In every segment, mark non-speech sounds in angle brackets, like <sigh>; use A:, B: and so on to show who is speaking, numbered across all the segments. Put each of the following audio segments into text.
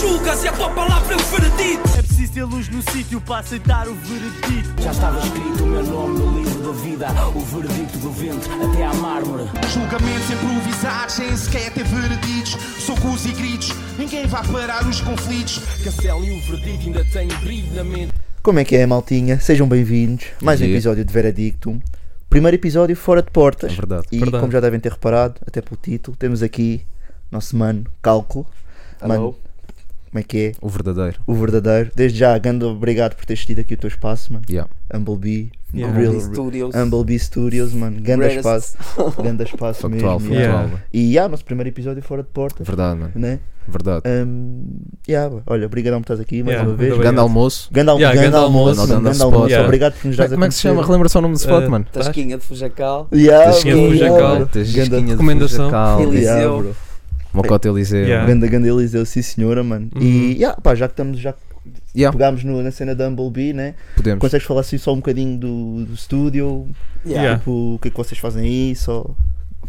A: julgas e a tua palavra é o veredito.
B: É preciso ter luz no sítio para aceitar o veredito.
C: Já estava escrito o meu nome no livro da vida, o veredito do vento até à mármore.
D: Julgamentos improvisados, sem sequer ter vereditos. Socos e gritos, ninguém vai parar os conflitos.
C: Castelo e o veredito ainda têm brilho na mente.
E: Como é que é, maltinha? Sejam bem-vindos. Mais um episódio de Veredictum. Primeiro episódio fora de portas.
F: É verdade.
E: E
B: Verdade.
E: como já devem ter reparado, até pelo título, temos aqui nosso mano Cálculo. Mano, como é que é?
F: O verdadeiro.
E: O verdadeiro. Desde já, grande obrigado por teres tido aqui o teu espaço, mano.
F: Yeah.
E: Humblebee.
B: Yeah.
E: Real-
G: Humblebee Studios.
E: Humblebee Studios, mano. Grande
G: Greatest.
E: espaço. Grande espaço
F: Factual,
E: mesmo.
F: factual.
B: Yeah.
E: E já, nosso primeiro episódio fora de portas.
F: Verdade, mano.
E: Né?
F: Verdade.
E: Um, yeah, olha, obrigadão por estás aqui mais
B: Yeah,
E: uma vez.
F: Grande
B: obrigado.
F: almoço.
E: Grande, al
B: Yeah,
E: grande almoço,
B: almoço.
E: mano,
F: Grande
E: almoço.
B: Yeah.
E: Obrigado por nos dares
F: Como é que se
E: a
F: chama? Relembra só o nome do spot,
B: Eh,
F: mano.
G: Tasquinha de Fujacal.
E: Yeah,
B: Tasquinha de Fujacal.
E: yeah.
F: Tasquinha
E: Ganda-
F: de
B: recomendação.
F: Fujacal.
G: Eliseu.
F: Mocota Eliseu.
B: Yeah.
E: Ganda, ganda Eliseu, sim senhora, mano.
B: Uhum.
E: E yeah, pá, já que estamos, já
F: Yeah,
E: pegámos no- na cena da Humblebee, né?
F: podemos.
E: Consegues falar assim só um bocadinho do, do estúdio?
B: Yeah.
E: Tipo, o que é que vocês fazem aí? Só.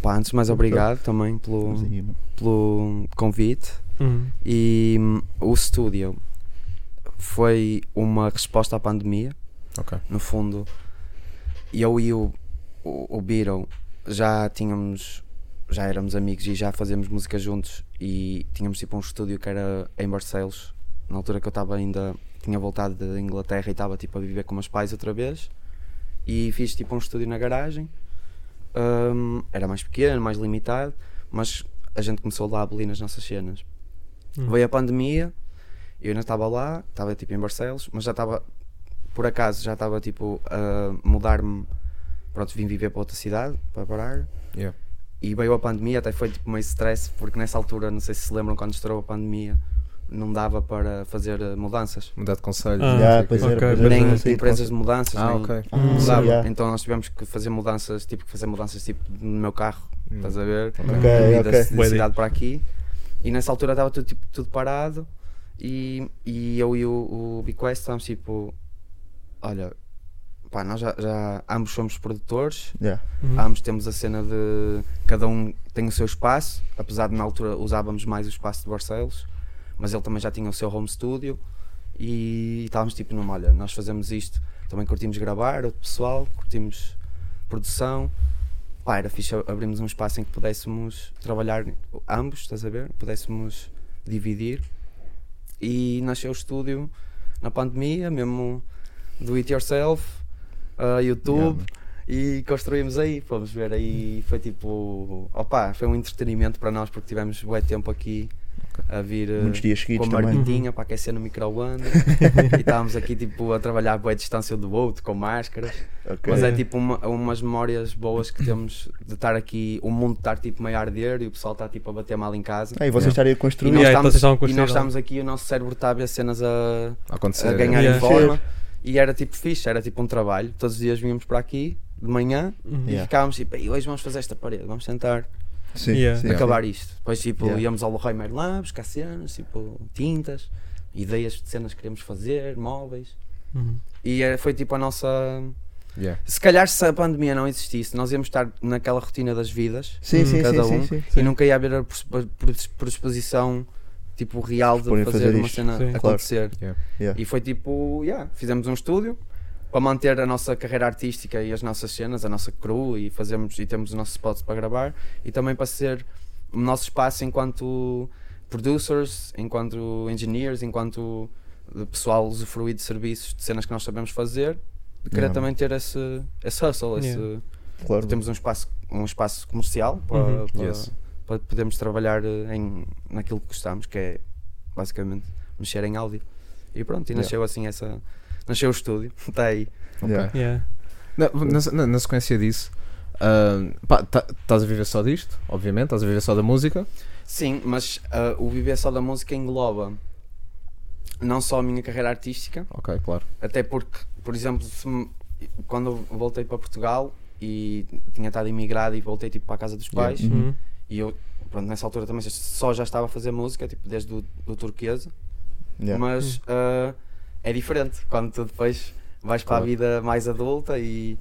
G: Pá, antes de mais, obrigado também pelo,
E: aí,
G: pelo convite.
B: Uhum.
G: E hum, o estúdio foi uma resposta à pandemia.
F: Ok.
G: No fundo, eu e o, o, o Beatle já tínhamos, já éramos amigos e já fazíamos música juntos. E tínhamos tipo um estúdio que era em Barcelos. Na altura que eu estava ainda, tinha voltado da Inglaterra e estava tipo a viver com meus pais outra vez. E fiz tipo um estúdio na garagem. Hum, era mais pequeno, mais limitado, mas a gente começou lá a abolir nas nossas cenas.
B: Hum.
G: Veio a pandemia, eu ainda estava lá, estava tipo em Barcelos, mas já estava, por acaso, já estava tipo a mudar-me. Pronto, vim viver para outra cidade, para parar.
F: Yeah.
G: E veio a pandemia, até foi tipo meio stress, porque nessa altura, não sei se se lembram quando estourou a pandemia, não dava para fazer eh, mudanças.
F: Mudar de conselho.
B: Ah,
E: Yeah, pois era, pois era,
G: nem
E: sei,
G: empresas de mudanças,
F: Ah,
G: nem,
F: ok.
E: Ah,
G: não
E: sim,
G: dava.
E: yeah.
G: Então nós tivemos que fazer mudanças, tipo que fazer mudanças tipo no meu carro,
F: Hum.
G: estás a ver?
E: Ok,
G: Devido
E: ok.
G: a- de
B: Bué
G: cidade para aqui. E nessa altura estava tudo, tipo, tudo parado e, e eu e o, o Bequest estávamos tipo, olha, pá, nós já, já ambos somos produtores,
E: Yeah.
B: Uhum.
G: ambos temos a cena de cada um tem o seu espaço, apesar de na altura usávamos mais o espaço de Barcelos, mas ele também já tinha o seu home studio e estávamos tipo numa, olha, nós fazemos isto, também curtimos gravar, outro pessoal, curtimos produção, pá, era fixe abrirmos um espaço em que pudéssemos trabalhar ambos, estás a ver? Pudéssemos dividir e nasceu o estúdio na pandemia, mesmo do it yourself, uh, YouTube e construímos aí, fomos ver aí, foi tipo, opa, foi um entretenimento para nós porque tivemos bué tempo aqui a vir uh,
E: Muitos dias
G: com
E: seguidos
G: a
E: também.
G: marmitinha para aquecer no micro-ondas <laughs> e estávamos aqui tipo a trabalhar a boa distância do outro com máscaras
E: Ok.
G: mas é tipo uma- umas memórias boas que temos de estar aqui, o mundo estar tipo meio a arder e o pessoal está tipo a bater mal em casa.
E: Ah, e vocês estarem a
G: E
E: construir.
G: nós,
B: Yeah, então
G: estamos,
B: a
G: e nós estamos aqui e o nosso cérebro está a ver cenas a,
F: A
G: a ganhar
B: Yeah.
G: em forma e era tipo fixe, era tipo um trabalho. Todos os dias vínhamos para aqui de manhã
B: Uhum.
G: e
E: Yeah.
G: ficávamos tipo, "Ei, hoje vamos fazer esta parede, vamos tentar
E: Sim,
B: Yeah.
E: sim,
G: acabar isto. Depois tipo
E: Yeah.
G: íamos ao Leroy Merlin buscar cenas, tipo tintas, ideias de cenas que queríamos fazer, móveis.
B: Uhum.
G: E era- foi tipo a nossa
F: Yeah.
G: se calhar se a pandemia não existisse, nós íamos estar naquela rotina das vidas
E: Sim, sim,
G: cada
E: sim,
G: um
E: sim, sim.
G: e nunca ia haver a predisposição tipo real de fazer,
E: fazer
G: uma
E: isto.
G: cena
B: Sim.
G: acontecer.
F: Yeah.
E: Yeah.
G: E foi tipo, yeah, fizemos um estúdio para manter a nossa carreira artística e as nossas cenas, a nossa crew e fazemos e temos os nossos spots para gravar e também para ser o nosso espaço enquanto producers, enquanto engineers, enquanto pessoal usufruir de serviços, de cenas que nós sabemos fazer, de querer
E: Yeah.
G: também ter esse, esse hustle, esse.
E: Claro.
G: temos um espaço, um espaço comercial para,
B: Uhum.
G: para,
F: Yes.
G: Para podermos trabalhar eh, em, naquilo que gostamos, que é basicamente mexer em áudio. E pronto, e
E: Yeah.
G: nasceu assim essa. Nasceu o estúdio, está <laughs> aí.
F: Ok.
E: Yeah.
B: Yeah.
F: Na, na- na- sequência disso, ah, pá, tá- estás a viver só disto, obviamente, estás a viver só da música.
G: Sim, mas ah, o viver só da música engloba não só a minha carreira artística,
F: Ok, claro.
G: até porque, por exemplo, se me- quando eu voltei para Portugal e tinha estado imigrado e voltei tipo, para a casa dos
F: Yeah.
G: pais,
B: Uhum.
G: E eu, pronto, nessa altura também só já estava a fazer música, tipo, desde o do turquesa.
E: Yeah.
G: mas ah, é diferente quando tu depois vais para a vida mais adulta e,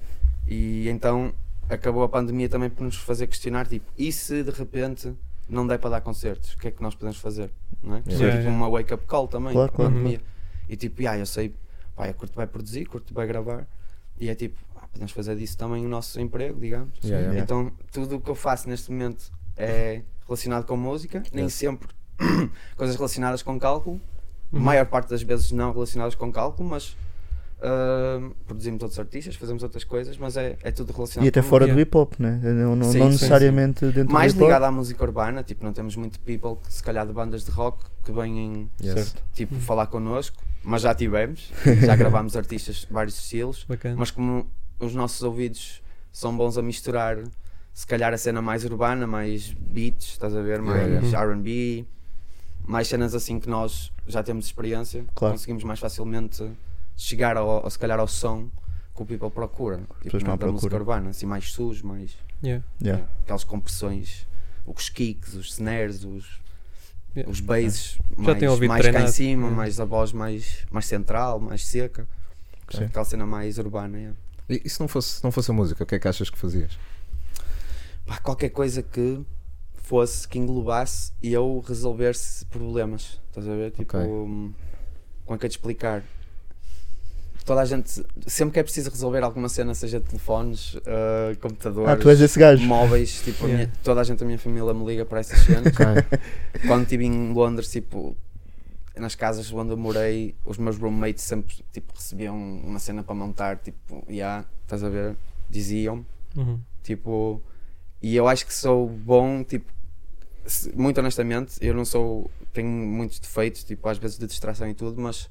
G: e então acabou a pandemia também por nos fazer questionar tipo, e se de repente não der para dar concertos, o que é que nós podemos fazer? Não é?
F: Yeah.
G: Foi
H: Yeah,
G: tipo uma wake-up call também,
E: Claro, claro,
G: pandemia. E tipo, yeah, eu sei, pá, eu curto vai produzir, curto vai gravar, e é tipo, ah, podemos fazer disso também o nosso emprego, digamos.
F: Yeah, yeah.
G: Então, tudo o que eu faço neste momento é relacionado com música, nem
F: Yes.
G: sempre <coughs> coisas relacionadas com cálculo,
H: Uhum.
G: a maior parte das vezes não relacionadas com cálculo, mas ah, produzimos outros artistas, fazemos outras coisas, mas é, é tudo relacionado
E: E até
G: com
E: fora do hip hop, né? Não, não,
G: Sim,
E: não
G: sim,
E: necessariamente dentro
G: mais
E: do hip hop.
G: ligado à música urbana, tipo, não temos muito people que se calhar de bandas de rock que vêm
F: Yes.
G: Tipo
H: Uhum.
G: falar connosco, mas já tivemos, <laughs> já gravámos artistas de vários estilos,
H: Bacana.
G: mas como os nossos ouvidos são bons a misturar se calhar a cena mais urbana, mais beats, estás a ver, mais
F: Yeah,
H: yeah.
G: R&B, mais cenas assim que nós já temos experiência,
E: Claro.
G: conseguimos mais facilmente chegar ao, ao- se calhar ao som que o people procura, tipo, na- da música
E: procura.
G: urbana, assim mais sujo, mais
H: Yeah.
E: Yeah.
G: aquelas compressões, os kicks, os snares, os,
H: Yeah.
G: os basses
H: Já
G: mais,
H: ouvido
G: mais cá em cima, mais a voz mais, mais central, mais seca,
E: Sim.
G: aquela cena mais urbana. yeah.
F: E, e se não fosse, se não fosse a música, o que é que achas que fazias?
G: Pá, qualquer coisa que fosse, que englobasse e eu resolvesse problemas, estás a ver? Tipo,
F: Ok.
G: hum, como é que é de explicar? Toda a gente, sempre que é preciso resolver alguma cena, seja telefones, ah, computadores,
E: Ah, tu és esse gajo.
G: móveis, tipo, a
H: Yeah.
G: minha- toda a gente da minha família me liga para essas cenas. quando estive em Londres, tipo, nas casas onde eu morei, os meus roommates sempre tipo, recebiam uma cena para montar, tipo, yeah, estás a ver? Diziam,
H: Uhum.
G: tipo, e eu acho que sou bom, tipo, muito honestamente, eu não sou, tenho muitos defeitos, tipo, às vezes de distração e tudo, mas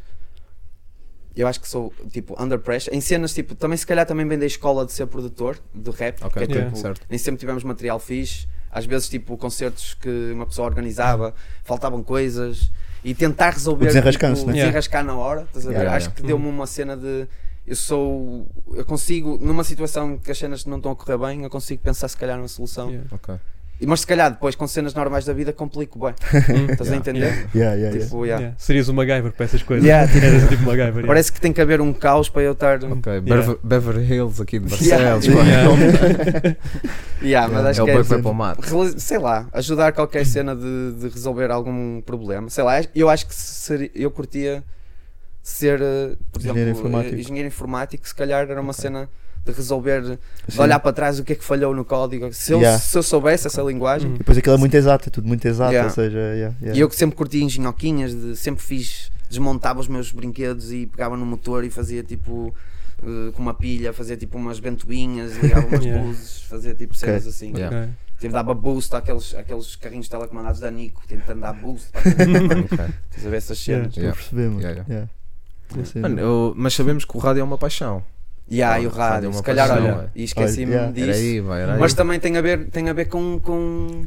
G: eu acho que sou, tipo, under pressure, em cenas, tipo, também se calhar também vem da escola de ser produtor, de rap,
F: Ok,
G: que é,
H: Yeah.
G: tipo,
F: certo.
G: nem sempre tivemos material fixe. Às vezes, tipo, concertos que uma pessoa organizava, faltavam coisas e tentar resolver.
E: O desenrascanço,
G: tipo,
E: né?
G: desenrascar na hora. Estás a ver?
F: Yeah,
G: Acho
F: yeah.
G: que deu-me uma cena de. Eu sou. Eu consigo, numa situação que as cenas não estão a correr bem, eu consigo pensar se calhar numa solução.
H: Yeah.
F: Ok.
G: E- Mas se calhar depois com cenas normais da vida complico bem.
H: Uhum. <laughs>
G: Estás a entender?
H: Yeah.
E: Yeah.
G: Tipo, yeah.
H: Yeah. Serias o MacGyver para essas coisas.
G: Yeah, tipo-
H: Eras tipo MacGyver. yeah.
G: Parece que tem que haver um caos para eu estar.
F: Ok. Bever- Beverly Hills aqui de. Barcelos.
H: Yeah. <laughs>
G: Yeah, mas
F: É
G: acho
F: o
G: que
F: boi
G: é,
F: que vai para o
G: sei lá, ajudar qualquer cena de, de resolver algum problema. Sei lá, eu acho que seria, eu curtia ser, eh, por
E: Engenheiro
G: exemplo,
E: informático.
G: eh, engenheiro informático, se calhar era uma
F: Ok.
G: cena de resolver, de
E: Sim.
G: olhar para trás o que é que falhou no código. Se eu,
E: Yeah.
G: se eu soubesse essa linguagem,
H: Hum.
E: E depois aquilo é muito exato, é tudo muito exato,
G: Yeah.
E: ou seja, yeah, yeah.
G: e eu que sempre curti engenhoquinhas, de, sempre fiz, desmontava os meus brinquedos e pegava no motor e fazia tipo. eh, com uma pilha, fazia tipo umas ventoinhas, ligava umas <laughs>
H: Yeah.
G: luzes, fazia tipo cenas assim.
F: Yeah.
H: Ok.
G: Tipo, dava boost àqueles, àqueles carrinhos telecomandados da Nico, tentando dar boost <laughs> para Estás a ver essas
H: Yeah.
G: cenas?
E: Estou a
F: Yeah.
E: perceber, mano.
F: Yeah,
E: Yeah.
F: Mano, eu- mas sabemos que o rádio é uma paixão.
G: E ah, e o
F: Rádio é
G: rádio, se calhar,
F: paixão,
G: olha,
F: é.
G: e esqueci-me
E: yeah.
G: disso.
F: Era aí, vai, era aí.
G: Mas também tem a ver, tem a ver com, com,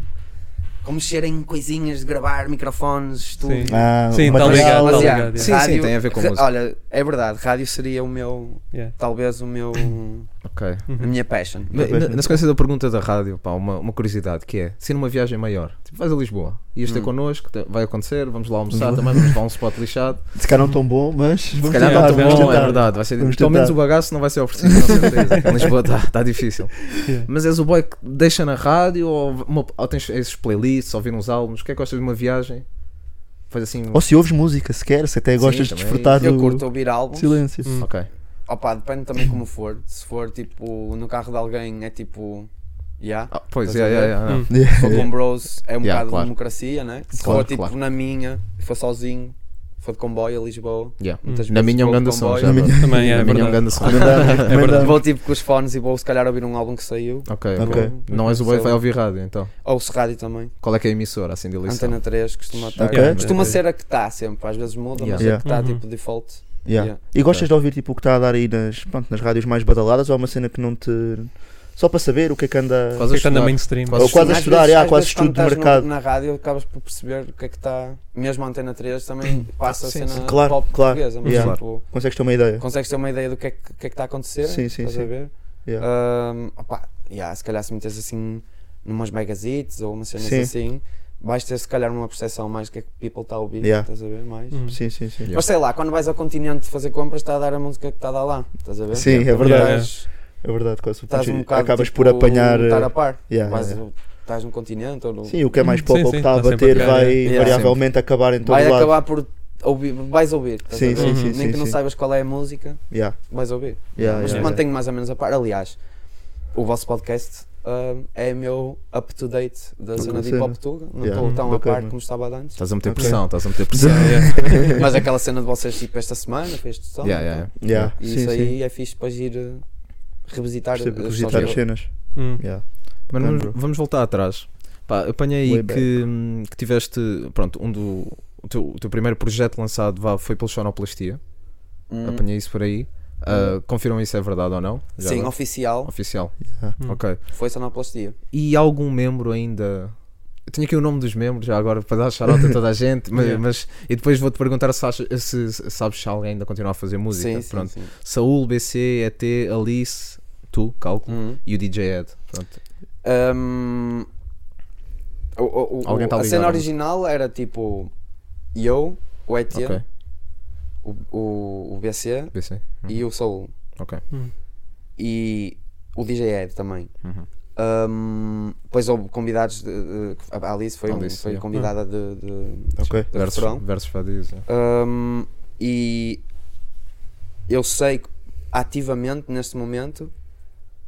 G: com mexer em coisinhas de gravar, microfones, estúdio.
H: Sim.
E: Ah,
H: Sim, tá
E: material-
H: ligado,
G: Mas,
H: tá
G: yeah,
H: ligado.
F: Sim,
H: yeah.
F: sim, tem a ver com música.
G: Olha, é verdade, rádio seria o meu,
H: Yeah.
G: talvez o meu, <coughs>
F: Ok.
G: a
H: Uhum.
G: minha passion.
F: Na, na- na sequência da pergunta da rádio, pá, uma, uma curiosidade que é: se numa viagem maior, tipo, vais a Lisboa, ias ter
G: Hum.
F: connosco, vai acontecer, vamos lá almoçar também, vamos lá a um spot lixado.
E: Se calhar não tão bom, mas.
F: Se calhar
E: tentar,
F: não tão bom, é
E: tentar.
F: verdade. Vai ser, pelo menos o bagaço não vai ser oferecido, com certeza. Em <laughs> Lisboa está tá difícil.
H: Yeah.
F: Mas és o boy que deixa na rádio ou, uma- ou tens esses playlists, ouvir uns álbuns? O que é que gostas de uma viagem? Faz assim.
E: Ou se ouves música sequer, se até
F: Sim,
E: gostas de desfrutar
G: Eu
E: do
G: curto ouvir álbuns.
E: silêncio.
H: Hum.
F: Ok.
G: Opa, depende também como for. Se for tipo no carro de alguém, é tipo. Yeah.
F: Ah, pois, é, é,
G: ver?
F: é,
H: Hum. <laughs>
E: Yeah.
G: Se for com bros, é um
F: Yeah,
G: bocado
F: claro.
G: de democracia, né? Se
F: Claro,
G: for tipo
F: claro.
G: na minha, se for sozinho, for de comboio a Lisboa,
F: Yeah.
G: muitas
F: Na
G: vezes
F: minha é um grande som.
E: Na minha-
H: Também é,
F: Na minha é um
H: verdade.
F: grande som. <laughs>
E: Recomendamos, recomendamos.
G: Vou tipo com os fones e vou se calhar ouvir um álbum que saiu.
F: Ok,
E: Ok.
F: ok. Não és o que vai ouvir rádio, então.
G: Ou se rádio também.
F: Qual é que é a emissora, assim, de eleição?
G: Antena 3 costuma estar.
E: Ok.
G: Costuma ser a que está sempre, às vezes muda, mas
E: Yeah.
G: a que está
H: Uhum.
G: tipo default.
E: Yeah.
G: Yeah.
E: E gostas de ouvir tipo, o que está a dar aí nas, pronto, nas rádios mais badaladas ou é uma cena que não te. Só para saber o que é que anda.
F: Quase
H: O que é que anda mainstream?
F: Quase
E: Ou quase a estudar,
G: vezes-
E: yeah, quase estudo de
G: estás no-
E: mercado.
G: Na rádio acabas por perceber o que é que está. Mesmo a Antena 3 também passa a
F: sim,
G: cena
F: sim.
E: Claro,
G: pop
E: claro.
G: portuguesa. Mas
E: Yeah.
G: tipo,
E: Consegues ter uma ideia?
G: consegues ter uma ideia do que é que, que é que está a acontecer?
E: Sim, sim,
G: estás
E: sim.
G: a ver?
E: Yeah.
G: Ahm, opá, yeah, se calhar se metes assim numas megazites ou umas cenas
E: Sim.
G: assim, vais ter se calhar uma percepção mais do que é que people está a ouvir,
E: Yeah.
G: estás a ver? Mais.
H: Hum.
E: Sim, sim, sim.
F: Yeah.
G: Mas sei lá, quando vais ao continente fazer compras, está a dar a música que está a dar lá, estás a ver?
E: Sim, é verdade.
G: Estás,
E: É verdade, quase.
G: estás um bocado
E: acabas
G: tipo,
E: por apanhar.
G: estar
E: eh,
G: a par.
E: yeah,
G: Vais-
E: yeah.
G: estás no continente ou no.
E: Sim, o que é mais
H: Sim,
E: pop ou
H: sim,
E: que está a
H: tá sempre a
E: bater
H: pegar,
E: vai
G: é.
E: variavelmente acabar em todo
G: vai
E: lado.
G: acabar por ouvir, vais ouvir. estás
E: Sim,
G: a ver?
E: sim,
H: Uhum.
E: sim,
G: Nem
E: sim,
G: que não
E: sim.
G: saibas qual é a música,
E: Yeah,
G: vais ouvir.
E: yeah,
G: Mas
E: yeah,
G: mantenho mais ou menos a par. Aliás, o vosso podcast ah, é meu up-to-date da cena de hip hop tuga. Não
E: Yeah.
G: estou tão a
E: Bacana.
G: par como estava antes.
F: Estás a meter
E: Ok.
F: pressão, estás a meter <laughs> pressão. <laughs>
G: Mas aquela cena de vocês, tipo, esta semana, fez este som.
F: Yeah, yeah,
E: yeah.
G: E
E: Sim,
G: isso
E: sim.
G: aí é fixe para ir uh, revisitar,
E: Sempre
G: os
E: visitar
G: sons
E: as cenas.
H: Hum.
E: Yeah.
F: Mas vamos, vamos voltar atrás. Pá, apanhei aí que, hum, que tiveste, pronto, um do, o, teu, o teu primeiro projeto lançado vá, foi pelo Sonoplastia.
G: Hum,
F: Apanhei isso por aí. Ah, confirmam isso é verdade ou não? Já
G: Sim,
F: agora?
G: oficial.
F: Oficial.
E: Yeah.
H: Hum.
F: Ok.
G: Foi sonoplastia.
F: E algum membro ainda. Eu tenho aqui o nome dos membros já agora para dar shout a toda a gente, mas,
H: Yeah.
F: mas- e depois vou-te perguntar se, se- se sabes se alguém ainda continua a fazer música.
G: Sim, sim,
F: Pronto.
G: sim.
F: Saúl, BC, ET, Alice, tu, cálculo,
G: Hum.
F: e o DJ Ed. Pronto.
G: Um, o- o- o-
F: Alguém tá
G: a cena
F: não?
G: original era tipo eu, o ET,
F: Ok.
G: O, o, o BC
F: BC. Uhum.
G: e o Soul.
F: Ok.
H: Hum.
G: E o DJ Ed também.
F: Uhum.
G: Um, depois houve convidados. De, de- a Alice foi, um-
F: Alice,
G: foi
F: yeah.
G: convidada de, de,
E: Ok.
G: de
F: Versus, versus Fadiz.
G: Um, e eu sei que ativamente neste momento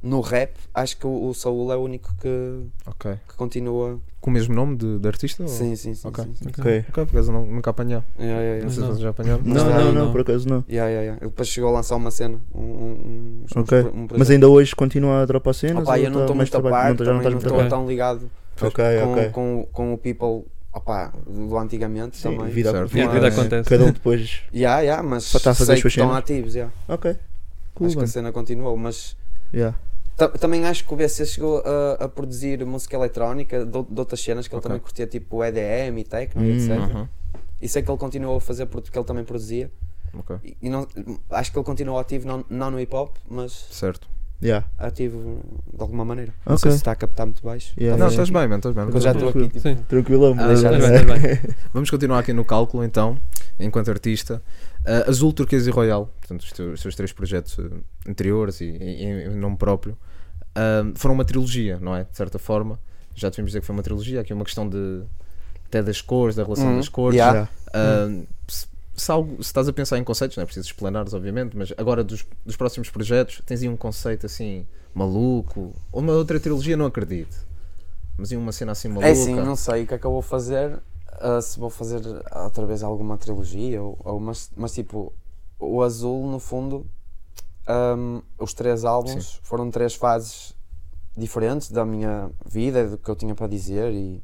G: no rap acho que o, o Saul é o único que,
F: Ok.
G: que continua.
F: Com o mesmo nome de, de artista?
G: Sim, sim, sim.
F: Ok.
G: sim, sim.
E: Ok.
F: Ok, por acaso não, nunca apanhou.
G: Yeah, yeah, yeah.
F: Não sei se
H: Não.
F: vocês já apanharam.
E: Não,
G: Mas
E: não,
G: não,
E: não, por acaso não.
G: Yeah, yeah, yeah. Ele depois chegou a lançar uma cena. Um, um, uns-
E: Ok.
G: uns- um.
E: Mas ainda hoje continua a dropar cenas?
G: Opa, eu não
E: tá
G: estou
E: mais
G: muito a par,
E: não tá- já não
G: também não
E: estás
G: estou
E: muito a
G: tão ligado com, com, com o people opa, do antigamente
E: Sim,
G: também.
E: vida,
F: Certo.
H: A
E: vida-
H: acontece.
E: Cada um depois. <laughs>
G: Yeah, yeah, mas
E: tá a fazer
G: sei
E: as suas
G: que estão ativos. Yeah.
E: Ok. Cool,
G: acho que a
E: mano.
G: cena continuou, mas
E: Yeah.
G: Ta- Também acho que o BC chegou a, a produzir música eletrónica de, de outras cenas que ele
F: Ok.
G: também curtia, tipo EDM e techno,
E: Hum,
G: e etc.
F: Uhum.
G: E sei que ele continuou a fazer porque ele também produzia.
F: Ok.
G: E, e não, acho que ele continuou ativo, não, não no hip hop, mas
F: Certo.
E: Yeah.
G: ativo de alguma maneira. Não sei se está a captar muito baixo.
E: Yeah,
F: Não, estás bem, man, estás bem.
G: Eu já estou aqui, tipo,
H: Sim.
E: Tranquilão,
F: Ah,
E: mas-
H: estás bem. <laughs>
F: Vamos continuar aqui no cálculo então, enquanto artista. Ah, Azul, Turquesa e Royal, portanto, os teus, os teus três projetos eh, anteriores e em, em nome próprio, ah, foram uma trilogia, não é? De certa forma. Já devíamos dizer que foi uma trilogia, aqui é uma questão de até das cores, da relação
G: Uhum.
F: das cores.
G: Yeah.
F: Ah, se, se algo- se estás a pensar em conceitos, não é preciso explanar, obviamente, mas agora dos, dos próximos projetos, tens aí um conceito assim maluco, ou uma outra trilogia, não acredito. Mas aí uma cena assim maluca.
G: É assim, não sei o que é que eu vou fazer, ah, se vou fazer outra vez alguma trilogia, ou, ou- mas, mas tipo, o Azul, no fundo, ahm, os três álbuns foram três fases diferentes da minha vida, do que eu tinha para dizer e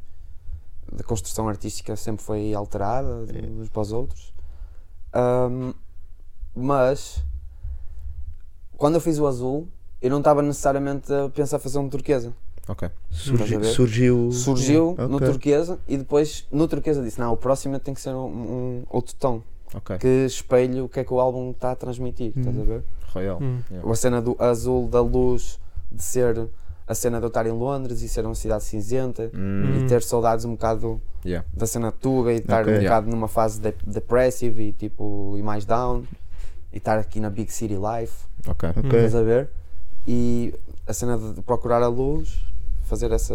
G: da construção artística sempre foi alterada de uns para os outros. Ahm, mas quando eu fiz o Azul, eu não estava necessariamente a pensar fazer um turquesa.
F: Ok.
E: Surgi-
G: Estás a ver?
E: surgiu.
G: Surgiu
E: Ok.
G: no turquesa e depois no turquesa disse: Não, o próximo tem que ser um, um outro tom
F: Ok.
G: que espelhe o que é que o álbum está a transmitir. Estás a ver?
F: Royal.
H: Hum.
F: Yeah.
G: A cena do azul, da luz, de ser a cena de eu estar em Londres e ser uma cidade cinzenta
F: Hum,
G: e ter saudades um bocado
F: yeah.
G: da cena tuga e estar
E: Ok.
G: um
F: Yeah.
G: bocado numa fase de depressive e tipo e mais down e estar aqui na Big City Life.
F: Ok.
E: Ok.
G: Estás a ver? E a cena de procurar a luz, fazer essa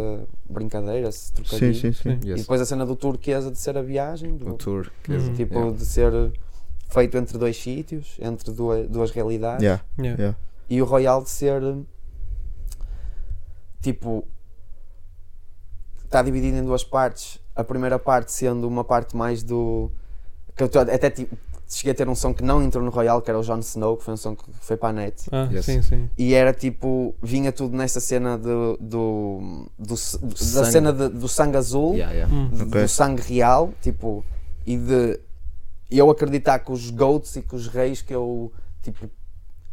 G: brincadeira, esse
E: Sim,
G: trocadilho.
E: sim, sim.
G: E
F: Yes.
G: depois a cena do turquesa de ser a viagem, do-
F: O tour.
G: tipo
F: Yeah.
G: de ser feito entre dois sítios, entre duas, duas realidades.
E: Yeah.
H: Yeah.
E: Yeah.
G: E o Royal de ser tipo está dividido em duas partes. A primeira parte sendo uma parte mais do que eu até tipo, cheguei a ter um som que não entrou no Royal, que era o Jon Snow, que foi um som que foi para a net.
H: Ah,
F: Yes.
H: sim, sim.
G: E era tipo, vinha tudo nessa cena do, do, do- da
F: sangue.
G: cena de- do sangue azul,
F: Yeah, yeah.
H: Hum.
G: de-
E: Ok.
G: do sangue real, tipo, e de eu acreditar que os goats e que os reis que eu tipo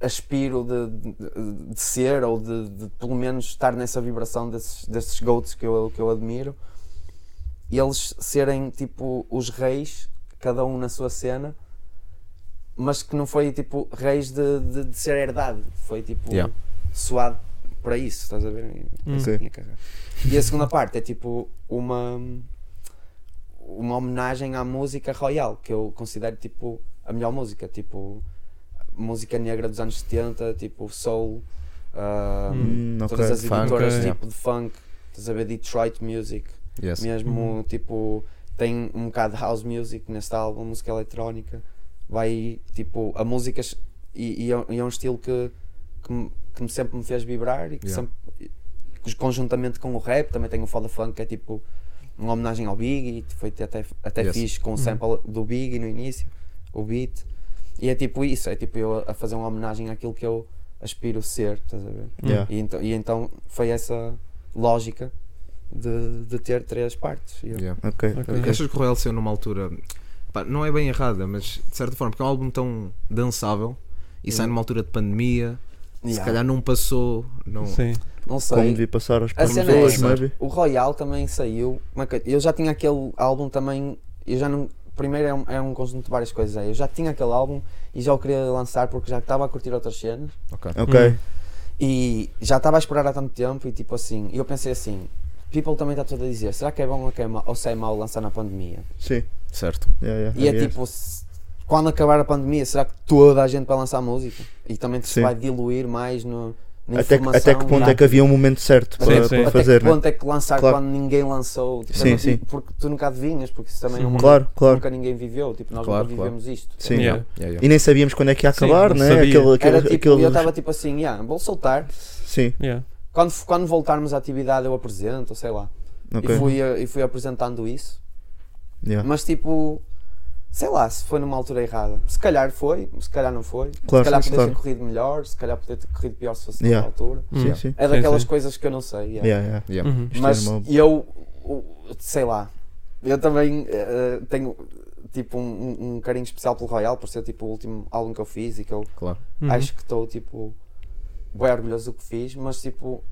G: aspiro de, de, de ser ou de, de pelo menos estar nessa vibração desses, desses goats que eu, que eu admiro, eles serem tipo os reis, cada um na sua cena, mas que não foi tipo reis de, de, de ser herdade, foi tipo
F: Yeah.
G: suado para isso, estás a ver?
H: Hum.
G: E a segunda parte é tipo uma uma homenagem à música royal, que eu considero tipo a melhor música, tipo música negra dos anos 70, tipo soul, ah,
E: Hum,
G: todas as
F: Funk,
G: editoras
H: ok.
G: tipo de funk, estás a ver Detroit Music,
F: Yes.
G: mesmo tipo, tem um bocado de house music neste álbum, música eletrónica, vai tipo, a música e, e é, e é um estilo que, que, me, que me sempre me fez vibrar e que
F: Yeah.
G: sempre, conjuntamente com o rap, também tem o Foda Funk que é tipo uma homenagem ao Biggie, foi até, até
F: Yes.
G: fixe com o sample do Biggie no início, o beat, e é tipo isso, é tipo eu a fazer uma homenagem àquilo que eu aspiro ser, estás a ver?
E: Yeah.
G: E, então, e então foi essa lógica de, de ter três partes. E eu-
F: Yeah.
E: Ok.
H: Ok.
F: Achas que o Royal saiu numa altura, pá, não é bem errada, mas de certa forma, porque é um álbum tão dançável e sai numa altura de pandemia, se
G: Yeah.
F: calhar não passou. Não...
H: Sim.
G: Não
E: Como
G: sei.
E: devia passar aos
G: A cena é
E: pessoas,
G: essa.
E: maybe.
G: O Royal também saiu. como é Eu já tinha aquele álbum também. Eu já não. Primeiro é um, é um conjunto de várias coisas. é, Eu já tinha aquele álbum e já o queria lançar porque já estava a curtir outras cenas
F: Ok.
E: Ok.
G: e já estava a esperar há tanto tempo e tipo assim. E eu pensei assim. People também está tudo a dizer, será que é bom ou, que é mau, ou se é mau lançar na pandemia?
E: Sim.
F: Certo.
E: Yeah, yeah,
G: E é tipo, se- quando acabar a pandemia, será que toda a gente vai lançar música? E também se
E: Sim.
G: vai diluir mais no,
E: Até que, até que ponto é que havia um momento certo
G: Até
E: para,
H: sim.
E: para
G: Até
E: fazer,
G: que
E: né?
G: ponto é que lançar
E: Claro.
G: quando ninguém lançou? Tipo,
E: Sim, sim.
G: Porque tu nunca adivinhas, porque isso também é um
E: Claro,
G: que
E: claro.
G: nunca ninguém viveu. Tipo, nós
F: Claro,
G: nunca
F: claro.
G: vivemos isto.
E: Sim.
H: Yeah.
F: Yeah, yeah.
E: E nem sabíamos quando é que ia
H: Sim,
E: acabar,
H: não
E: né?
H: sabia.
E: Aquele, aquele,
G: Era tipo,
E: aquele-
G: eu estava tipo assim, yeah, vou soltar.
E: Sim,
H: Yeah.
G: Quando, quando voltarmos à atividade eu apresento, sei lá.
E: ok.
G: E, fui, a- e fui apresentando isso.
E: Yeah.
G: Mas tipo, sei lá, se foi numa altura errada. Se calhar foi, se calhar não foi.
E: Claro,
G: se calhar
E: sim,
G: podia
E: claro.
G: ter corrido melhor, se calhar podia ter corrido pior se fosse
E: Yeah.
G: naquela altura.
E: Sim,
H: Hum.
E: sim.
G: É daquelas
H: sim.
G: coisas que eu não sei. yeah.
E: Yeah, yeah.
F: Yeah.
H: Uhum.
G: Mas
E: é uma-
G: eu, sei lá, eu também eh, tenho tipo um, um- um carinho especial pelo Royal por ser tipo o último álbum que eu fiz e que eu
F: Claro.
H: Uhum.
G: acho que estou tipo bem orgulhoso do que fiz, mas tipo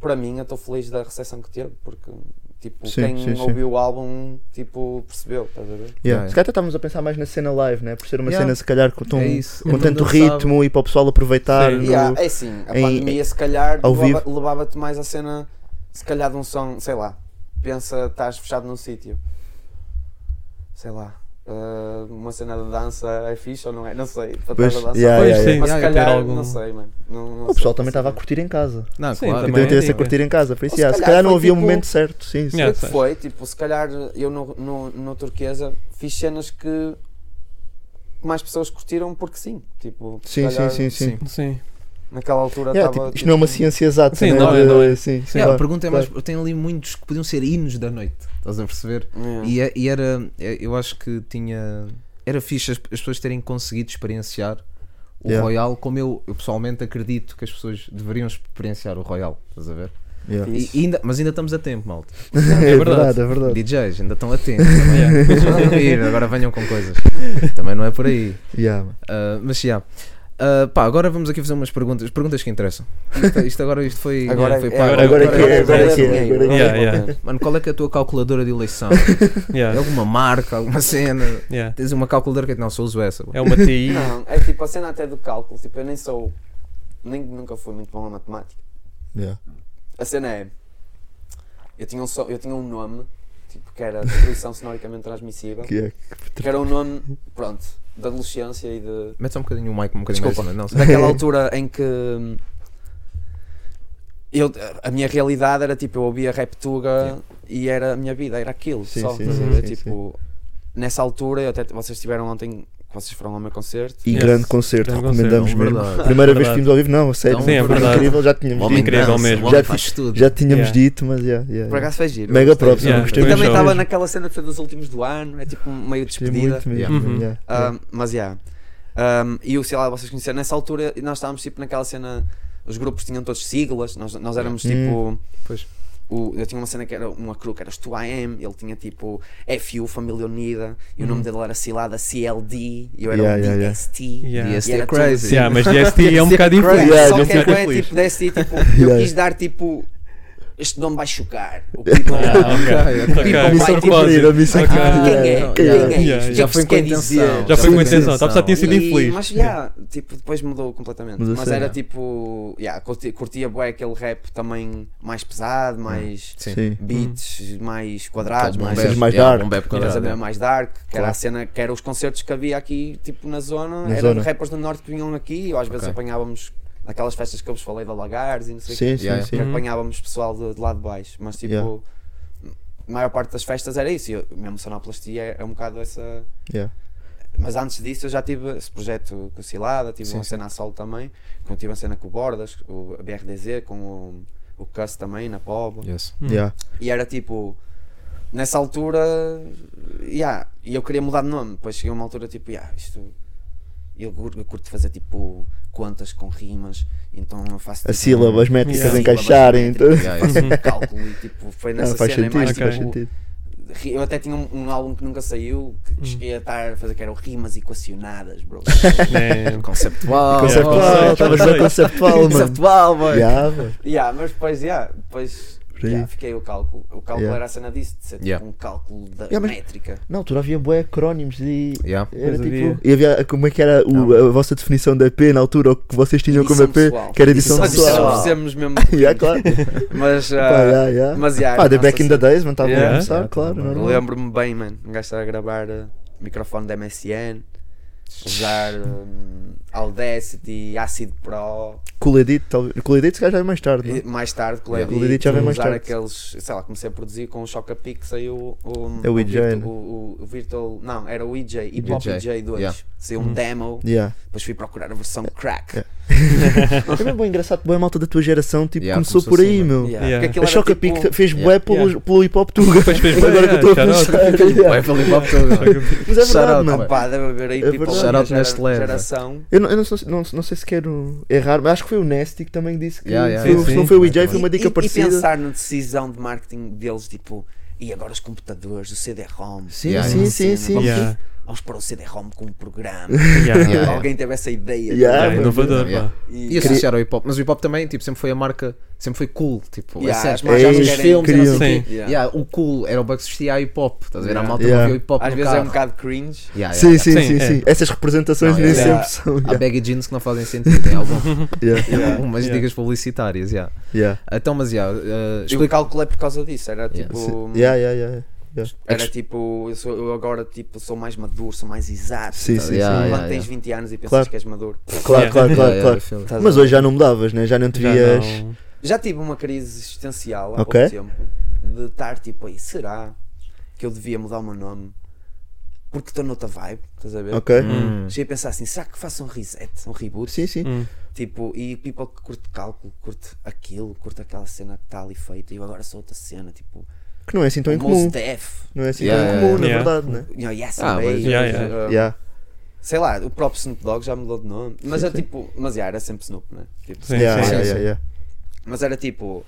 G: para mim eu estou feliz da recepção que teve porque tipo
E: Sim,
G: quem
E: sim, sim.
G: ouviu o álbum tipo percebeu, estás a ver?
E: Yeah.
F: Yeah.
E: Se calhar até estávamos a pensar mais na cena live, né? Por ser uma
F: Yeah.
E: cena se calhar com, tão,
F: É
E: com
F: É
E: tanto ritmo e para o pessoal aproveitar.
H: Sim.
E: no-
G: Yeah, é assim, a
E: em-
G: pandemia se calhar
E: ao
G: levava- levava-te mais a cena, se calhar de um som, sei lá, pensa, estás fechado num sítio, sei lá, ah, uma cena de dança é fixe ou não é? Não sei, para
E: Pois, yeah,
H: Pois
E: yeah,
H: sim,
G: Mas
F: yeah,
G: se
H: yeah, ter
G: calhar,
H: algum-
G: não sei, mano. Não, não
E: O
G: sei,
E: pessoal também
G: não
E: estava a
G: sei.
E: curtir em casa.
F: Não,
H: Sim,
F: claro.
H: também.
E: Então
H: é
E: interesse a curtir em casa. Por isso,
G: se
E: yeah, se
G: calhar
E: calhar não havia um
G: tipo-
E: momento certo. Sim, sim.
H: Yeah.
G: Foi
H: sei.
G: foi, tipo, se calhar eu no, no, no Turquesa fiz cenas que mais pessoas curtiram porque sim, tipo,
E: Sim, sim,
G: calhar
E: sim, sim.
H: Sim.
G: Naquela altura
E: Yeah,
G: estava.
E: tipo, isto não é uma ciência exata.
H: Sim,
E: né?
H: não é, não é.
E: Sim, sim,
F: Yeah,
E: claro,
F: a pergunta é
E: claro.
F: mais. Tem ali muitos que podiam ser hinos da noite. Estás a perceber?
G: Yeah.
F: E, é- e era. é- Eu acho que tinha. Era fixe as, as pessoas terem conseguido experienciar o
E: Yeah.
F: Royal como eu, eu pessoalmente acredito que as pessoas deveriam experienciar o Royal. Estás a ver?
E: Yeah.
F: E- e ainda, mas ainda estamos a tempo, malta. <laughs>
E: É
H: verdade.
E: verdade, é verdade.
F: DJs ainda estão atentos. Também. <laughs> Deixam de ouvir, agora venham com coisas. <laughs> Também não é por aí.
E: Yeah.
F: Ah, mas já. Ah, pá, agora vamos aqui fazer umas perguntas. Perguntas que interessam. Isto, isto agora isto foi.
G: Agora
F: foi
G: é-
F: pá,
H: agora-
E: agora é que é, agora é que é, agora é
H: que é.
F: Mano, qual é que é a tua calculadora de eleição? <laughs> É
H: Yeah.
F: alguma marca, alguma cena?
H: Yeah.
F: Tens uma calculadora que não, só uso essa.
H: É uma TI.
G: Não, é tipo a cena até do cálculo. Tipo, eu nem sou. Nem, nunca fui muito bom a matemática.
E: Yeah.
G: A cena é. Eu tinha um, só, eu tinha um nome, tipo, que era distribuição <laughs> sonoricamente transmissível.
E: Que é-
G: Que era um nome, pronto, de adolescência e de.
F: Mete só um bocadinho o mic, um bocadinho
G: Desculpa.
F: mais. Não, sei.
G: Daquela <laughs> altura em que. hum, Eu, a minha realidade era tipo, eu ouvia Reptuga e era a minha vida, era aquilo.
E: Sim,
G: só,
E: sim, sim,
G: tipo, nessa altura, até, vocês estiveram ontem, vocês foram ao meu concerto.
E: E
H: Yes.
E: grande concerto,
H: Grande
E: recomendamos
F: concerto,
E: mesmo.
F: verdade.
E: Primeira vez que
H: Verdade.
E: vimos ao vivo, não, a sério.
H: Sim, é
E: foi
H: verdade.
E: incrível, já tínhamos dito.
H: Incrível
F: dança,
H: mesmo.
E: Já
F: faz.
E: Já tínhamos
H: Yeah.
E: dito, mas yeah, yeah,
G: Por
E: yeah.
G: acaso foi giro.
E: Mega props,
H: Yeah,
E: gostei
G: E também estava naquela cena que foi dos últimos do ano, é tipo um meio despedida.
E: muito mesmo.
H: Uhum.
E: yeah,
G: Ah,
E: yeah.
G: mas já. Um, e o sei lá, vocês conheceram nessa altura, nós estávamos tipo naquela cena. Os grupos tinham todos siglas, nós, nós éramos
E: Hum.
G: tipo.
F: Pois.
G: O, eu tinha uma cena que era uma crew que era os 2AM, ele tinha tipo FU, Família Unida, e o nome dele era Cilada CLD, e eu era
E: Yeah,
G: o
E: yeah.
G: DST.
H: Yeah.
F: DST
G: era
F: é
G: tudo
F: crazy.
H: Yeah, mas DST <laughs> é um bocado
G: Crazy.
H: infeliz.
E: Yeah,
G: Só que é
H: feliz.
G: tipo DST, tipo, eu <laughs>
E: Yeah.
G: quis dar tipo. Este nome vai chocar. O <laughs> people,
H: Ah, ok.
G: people
H: Ok.
G: vai
E: Missão
G: tipo.
E: cumprida, missão
H: Ok.
E: cumprida.
G: Quem é?
E: yeah,
G: Quem
E: yeah.
G: é?
H: Yeah?
G: O
F: já foi com intenção.
H: Já foi com intenção, só tinha sido infeliz.
G: Mas yeah, tipo, depois mudou completamente. Mas
E: a
G: era tipo, yeah, curtia, curtia bué aquele rap também mais pesado, mais
F: Sim.
E: Sim.
G: beats mais quadrados, mais,
E: mais
F: yeah,
E: dark.
G: a
F: quadrado,
G: mais dark, que era a cena, que eram os concertos que havia aqui, tipo na zona,
E: Na
G: eram rappers do norte que vinham aqui, ou às vezes apanhávamos naquelas festas que eu vos falei da Lagares e não sei o
E: Sim,
G: quê,
E: sim,
F: Yeah,
G: que
H: Uhum.
G: apanhávamos pessoal de, de lá de baixo, mas tipo,
E: Yeah.
G: a maior parte das festas era isso, e eu, mesmo sonoplastia é, é um bocado essa.
E: Yeah.
G: Mas antes disso eu já tive esse projeto com o Cilada, tive
F: Sim,
G: uma cena a solo também, como tive uma cena com o Bordas, o BRDZ, com o, o Cuss também, na Pobo.
F: Yes.
E: Yeah.
G: E era tipo, nessa altura, yeah, e eu queria mudar de nome. Depois cheguei a uma altura tipo, yeah, isto. Eu curto fazer tipo contas com rimas, então eu faço.
E: As
G: tipo,
E: sílabas métricas
H: Yeah.
E: encaixarem. Então...
F: Yeah,
G: faço um cálculo e tipo, foi nessa
E: Não, faz
G: cena
E: sentido,
G: e mais
E: faz
G: tipo,
E: sentido.
G: Eu até tinha um, um álbum que nunca saiu, que
H: Hum.
G: cheguei a estar a fazer que eram rimas equacionadas, bro.
H: Man. <laughs>
F: Conceptual.
E: Conceptual,
H: conceito,
E: estavas bem conceptual, <laughs> mano.
F: Conceptual, boy.
E: Yeah, mano.
G: yeah, mas depois, yeah, depois Yeah, fiquei o cálculo. O cálculo
E: Yeah.
G: era a cena disso, de ser tipo
F: Yeah.
G: um cálculo da
E: Yeah, mas-
G: métrica.
E: Na altura havia bué acrónimos e.
F: Yeah.
E: Era
H: Pois
E: tipo.
H: havia.
E: E havia. Como é que era o- a vossa definição de EP na altura? O que vocês tinham como
G: Edição
E: EP?
G: pessoal.
E: Que era edição
G: Mas isso
E: pessoal.
G: já oferecemos mesmo. <laughs>
E: yeah, claro. <laughs>
G: Mas,
E: Pá,
G: ah,
E: yeah, yeah.
G: mas yeah,
E: Pá, the
G: a
E: back in the days, mano, estava a
G: Yeah.
E: começar,
F: Yeah,
E: claro. normal.
G: Lembro-me bem, mano. Um gajo estava a gravar uh, microfone da MSN, usar um, Audacity, Acid Pro.
E: Cool Edit, talvez. Cool Edit se calhar já é mais tarde. não?
G: E mais tarde, o
F: Yeah.
G: Edit,
E: O Edit já vem mais
G: usar
E: tarde.
G: aqueles. Sei lá, comecei a produzir com o Choca Pic, saiu o.
E: É o EJ,
G: Virtual,
E: né?
G: o, o- o Virtual. Não, era o EJ, Hip Hop
F: EJ,
G: EJ 2.
F: yeah.
G: Saiu um demo,
E: Yeah.
G: depois fui procurar a versão crack.
E: Yeah. <laughs> É mesmo bem engraçado, boa malta da tua geração, tipo,
F: Yeah,
E: começou
F: começou
E: por aí,
F: assim,
E: meu.
G: Yeah.
H: Yeah.
G: Porque aquilo
E: A
G: era
E: Choca
G: tipo-
E: Pic fez
F: Yeah.
E: bué pelo,
H: Yeah.
E: pelo hip hop tuga.
H: Depois fez
E: Agora
H: bué,
E: que eu estou a
H: shout out.
E: pensar. Yeah.
F: Vai para limpar todo.
E: Mas é verdade,
F: Shout out,
E: mano.
G: Pá, deve haver aí
E: É
G: people
E: verdade.
G: da
F: Shout
G: minha
F: out
G: gera-
F: Nestlé,
G: geração.
E: Eu, não, eu não, sei- não, não sei se quero errar, mas acho que foi o Nasty que também disse que
F: Yeah, yeah,
E: foi- se não
H: Sim,
E: foi o
H: sim.
E: EJ, foi uma dica
G: e, e
E: parecida.
G: pensar na decisão de marketing deles, tipo, e agora os computadores, o CD-ROM.
E: Sim,
F: Yeah,
E: sim, sim, sim.
G: Vamos,
H: Yeah.
G: para o CD-ROM com um programa. <laughs>
H: Yeah.
F: Yeah.
G: Alguém teve essa ideia.
E: Yeah,
H: É
G: bem?
H: inovador,
F: Yeah.
H: pá.
G: E,
F: associar ao hip hop, mas o hip hop também tipo, sempre foi a marca, sempre foi cool. Tipo,
G: Yeah,
F: é
G: as marcas
F: filmes e não o
H: queriam.
G: Yeah.
F: Yeah, o cool era o Bugs vestia a hip hop. Estás a ver? A
G: Yeah.
F: malta
E: Yeah.
F: não via hip hop
G: Às vezes é um
F: carro.
G: bocado cringe.
F: Yeah, yeah,
E: Sim,
F: yeah.
E: sim, sim,
H: Sim,
E: sim.
H: é.
E: Essas representações
F: Não,
E: nem
G: yeah.
E: sempre são.
F: Há
E: Yeah.
F: baggy jeans que não fazem sentido em <laughs>
E: Yeah.
G: Yeah.
F: algumas
H: Yeah.
F: dicas publicitárias. Yeah.
E: Yeah.
F: Então, mas yeah, uh,
G: E o
F: explica.
G: cálculo é por causa disso. Era
F: Yeah.
G: tipo.
E: Sim. Yeah, yeah, yeah.
G: Era tipo, eu, sou, eu agora tipo, sou mais maduro, sou mais exato.
E: Sim, sim,
F: sim.
G: Quando
F: Yeah,
G: tens
F: yeah.
G: 20 anos e pensas
E: Claro.
G: que és maduro.
E: Claro,
H: Yeah.
E: claro, claro,
F: Yeah,
E: claro.
F: yeah,
E: Mas hoje já não mudavas, né? Já não te
H: Já não-
G: Já tive uma crise existencial há
E: Ok.
G: pouco tempo de estar tipo aí, será que eu devia mudar o meu nome? Porque estou noutra vibe, estás a ver?
E: Ok?
F: Hum.
G: Cheguei a pensar assim, será que faço um reset, um reboot?
E: Sim, sim.
H: Hum.
G: Tipo, e people que curte cálculo, curte aquilo, curte aquela cena que está ali feita e eu agora sou outra cena, tipo,
E: Que não é assim tão
G: o
E: incomum.
G: Mos Def,
E: Não é assim
F: Yeah,
E: tão
F: yeah,
E: incomum, na
H: yeah.
E: verdade, né?
G: Yes
F: Ah,
G: and
F: mas-
H: Yeah, yeah.
E: Yeah.
G: sei lá, o próprio Snoop Dogg já mudou de nome, mas é tipo, mas yeah, era sempre Snoop, né? Tipo,
H: Sim,
E: Yeah,
H: sim,
E: yeah,
F: sim.
E: yeah, yeah.
G: Mas era tipo,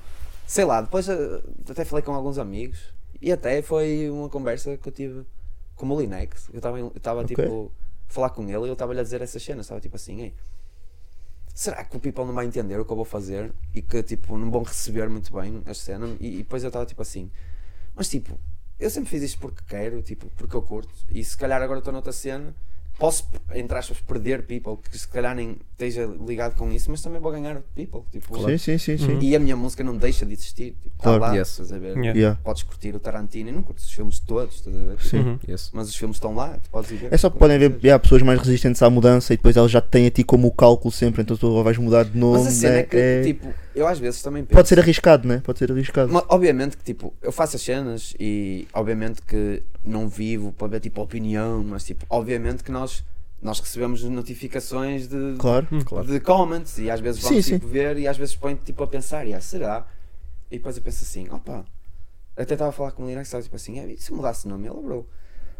G: sei lá, depois eh, até falei com alguns amigos e até foi uma conversa que eu tive com o Linex. Eu estava eu estava
E: Ok.
G: tipo a falar com ele e ele estava-lhe a dizer essas cenas, estava tipo assim, ei, será que o people não vai entender o que eu vou fazer e que tipo não vão receber muito bem a cena? E, e depois eu estava tipo assim, mas tipo, eu sempre fiz isto porque quero, tipo, porque eu curto, e se calhar agora estou noutra cena. Posso, entre aspas, perder people que se calhar nem esteja ligado com isso, mas também vou ganhar people. Tipo,
E: Sim, sim, sim, sim.
G: e a minha música não deixa de existir. Tipo,
E: Claro.
G: tá lá,
F: Yes.
G: estás a ver?
H: Yeah.
E: Yeah.
G: Podes curtir o Tarantino e não curtes os filmes todos, estás a ver? Tipo,
H: Uhum.
F: Yes.
G: Mas os filmes estão lá, tu podes ir ver.
E: É só que podem ver yeah, pessoas mais resistentes à mudança e depois elas já têm a ti como o cálculo sempre, então tu vais mudar de nome.
G: Mas a cena
E: né?
G: é que,
E: É-
G: tipo, eu às vezes também penso.
E: Pode ser arriscado, né? Pode ser arriscado.
G: Mas, obviamente que, tipo, eu faço as cenas e, obviamente que não vivo para ver, tipo, opinião, mas, tipo, obviamente que nós, nós recebemos notificações de,
E: Claro.
G: de comments e às vezes
E: Sim,
G: vamos,
E: sim.
G: tipo, ver e às vezes põe, tipo, a pensar, "Ah, será? E depois eu penso assim, opa, até estava a falar com o Lina que estava, tipo, assim, "É, e se mudasse o nome? Ele, bro,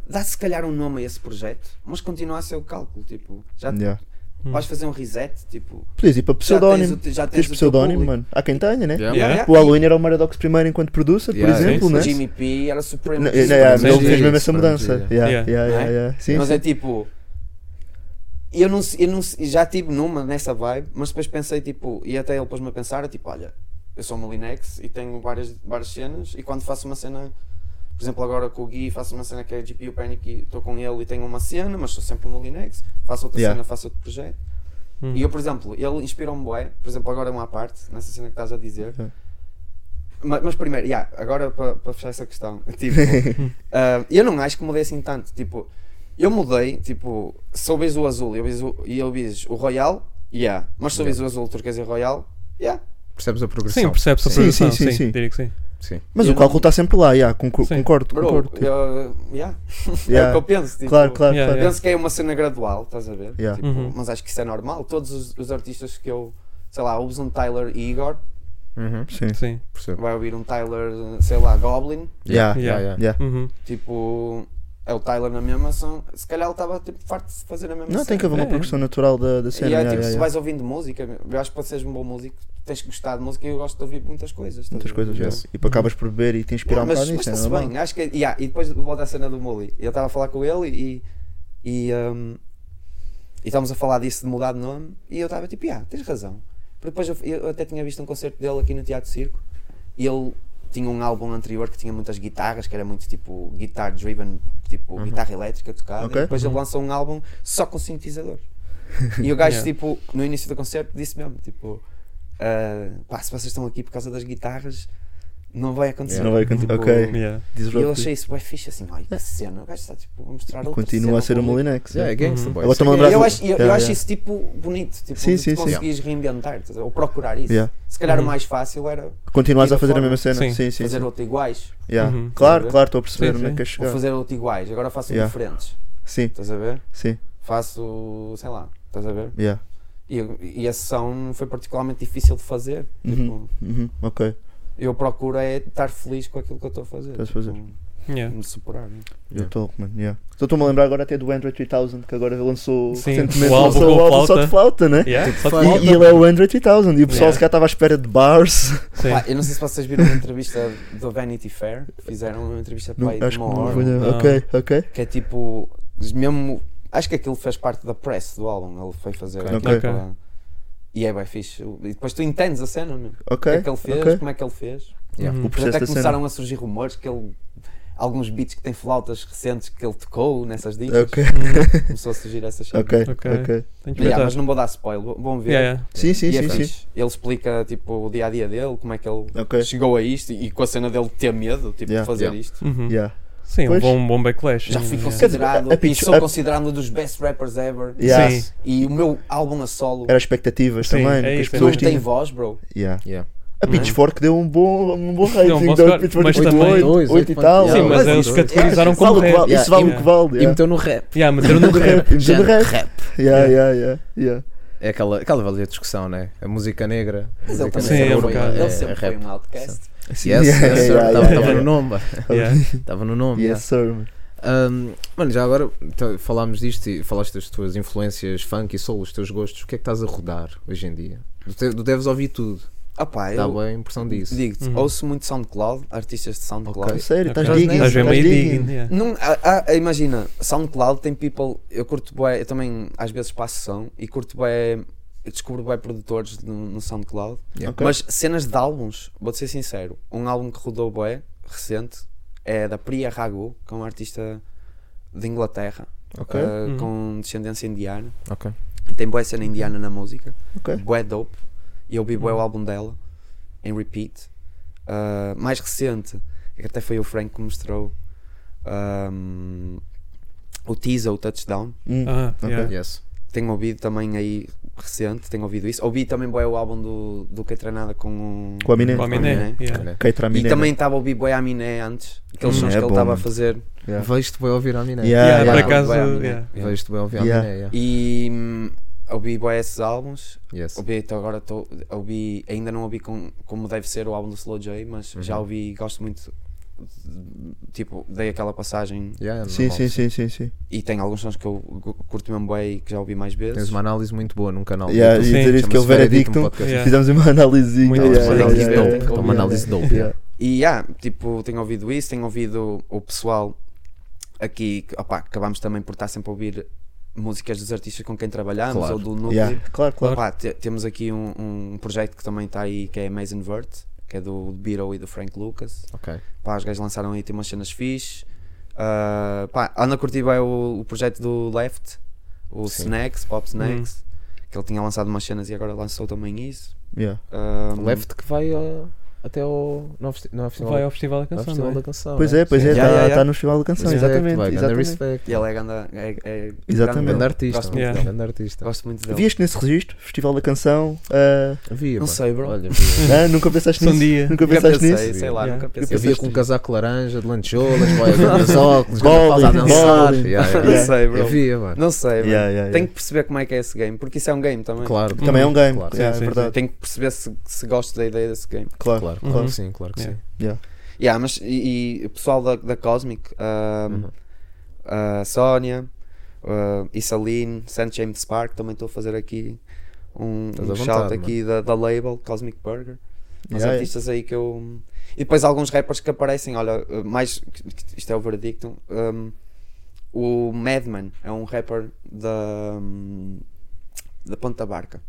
G: dá se calhar um nome a esse projeto, mas continua a ser o cálculo, tipo, já
E: Yeah.
G: vais fazer um reset, tipo,
E: Podias ir para
G: já
E: pseudónimo.
G: tens o, já
E: Tens
G: tens
E: pseudónimo, mano. Há quem tenha, né?
F: Yeah.
H: Yeah.
E: O Halloween era o Maradox primeiro enquanto producer, por
F: Yeah,
E: exemplo,
H: sim,
E: né?
G: O Jimmy P era Supreme.
E: Yeah,
H: Sim,
E: ele
H: sim,
E: fez
H: sim,
E: mesmo essa mudança. Yeah,
H: yeah.
E: yeah,
G: é?
E: yeah, yeah. Sim,
G: mas
E: sim.
G: é tipo. Eu, não, eu não, já tive numa nessa vibe, mas depois pensei tipo, e até ele pôs-me a pensar, é tipo, olha, eu sou uma Linex e tenho várias, várias cenas, e quando faço uma cena, por exemplo, agora com o Gui, faço uma cena que é GPU Panic e estou com ele e tenho uma cena, mas sou sempre uma Linex, faço outra
E: Yeah.
G: cena, faço outro projeto.
H: Uhum.
G: E eu, por exemplo, ele inspirou-me bué, por exemplo, agora uma parte, nessa cena que estás a dizer.
E: Ok.
G: Ma- Mas, primeiro, yeah, agora para fechar essa questão, <laughs> tipo, <laughs> ah, eu não acho que mudei assim tanto. Tipo, eu mudei, tipo, se eu vejo o azul e eu e vejo o Royal, Yeah. Mas se vês o azul, turquesa e royal, yeah.
F: Percebes a progressão?
H: Sim, percebe-se a
E: Sim,
H: progressão.
E: sim, sim,
H: Sim,
E: sim.
H: diria que sim.
F: Sim.
E: Mas
G: Eu
E: o cálculo
G: não-
E: está sempre lá, yeah, concor-
H: Sim.
E: concordo,
G: Bro,
E: concordo. tipo,
G: eu, yeah. <laughs> é o
E: yeah.
G: que eu penso. Tipo,
E: Claro, claro,
H: Yeah,
E: claro.
G: Penso que é uma cena gradual, estás a ver?
E: Yeah.
G: Tipo,
H: Uhum.
G: Mas acho que isso é normal. Todos os, os artistas que eu, sei lá, ouves um Tyler Igor,
F: Uhum.
E: Sim.
H: Sim.
F: Percebo.
G: vai ouvir um Tyler, sei lá, Goblin,
E: Yeah.
F: Yeah,
H: Yeah.
F: yeah.
E: Yeah.
H: Uhum.
G: tipo, é o Tyler na mesma são, se calhar ele estava tipo, farto de fazer a mesma
E: Não, tem que haver uma
H: É.
E: progressão natural da, da cena.
G: E é tipo, se vais ouvindo música, eu acho que para seres um bom músico tens que gostar de música e eu gosto de ouvir muitas coisas.
E: Muitas
G: a
E: coisas, yeah.
F: Yes.
E: E para acabas por beber e te inspirar um
G: mas
E: bocado
G: mas
E: nisso. é
G: está-se bem, acho que yeah, e depois volta à cena do Mully. Eu estava a falar com ele e, e, um, e estávamos a falar disso de mudar de nome e eu estava tipo, yeah, tens razão. Porque depois eu, eu até tinha visto um concerto dele aqui no Teatro Circo e ele tinha um álbum anterior que tinha muitas guitarras, que era muito tipo guitar driven, tipo guitarra elétrica tocada.
E: Ok.
G: E depois ele lançou um álbum só com sintetizadores. <laughs> E o gajo,
H: Yeah.
G: tipo, no início do concerto disse mesmo, tipo, ah, pá, se vocês estão aqui por causa das guitarras, não vai acontecer.
E: Não vai acontecer,
G: Tipo,
E: ok.
H: Yeah.
G: e eu achei isso bem fixe, assim, olha, que cena, o gajo está tipo a mostrar outra
E: Continua a ser o. Molinex.
F: Yeah, é
E: yeah.
F: gangsta, boy.
E: Agora a
F: gangsta.
E: lembrar-
G: Eu acho, eu, eu
E: Yeah,
G: acho
E: yeah.
G: isso tipo bonito, tipo,
E: Sim, sim,
G: conseguires reinventar, ver? ou procurar isso.
E: Yeah.
G: Se calhar
H: Uhum.
G: o mais fácil era
E: Continuas a fazer a mesma cena.
H: Sim.
E: Sim, sim.
G: fazer outro iguais,
E: Yeah.
H: Uhum.
E: Claro, claro, estou a perceber
H: sim,
E: onde é que é chegar.
G: fazer outro iguais, agora faço
E: Yeah.
G: diferentes,
E: Sim,
G: estás a ver?
E: sim.
G: Faço, sei lá, estás a ver?
E: Yeah.
G: E, e a sessão não foi particularmente difícil de fazer.
E: Uhum.
G: Tipo,
E: Uhum. Ok.
G: Eu procuro é estar feliz com aquilo que eu estou a fazer.
E: Estás a fazer.
H: Yeah.
G: me superar. né?
E: Eu estou, mano. Yeah. Estou-me a lembrar agora até do Android 3000 que agora lançou
H: Sim,
E: recentemente
H: o álbum
E: lançou o álbum só
H: flauta.
E: de flauta, né?
H: Yeah, só
F: Tipo,
H: de
E: E,
H: flauta.
E: e ele é o Android 3000 e o pessoal
H: Yeah.
E: se calhar estava à espera de bars.
H: Sim.
G: Pá, eu não sei se vocês viram uma entrevista do Vanity Fair, fizeram uma entrevista para aí de
E: acho que
G: uma hora.
H: Não.
E: Ok, ok.
G: que é tipo, mesmo, acho que aquilo fez parte da press do álbum, ele foi fazer
E: Ok.
G: aquilo
H: Ok.
G: para- e é bem fixe, e depois tu entendes a cena, meu. o
E: Ok.
G: que é que ele fez,
E: ok.
G: como é que ele fez,
F: Yeah.
H: Uhum.
E: O
G: até começaram
E: cena.
G: a surgir rumores que ele, alguns beats que têm flautas recentes que ele tocou nessas dicas,
E: Ok,
H: Uhum.
G: começou a surgir essas cenas.
E: ok,
H: Ok.
E: ok.
H: Tenho que
G: Yeah, mas não vou dar spoiler, vão- ver.
H: Yeah, yeah.
E: Sim, sim,
G: E é
E: sim, sim.
G: Ele explica tipo o dia a dia dele, como é que ele chegou a isto e com a cena dele ter medo tipo,
E: Yeah.
G: de fazer
F: Yeah.
G: isto.
H: Uhum.
E: Yeah.
H: Sim, um
E: Pois.
H: bom, um bom backlash.
G: Já fui
H: yeah.
G: considerado
E: A
G: e
E: pitch-
G: sou
E: a-
G: considerado um dos best rappers ever.
E: Yeah.
H: Sim.
G: E o meu álbum a solo
E: Era expectativas
H: Sim,
E: também,
H: é
E: que as
H: isso,
E: pessoas
G: não tem
E: tinham.
G: voz, bro.
E: Yeah.
F: Yeah.
E: A Pitchfork deu um bom, um bom rating,
H: um bom
E: deu
H: score,
E: Pitchfork
H: mas
E: 8,
H: também-
E: 8, 8 e tal.
H: Sim, mas
F: mas
H: eles
F: isso-
H: categorizaram como
E: vale o que
H: rap.
E: vale, Isso vale o que vale.
F: E
E: yeah.
F: meteu no rap.
H: Yeah, meteram <laughs> no rap.
E: rap, de
F: Já-
E: rap.
F: rap.
E: Yeah, yeah, yeah, yeah.
F: É aquela, aquela velha discussão, né? A música negra. a
G: Mas ele
F: música
G: também
H: Sim,
F: negra
H: é um
G: sempre, foi,
H: bocado.
G: ele
F: é-
G: sempre
F: é
G: foi
F: rap.
G: um outcast.
E: Sim,
F: Yes,
E: yeah,
F: yes, sir.
E: yeah,
F: Estava
E: yeah,
F: no
E: yeah.
F: nome.
H: Yeah.
F: Estava no nome.
E: Yes, sir.
F: Um, mano, já agora falámos disto e falaste das tuas influências funk e soul, os teus gostos. O que é que estás a rodar hoje em dia? Tu, deves ouvir tudo.
G: Ah pá,
F: Dá
G: eu
F: bem a impressão disso.
G: digo-te,
H: Uhum.
G: ouço muito SoundCloud, artistas de SoundCloud.
E: A Sério, estás
H: Ok.
E: digging.
H: Estás meio
E: digging.
H: digging. yeah.
G: Não, há- há- imagina, SoundCloud tem people, eu curto bué, eu também às vezes passo som e curto bué, eu descubro bué produtores no, no SoundCloud,
F: Yeah.
E: Ok.
G: mas cenas de álbuns, vou-te ser sincero, um álbum que rodou bué, recente, é da Priya Ragu, que é uma artista de Inglaterra,
E: Ok,
G: eh,
H: Uhum.
G: com descendência indiana,
F: Ok.
G: e tem bué cena indiana na música,
E: ok.
G: bué dope, e eu ouvi bué o álbum dela, em repeat. Uh, mais recente, que até foi o Frank que mostrou um, o teaser, o touchdown.
E: Hum,
H: Ah,
E: ok.
H: yeah.
F: Yes.
G: Tenho ouvido também aí recente, tenho ouvido isso. Ouvi também bué o álbum do, do Que Treinada com o
E: Com a Miné.
H: Com a Miné. yeah.
G: E
E: Miné.
G: também estava a ouvir bué a Miné antes, aqueles
E: Hum,
G: sons
E: é
G: que ele estava a fazer.
E: Yeah.
F: Vejo-te bem ouvir a Miné.
E: Yeah,
H: Yeah,
E: yeah.
H: por acaso,
G: Miné.
H: yeah.
F: Vejo-te bem ouvir
E: Yeah.
F: a Miné. Yeah.
G: E hum, ouvi bué esses álbuns.
F: Yes.
G: Ouvi até agora, tô, ouvi, ainda não ouvi com, como deve ser o álbum do Slow J, mas
F: Uhum.
G: já ouvi, gosto muito. Tipo, dei aquela passagem
F: Yeah,
E: Sim, sim, sim, sim, sim.
G: e tem alguns sons que eu curto mesmo bem e que já ouvi mais vezes.
F: Tens uma análise muito boa num canal.
E: Yeah, e dizer isso que é o
F: Veredictum.
E: Fizemos uma análise.
H: Muito
F: dope.
G: yeah,
F: Uma
G: yeah.
F: análise dope.
G: E yeah, tipo, tenho ouvido isso, tenho ouvido o pessoal aqui, que, opá, acabamos também por estar sempre a ouvir músicas dos artistas com quem trabalhamos
F: Claro.
G: ou do núcleo.
E: Yeah, Claro, claro.
G: Opá, temos aqui um, um projeto que também está aí que é Amazing Vert, que é do Beatle e do Frank Lucas.
F: Ok.
G: Pá, os gajos lançaram aí, tem umas cenas fixe. Ah, pá, ando a curtir bem o, o projeto do Left, o
F: Sim.
G: Snacks, Pop Snacks, que ele tinha lançado umas cenas e agora lançou também isso.
E: Yeah.
G: Ah,
F: Left que vai a, até ao. Não, é não é festival,
H: Vai ao Festival da
F: é
H: Canção.
F: festival
H: não
F: da
H: é?
F: canção.
E: Pois
F: né?
E: é, pois é, está
G: Yeah, yeah, yeah.
E: no Festival da Canção,
F: Respect,
E: exatamente.
F: vai,
E: exatamente.
F: respect.
G: E ele é ganda. É, é
E: Exatamente.
F: Grande
G: grande.
F: artista,
G: Gosto muito
H: Yeah.
F: Grande artista.
G: Gosto muito dele.
E: Vieste nesse registro, Festival da Canção, ah,
F: Havia,
G: Não sei, bro.
F: Olha,
E: ah, <laughs> nunca pensaste
H: Só um
E: nisso?
H: dia.
E: Nunca
G: Nunca
E: pensaste
G: pensei,
E: nisso?
G: sei lá,
H: Yeah.
G: nunca
E: Eu
G: pensei.
F: Eu via com um
E: nisso?
F: casaco laranja, de lancholas, <laughs> grandes óculos, grande a dançar.
G: Não sei, bro.
F: Eu via, mano.
G: Não sei, bro. Tenho que perceber como é que é esse game, porque isso é um game também.
F: Claro.
E: Também é um game,
H: Sim,
E: é verdade.
G: Tenho que perceber se, se gosto da ideia desse game.
E: Claro,
F: Claro,
H: Uhum.
F: claro que sim, claro que
H: Yeah.
F: sim.
E: Yeah.
G: Yeah, mas e, e o pessoal da, da Cosmic, um,
F: Uhum.
G: a Sónia, uh, e Saline, St. James Park, também estou a fazer aqui um, um
F: à
G: shout
F: vontade,
G: aqui da, da label Cosmic Burger. Uns
E: Yeah,
G: artistas aí que eu. E depois alguns rappers que aparecem, olha, mais. Isto é o veredicto. um, o Madman é um rapper da. um, da Ponta Barca.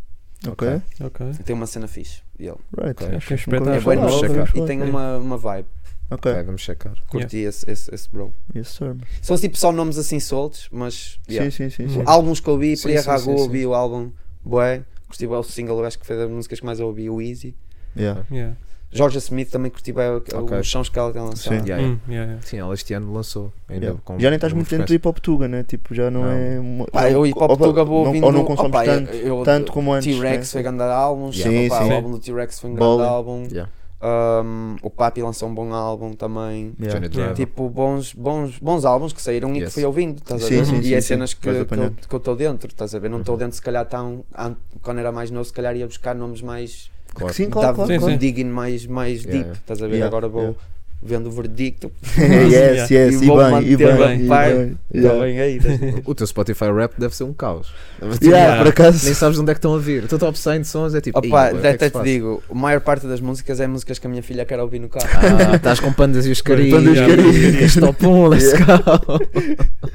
E: Ok,
H: Ok.
G: Tem uma cena fixe. E ele
E: right.
F: Ok.
E: Nunca
H: Acho que é
E: ouvi
H: espetáculo.
G: é bem novo
E: nunca
F: checar.
E: ouvi
G: e tem uma, uma vibe.
E: Ok,
F: Ok, vamos checar.
G: Curti esse, esse, esse bro.
E: yes sir.
G: São tipo só nomes assim soltos, mas. yeah.
E: Sim, sim, sim. sim.
G: Álbuns que eu ouvi, Priya
F: sim.
G: ouvi o álbum Bué, curti o single, eu acho que foi das músicas que mais eu ouvi, o Easy.
E: Yeah.
H: Yeah.
G: Georgia Smith também curti bem o-
F: Ok.
G: os sons que ela tem lançado.
E: Sim.
F: Yeah, yeah.
H: Hum, yeah, yeah.
F: Sim, ela este ano lançou. Ainda
E: Yeah.
F: com-
E: Já nem estás muito dentro do hip hop tuga, né? Tipo, já não,
F: Não.
E: é. uma-
G: Pá, eu hip hop
E: ou-
G: tuga vou
E: não-
G: ouvindo.
E: Ou não consomes
G: opa,
E: tanto,
G: eu- eu-
E: tanto como antes.
G: T-Rex
E: né?
G: foi grande álbum,
E: Sim,
G: opa,
E: sim.
G: o álbum do T-Rex foi um grande álbum.
F: Yeah.
G: Um, o Papi lançou um bom álbum também.
E: Yeah.
G: Tipo, bons, bons, bons álbuns que saíram e
F: Yes.
G: que fui ouvindo, estás a
E: Sim,
G: ver?
E: sim,
G: e
E: sim,
G: é cenas que, eu que eu estou dentro, estás a ver? Não estou
F: Uhum.
G: dentro, se calhar, tão. an- Quando era mais novo, se calhar ia buscar nomes mais.
F: Claro.
E: Sim, claro, claro.
H: Sim,
E: claro.
H: sim.
G: digging mais, mais deep,
F: yeah.
G: estás a ver?
E: Yeah,
G: Agora vou
E: yeah.
G: Vendo o verdicto. <laughs>
E: yes, <laughs> yes,
G: E
E: e bem, e bem.
H: bem.
E: e
G: Vai.
E: bem. Yeah.
G: bem aí. ver?
F: O teu Spotify Rap deve ser um caos. <laughs>
E: Yeah, por acaso.
F: Nem sabes de onde é que estão a vir. O teu top 100 de sons é tipo. "Ih,
G: Opa,
F: é que
G: até
F: se
G: te
F: passa?"
G: digo, a maior parte das músicas é músicas que a minha filha quer ouvir no carro.
F: Ah, estás com pandas e os carinhos.
E: Pandas e os carinhos.
F: Top 1, let's go.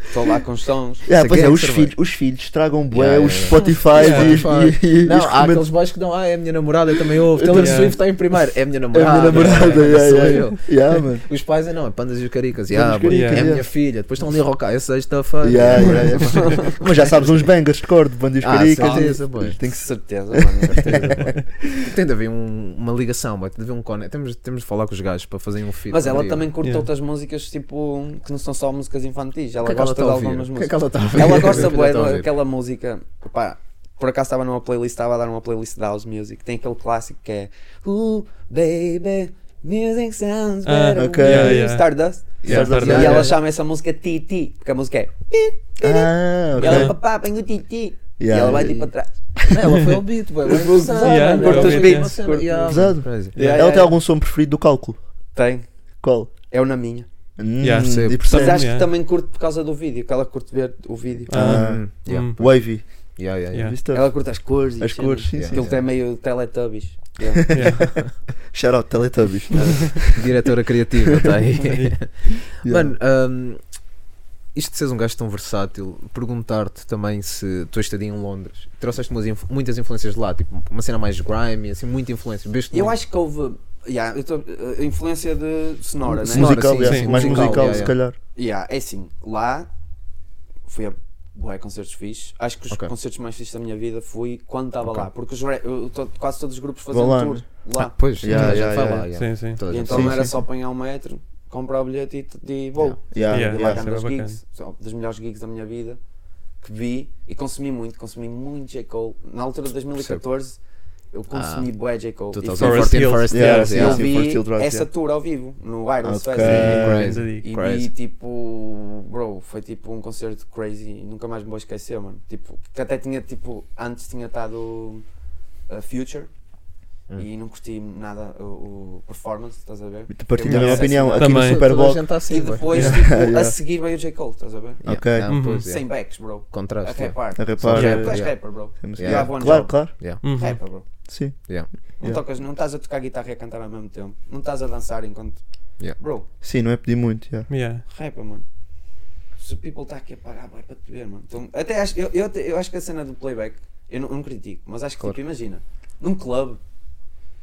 G: Estou lá com os sons.
E: Yeah, pois é, os
F: Gangster,
E: filhos, os filhos estragam bué
F: Yeah,
E: os Spotify
F: Yeah.
E: e, e, e, e
F: Não,
E: os
F: há aqueles boys que dão, ah, é a minha namorada, eu também ouvo.
E: Eu
F: Taylor
H: também.
F: Swift está em primeiro, é a minha
E: É a
F: namorada.
E: minha namorada,
F: é,
E: yeah, yeah, yeah, mano.
F: Os pais é não, é pandas e os caricas.
E: Pandas
F: Yeah,
E: e caricas,
F: é a
E: yeah.
F: minha filha. Depois estão ali a rocar, é sexta-feira.
E: Yeah, yeah, yeah. <laughs> Mas já sabes uns bangers de cor de bandas
F: Ah,
E: caricas.
F: certeza,
E: que
G: certeza, mano. <laughs>
F: Tem de haver um- uma ligação, boy, tem de haver um. Temos, temos de falar com os gajos para fazerem um feat.
G: Mas ela também curte
H: Yeah.
G: outras músicas, tipo, que não são só músicas infantis. Ela
F: que que ela
G: gosta de algumas músicas.
F: ela
G: gosta
F: ouvir?
G: daquela música. Pá, por acaso estava numa playlist, estava a dar uma playlist da House Music. Tem aquele clássico que é Ooh, baby, music sounds
H: Ah,
G: better.
E: ok.
G: with
H: Yeah,
G: you."
H: yeah.
G: Stardust.
H: Yeah,
E: Stardust,
G: E
H: yeah,
G: ela chama essa música Titi, porque a música é.
E: Ah,
G: E ela,
E: ok.
G: papá, põe o Titi. E
E: Yeah,
G: ela vai
E: yeah.
G: tipo atrás.
F: Ela foi ao beat, boy.
H: curto
F: Ela
H: os
F: foi
H: beats,
G: curto.
E: Pesado. Ela tem algum som preferido do cálculo?
G: Tem.
E: Qual?
G: É o na minha.
E: Hum,
H: Yeah,
F: percebo.
G: Mas acho que também curte por causa do vídeo, que ela curte ver o vídeo.
E: Ah,
F: yeah.
H: Hum.
E: Wavy.
F: Yeah, yeah, yeah.
G: Ela curte as cores e
E: As cores, sim.
G: Aquilo
F: sim.
G: é meio Teletubbies. Yeah.
H: Yeah. <laughs>
E: Shout out Teletubbies. <laughs>
F: Diretora criativa, está aí. <laughs>
E: Yeah.
F: Mano, hum, isto de seres um gajo tão versátil, perguntar-te também se tu estadia em Londres, trouxeste inf- muitas influências de lá, tipo uma cena mais grime, assim, muita influência.
G: Eu acho que houve yeah, eu tô, uh, influência de sonora, né?
E: Musical,
F: sim,
E: yeah,
F: sim,
E: mais
F: musical,
E: musical,
F: yeah,
E: se
F: yeah.
E: calhar.
G: Yeah, é assim, lá fui a bué concertos fixes. Acho que os
F: Ok.
G: concertos mais fixes da minha vida fui quando estava
F: Ok.
G: lá, porque os, re- eu- to- quase todos os grupos faziam
E: lá,
G: tour lá.
F: Ah, pois,
E: Yeah,
F: toda a gente
E: yeah,
F: vai
E: yeah.
F: lá. yeah.
H: Sim, sim.
F: Toda a
G: E
F: gente
G: então
E: Sim,
F: vai
G: era
E: sim.
G: só apanhar um metro, comprar o bilhete e, e vou.
E: Yeah,
H: Yeah,
G: E lá
E: yeah.
H: isso era
G: gigs, só das melhores gigs da minha vida que vi e consumi muito, consumi muito J. Cole. Na altura de 2014 eu consumi
F: Ah,
G: bué J. Cole. E
F: 2014
G: fui-
H: Forest Hills.
G: Eu vi essa tour ao vivo no Idols
E: Ok.
G: Fest.
F: Crazy.
G: E
F: Crazy.
G: vi tipo, bro, foi tipo um concerto crazy e nunca mais me vou esquecer, mano. Tipo, que até tinha tipo, antes tinha estado a Future
F: Hum.
G: e não curti nada o, o performance, estás a ver?
E: Te partilho a
G: vi
E: opinião.
G: essa
E: Aqui no
H: Também.
E: Super
F: Toda a
E: Bowl.
F: gente tá assim,
G: E depois, <laughs> tipo,
E: Yeah.
G: a seguir veio o J. Cole, estás a ver?
F: Yeah.
E: Ok.
F: Não,
H: Uhum.
F: pois, yeah.
G: Sem backs, bro. A
F: Contraste. yeah.
G: rapar.
E: A rapar.
G: Yeah, tu és
F: yeah.
G: rapper, bro.
F: Yeah.
E: Claro,
G: job.
E: claro.
F: Yeah.
H: Uhum.
G: Rapper, bro.
E: Sim.
F: Yeah.
G: Não,
E: Yeah.
G: tocas, não estás a tocar guitarra e a cantar ao mesmo tempo. Não estás a dançar enquanto.
F: Yeah.
G: Bro,
E: Sim, não é pedir muito. yeah.
H: Yeah.
G: rapper, mano. Se o people está aqui a pagar, vai para te ver, mano. Então, até acho, eu, eu, eu acho que a cena do playback, eu não, eu não critico, mas acho que
F: Claro.
G: tipo, imagina, num clube,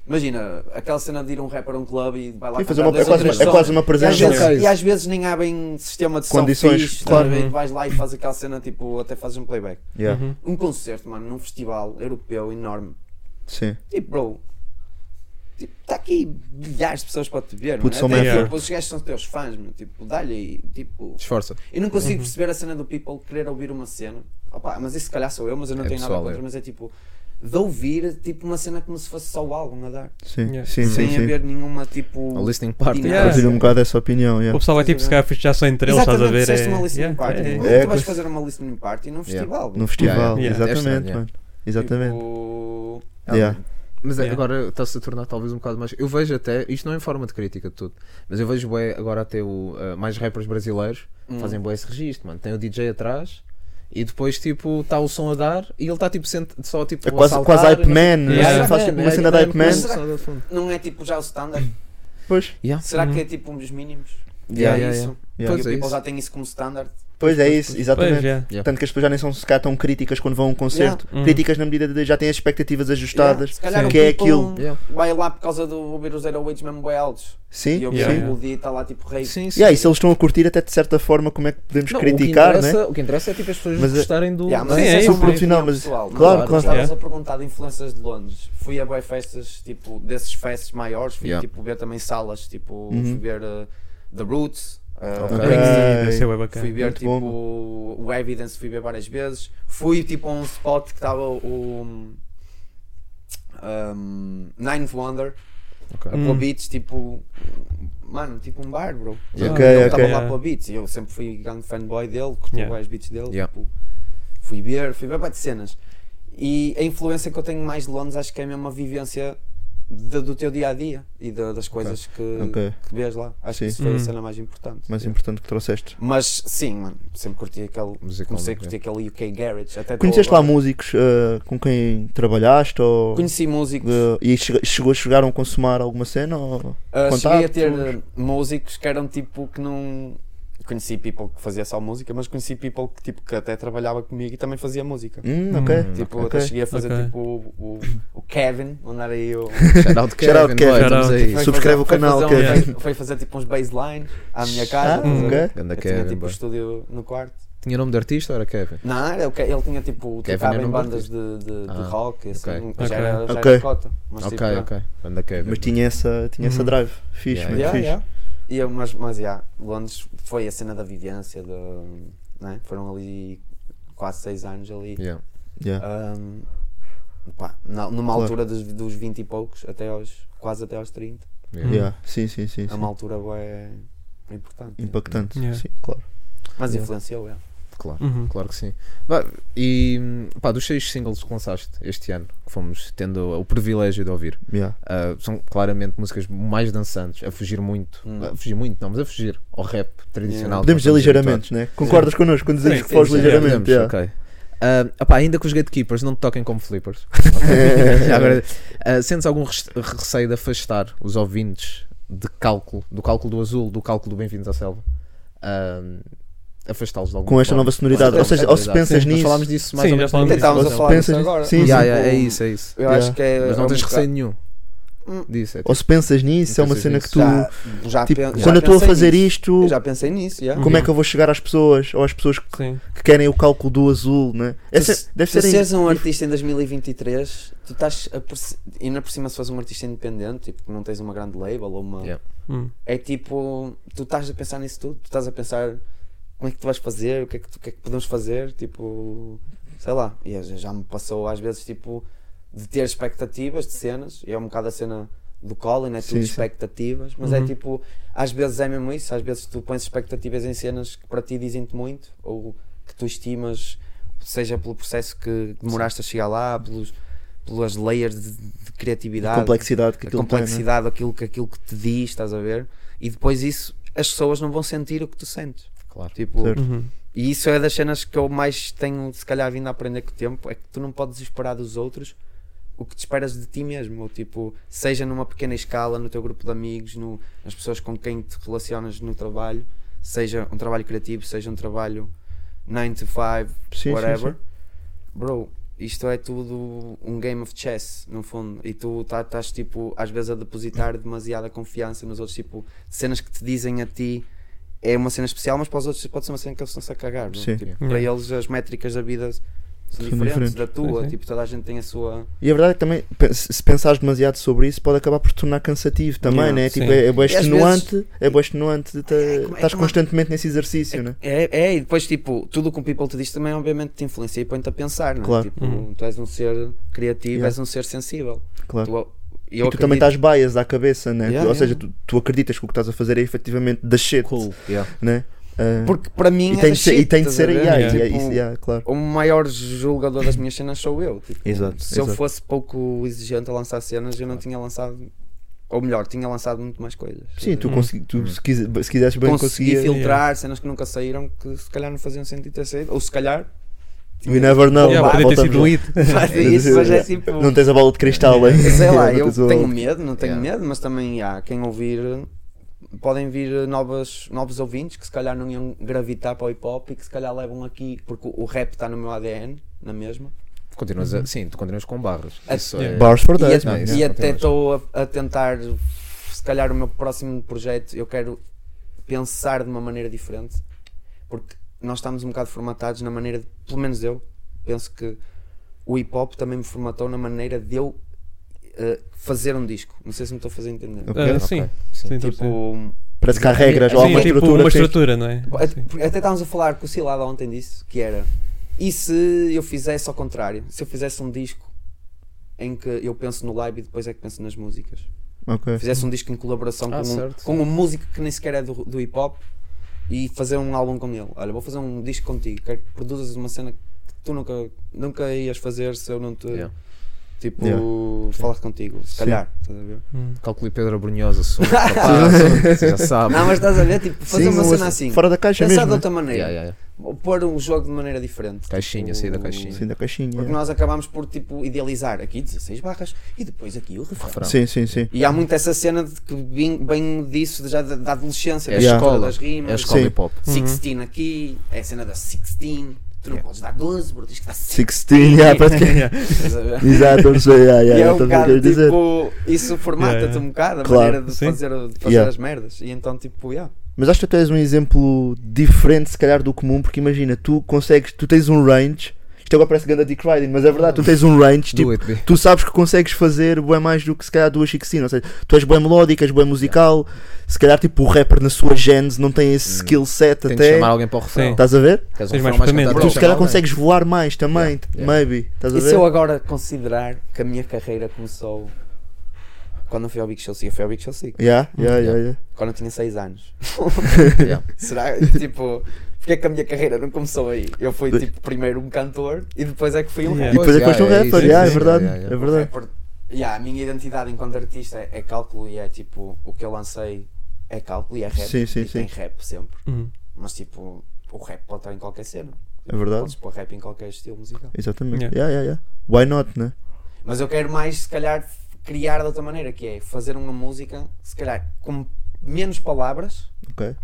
G: imagina aquela cena de ir um rapper a um clube e vai lá
E: Sim, fazer uma- é quase uma- é quase uma
G: E às,
E: presença.
G: vezes, e às vezes nem há bem sistema de som
E: Condições,
G: fixe,
E: claro.
H: Uhum.
G: vais lá e fazes aquela cena tipo, até fazes um playback.
E: Yeah.
H: Uhum.
G: Um concerto, mano, num festival europeu enorme.
E: Sim.
G: Tipo, bro, tipo, tá aqui milhares de pessoas para te ver,
E: Puto,
G: mano. Até, tipo, os gajos são teus fãs, meu. Tipo, dá-lhe aí, tipo.
F: Esforça.
G: Eu não consigo
H: Uhum.
G: perceber a cena do people querer ouvir uma cena. Opa, mas isso se calhar sou eu, mas eu não
F: É
G: tenho nada
F: pessoal,
G: contra.
F: é.
G: Mas é tipo, de ouvir tipo uma cena como se fosse só o álbum a dar.
E: Sim,
H: Yeah.
E: sim, sim.
G: sem
E: sim.
G: haver nenhuma tipo.
F: A listening party.
H: Yeah.
E: Partilho um bocado essa opinião.
H: O
E: Yeah.
H: pessoal vai tipo, se calhar já só entre eles, estás a
G: Exatamente,
H: ver?
G: disseste
H: É,
G: uma listening
H: yeah,
G: party.
H: é,
G: mano.
E: é.
G: tu vais fazer uma listening party num festival.
E: No festival,
H: Yeah.
E: exatamente,
F: É
E: mano. Exatamente.
G: Tipo,
E: Yeah.
F: Mas é-
H: Yeah.
F: agora está-se a tornar talvez um bocado mais. Eu vejo até, isto não é em forma de crítica de tudo, mas eu vejo bué, agora até o, uh, mais rappers brasileiros
G: Hum.
F: fazem bué esse registro, mano. Tem o DJ atrás e depois tipo está o som a dar e ele está tipo sent- só tipo.
E: É quase,
F: a
E: quase hype man,
F: não-
H: Yeah.
E: né? faz tipo uma
F: É
E: cena de hype man.
F: fundo.
G: não é tipo já o standard?
E: Pois,
F: Yeah.
G: Será
H: Uhum.
G: que é tipo um dos mínimos?
F: Yeah,
G: é
F: yeah,
G: isso.
F: yeah.
E: yeah.
F: Pois
G: E o
F: é
G: people já tem isso como standard.
E: Pois é isso,
H: Pois,
E: exatamente.
H: já.
E: Tanto que as pessoas já nem são sequer tão críticas quando vão a um concerto.
H: Yeah.
E: Críticas na medida de já têm as expectativas ajustadas.
G: Yeah, se calhar o
E: Que é aquilo.
F: Yeah.
G: Vai lá por causa do ouvir os Zero Weights mesmo bem altos.
E: Sim,
G: E eu
H: Yeah,
E: sim.
H: yeah.
G: o dia está lá tipo rei.
F: Sim, sim.
E: Yeah, e se eles estão a curtir até de certa forma como é que podemos
F: Não,
E: criticar,
F: o, que
E: né?
F: interessa, o que interessa é tipo as pessoas
E: Mas é-
F: gostarem do.
G: Yeah, mas
H: Sim,
G: isso
H: é
G: é
E: Produto final,
G: opinião
E: mas-
G: pessoal.
E: claro, claro.
G: Estavas
H: Yeah.
G: a perguntar de influências de Londres. Fui a boas festas, tipo, desses festas maiores. Fui
F: Yeah.
G: tipo ver também salas, tipo,
E: Uhum.
G: fui ver uh, The Roots, uh,
F: Ok.
G: Springsteen,
H: Ah, Deve ser bué bacana.
G: Fui ver
E: Muito
G: tipo
E: bom.
G: o Evidence, fui ver várias vezes. Fui tipo a um spot que estava o um, Ninth Wonder,
F: Ok.
G: a
H: Hum.
G: beats, tipo, mano, tipo um bar, bro.
F: Yeah.
E: Ok,
G: Ele estava lá
H: Yeah.
G: a pôr beats e eu sempre fui grande fanboy dele, curti
H: Yeah.
G: yeah. os beats dele,
F: Yeah.
G: tipo, fui ver, fui ver de cenas. E a influência que eu tenho mais de Londres acho que é mesmo a vivência de- do teu dia a dia e de- das coisas que,
E: Ok.
G: que vês lá. Acho
E: Sim.
G: que isso foi
H: Hum.
G: a cena mais importante.
E: Mais
G: Yeah.
E: importante que trouxeste.
G: Mas sim, mano, sempre curti aquele.
F: Musicalmente,
G: comecei a curtir aquele UK Garage. Até
E: Conheceste lá músicos uh, com quem trabalhaste ou
G: Conheci músicos.
E: uh, e chegou, chegaram a consumar alguma cena? Ou...
G: Uh, cheguei a ter músicos que eram tipo que não. Conheci people que fazia só música, mas conheci people que, tipo, que até trabalhava comigo e também fazia música.
E: Hum, ok.
H: Hum.
G: Tipo,
E: ok.
G: até cheguei a fazer
H: Ok.
G: tipo o, o, Kevin, andar aí o.
F: Shout out Kevin,
E: Shout out Kevin.
F: boy,
H: Shout
F: aí.
G: foi
E: Subscreve
G: fazer-
E: o canal,
G: fazer um-
E: Kevin.
G: foi- Foi fazer tipo uns baseline à minha
E: Ah,
G: casa. estás a ver?
E: ok.
F: Ganda
G: Eu tinha
F: Kevin,
G: tipo o
F: boy.
G: estúdio no quarto.
F: Tinha nome de artista ou era Kevin?
G: Não, era o ele tinha tipo,
F: Kevin
G: tocava em bandas
F: de
G: de, de,
F: Ah,
G: rock, assim,
F: ok.
G: já
H: Ok.
G: era, já
E: Ok.
G: era cota. Mas,
F: ok,
G: tipo,
F: ok. Ganda Kevin.
E: Mas tinha essa, tinha essa
H: Uhum.
E: drive. Fixe,
F: Yeah,
E: muito
G: Yeah,
E: fixe.
G: E eu, mas, mas yeah, Londres foi a cena da vivência, de, né? foram ali quase seis anos ali.
F: Yeah.
E: Yeah.
G: Um, pá, na- numa
E: Claro.
G: altura dos, dos 20 e poucos, até aos, quase até aos 30.
F: Yeah.
E: Yeah. Sim, sim, sim.
G: É
E: sim.
G: uma altura bué importante.
E: Impactante.
H: Yeah.
E: Sim, claro.
G: Mas
F: Yeah.
G: influenciou, é.
F: Claro.
H: Uhum.
F: Claro que sim. E pá, dos seis singles que lançaste este ano, que fomos tendo o privilégio de ouvir,
E: Yeah.
F: ah, são claramente músicas mais dançantes, a fugir muito,
G: Hum.
F: a fugir muito, não, mas a fugir ao rap tradicional. que
E: Podemos dizer ligeiramente, né? Concordas connosco quando dizemos
H: Sim,
E: que
H: sim,
E: foges
H: sim,
E: ligeiramente?
F: Podemos,
E: yeah.
F: ok. Ah, epá, ainda que os gatekeepers não te toquem como flippers. <laughs> Já agora, ah, sentes algum receio de afastar os ouvintes de cálculo, do cálculo do azul, do cálculo do Bem-vindos à Selva? Ah, afastá-los de alguma
E: Com esta
F: forma?
E: nova sonoridade. Ou seja, ou se pensas nisso.
F: falámos disso mais
H: Sim,
F: ou
H: já
F: menos.
H: falámos
F: no
H: disso.
G: Estávamos a falar disso
E: pensas-
G: agora.
E: sim,
F: Yeah,
E: sim.
F: yeah, é
G: Tipo,
F: isso, é isso.
G: Eu
E: Yeah.
G: acho que é.
F: Mas não
G: é
F: tens receio
G: bocado-
F: nenhum
G: Hum.
F: disso. É
E: Ou se pensas nisso, é uma
F: Pensas
E: cena
F: nisso.
E: que tu.
G: Já, já,
E: Tipo,
G: pen- já
E: quando eu estou a
G: pensei
E: fazer
G: nisso.
E: isto,
G: Eu já pensei nisso, já.
E: como é que eu vou chegar às pessoas? Ou às pessoas que,
H: Sim.
E: que querem o cálculo do azul, né? Essa,
G: se,
E: deve
G: se
E: ser
G: seres um artista em 2023, tu estás a perce- ainda por cima se fores um artista independente, tipo, que não tens uma grande label ou uma.
F: Yeah.
H: Hum.
G: É tipo, tu estás a pensar nisso tudo, tu estás a pensar como é que tu vais fazer, o que é que, tu- o que, é que podemos fazer, tipo, sei lá. E já, me passou às vezes, tipo, de ter expectativas de cenas, e é um bocado a cena do Colin, é tudo
E: Sim,
G: expectativas, mas é
H: Uhum.
G: tipo, às vezes é mesmo isso, às vezes tu pões expectativas em cenas que para ti dizem-te muito, ou que tu estimas, seja pelo processo que demoraste a chegar lá, pelos, pelas layers de, de
E: A
G: criatividade,
E: complexidade que
G: a
E: aquilo tem, né?
G: complexidade que aquilo que te diz, estás a ver? E depois isso, as pessoas não vão sentir o que tu sentes.
F: Claro.
G: Tipo,
E: Certo.
H: Uhum.
G: e isso é das cenas que eu mais tenho, se calhar, vindo a aprender com o tempo, é que tu não podes esperar dos outros o que te esperas de ti mesmo, ou tipo, seja numa pequena escala, no teu grupo de amigos, no, nas pessoas com quem te relacionas no trabalho, seja um trabalho criativo, seja um trabalho 9 to 5,
E: Sim, sim,
G: whatever.
E: sim.
G: Bro, isto é tudo um game of chess, no fundo, e tu tá- estás tipo, às vezes a depositar demasiada confiança nos outros, tipo, cenas que te dizem a ti é uma cena especial, mas para os outros pode ser uma cena que eles estão-se a cagar.
E: Sim.
G: Tipo,
H: Yeah.
G: Para eles as métricas da vida são diferentes
E: diferentes.
G: da tua,
H: Sim,
G: tipo, toda a gente tem a sua.
E: E a verdade é que também, se pensares demasiado sobre isso, pode acabar por te tornar cansativo também,
G: Yeah,
E: né? Tipo, é, é bem extenuante, é bem extenuante, de
G: é
E: estás
G: que uma-
E: constantemente nesse exercício, né?
G: É, é, e depois, tipo, tudo o que o people te diz também, obviamente, te influencia e põe-te a pensar, não é?
E: Claro.
G: Tipo,
H: Uhum.
G: tu és um ser criativo,
E: Yeah.
G: és um ser sensível.
E: Claro.
G: Tu, eu
E: e tu também
G: acredito-
E: estás bias à cabeça, né?
G: Yeah,
E: Ou seja,
G: yeah.
E: tu, tu acreditas que o que estás a fazer é efetivamente da shit,
F: Cool. Yeah.
E: né? Ah,
G: Porque para mim
E: e
G: é
E: tem ser, e
G: shit,
E: tem de ser
G: a ver?
E: yeah,
H: Yeah.
E: yeah,
G: Tipo,
E: yeah, claro.
G: O maior julgador das minhas cenas sou eu. Tipo,
E: Exato,
G: se eu
E: exato.
G: fosse pouco exigente a lançar cenas, eu não tinha lançado. Ou melhor, tinha lançado muito mais coisas.
E: Sim, tu,
H: Hum.
E: consegui, tu se, quis, se quisesses bem
G: consegui
E: conseguia.
G: filtrar cenas que nunca saíram que se calhar não faziam sentido ter saído. Ou se calhar.
E: We never know.
H: Yeah, podia ter sido um hit. <laughs>
G: Mas é isso, mas é tipo.
E: Não tens a bola de cristal, hein?
G: Sei lá, <laughs>
E: Não
G: eu tenho medo, não tenho
F: Yeah.
G: medo, mas também há quem ouvir. Podem vir novas, novos ouvintes que se calhar não iam gravitar para o hip hop e que se calhar levam aqui, porque o- rap está no meu ADN, na mesma.
F: Continuas a, sim, tu continuas com barras.
G: A-
F: Isso
H: Yeah.
F: é.
E: Bars for
G: E,
E: days,
G: a- e
F: é,
G: até estou a, a tentar, se calhar o meu próximo projeto, eu quero pensar de uma maneira diferente, porque nós estamos um bocado formatados na maneira, de, pelo menos eu, penso que o hip hop também me formatou na maneira de eu eh, fazer um disco. Não sei se me estou a fazer entender.
E: Ok.
H: Ah,
F: Ok,
H: sim.
F: sim.
H: Sim.
G: Tipo,
E: Parece que há regras, ou há
H: Sim,
E: uma
H: tipo
E: estrutura.
H: uma estrutura, não é?
G: Até
H: Sim.
G: até estávamos a falar com o Cilada ontem disso, que era e se eu fizesse ao contrário? Se eu fizesse um disco em que eu penso no live e depois é que penso nas músicas.
E: Ok.
G: Fizesse um disco em colaboração
F: Ah,
G: com, um,
F: certo.
G: com um músico que nem sequer é do, do hip hop e fazer um álbum com ele. Olha, vou fazer um disco contigo, quero que produzas uma cena que tu nunca, nunca ias fazer se eu não te
F: Yeah.
G: Tipo
E: Yeah.
G: falasse contigo, se calhar, estás a ver?
H: Hum.
F: Calculei Pedro Brunhosa, sou <laughs> capaz, você já sabe.
G: Não, mas estás a ver, tipo, fazer
E: Sim,
G: uma cena assim,
E: Fora da caixa
G: pensar
E: mesmo.
G: de
E: né?
G: outra maneira.
F: Yeah, yeah, yeah.
G: Pôr um jogo de maneira diferente.
F: Caixinha,
G: tipo,
F: sair da caixinha.
E: Sim, da caixinha.
G: Porque nós acabámos por tipo idealizar aqui 16 barras e depois aqui o refrão.
F: Refrão.
E: Sim, sim, sim.
G: E há muito essa cena de que vem, vem disso já da, da adolescência,
F: É
G: da
F: escola.
G: das rimas,
F: É a escola hip hop.
G: 16 aqui, é a cena da 16. Tu não
F: Yeah.
G: podes dar 12, bro, tens que dar 16.
E: 16, yeah, <laughs> parece que-? Exato, não sei, yeah,
G: E
E: yeah,
G: é um
E: estás a ver o que
G: bocado
E: queres dizer.
G: tipo, isso formata-te
H: Yeah, yeah.
G: um bocado a
E: Claro.
G: maneira de
H: Sim.
G: fazer, de fazer
E: Yeah.
G: as merdas. E então, tipo, yeah.
E: Mas acho que tu és um exemplo diferente, se calhar, do comum, porque imagina, tu consegues, tu tens um range. Isto agora parece ganda Dick Riding, mas é verdade, tu tens um range, tipo, tu sabes que consegues fazer bem mais do que se calhar duas 16, ou seja, tu és bem melódico, és bem musical, se calhar tipo o rapper na sua gênese não tem esse
F: Hum.
E: skill set
F: Tem de
E: até,
F: chamar alguém para o refrão.
H: Sim.
E: estás a ver?
F: Queres um
H: Tens mais
F: cantado?
E: Tu se calhar consegues voar mais também,
F: Yeah, yeah.
E: maybe, estás a
G: E
E: ver?
G: se eu agora considerar que a minha carreira começou quando eu fui ao Big Show 5, eu fui ao Big Show 5,
E: Yeah, yeah,
F: Yeah.
E: yeah, yeah.
G: quando eu tinha 6 anos.
F: Yeah. <laughs>
G: Será? Tipo, porque é que a minha carreira não começou aí? Eu fui tipo primeiro um cantor e depois é que fui um
H: Yeah.
E: E
G: rapper.
E: depois é que foste um rapper, yeah, é verdade, é verdade.
G: Rapper- yeah, a minha identidade enquanto artista é, é cálculo e é tipo, o que eu lancei é cálculo e é rap.
E: Sim, sim,
G: e tem
E: sim.
G: rap sempre.
H: Hum.
G: Mas tipo, o rap pode estar em qualquer cena.
E: É verdade.
G: Podes pôr rap em qualquer estilo musical.
E: Exatamente.
H: Yeah.
E: Yeah, yeah, yeah. Why not, né?
G: Mas eu quero mais, se calhar, criar de outra maneira, que é fazer uma música, se calhar, com menos palavras,
E: Ok.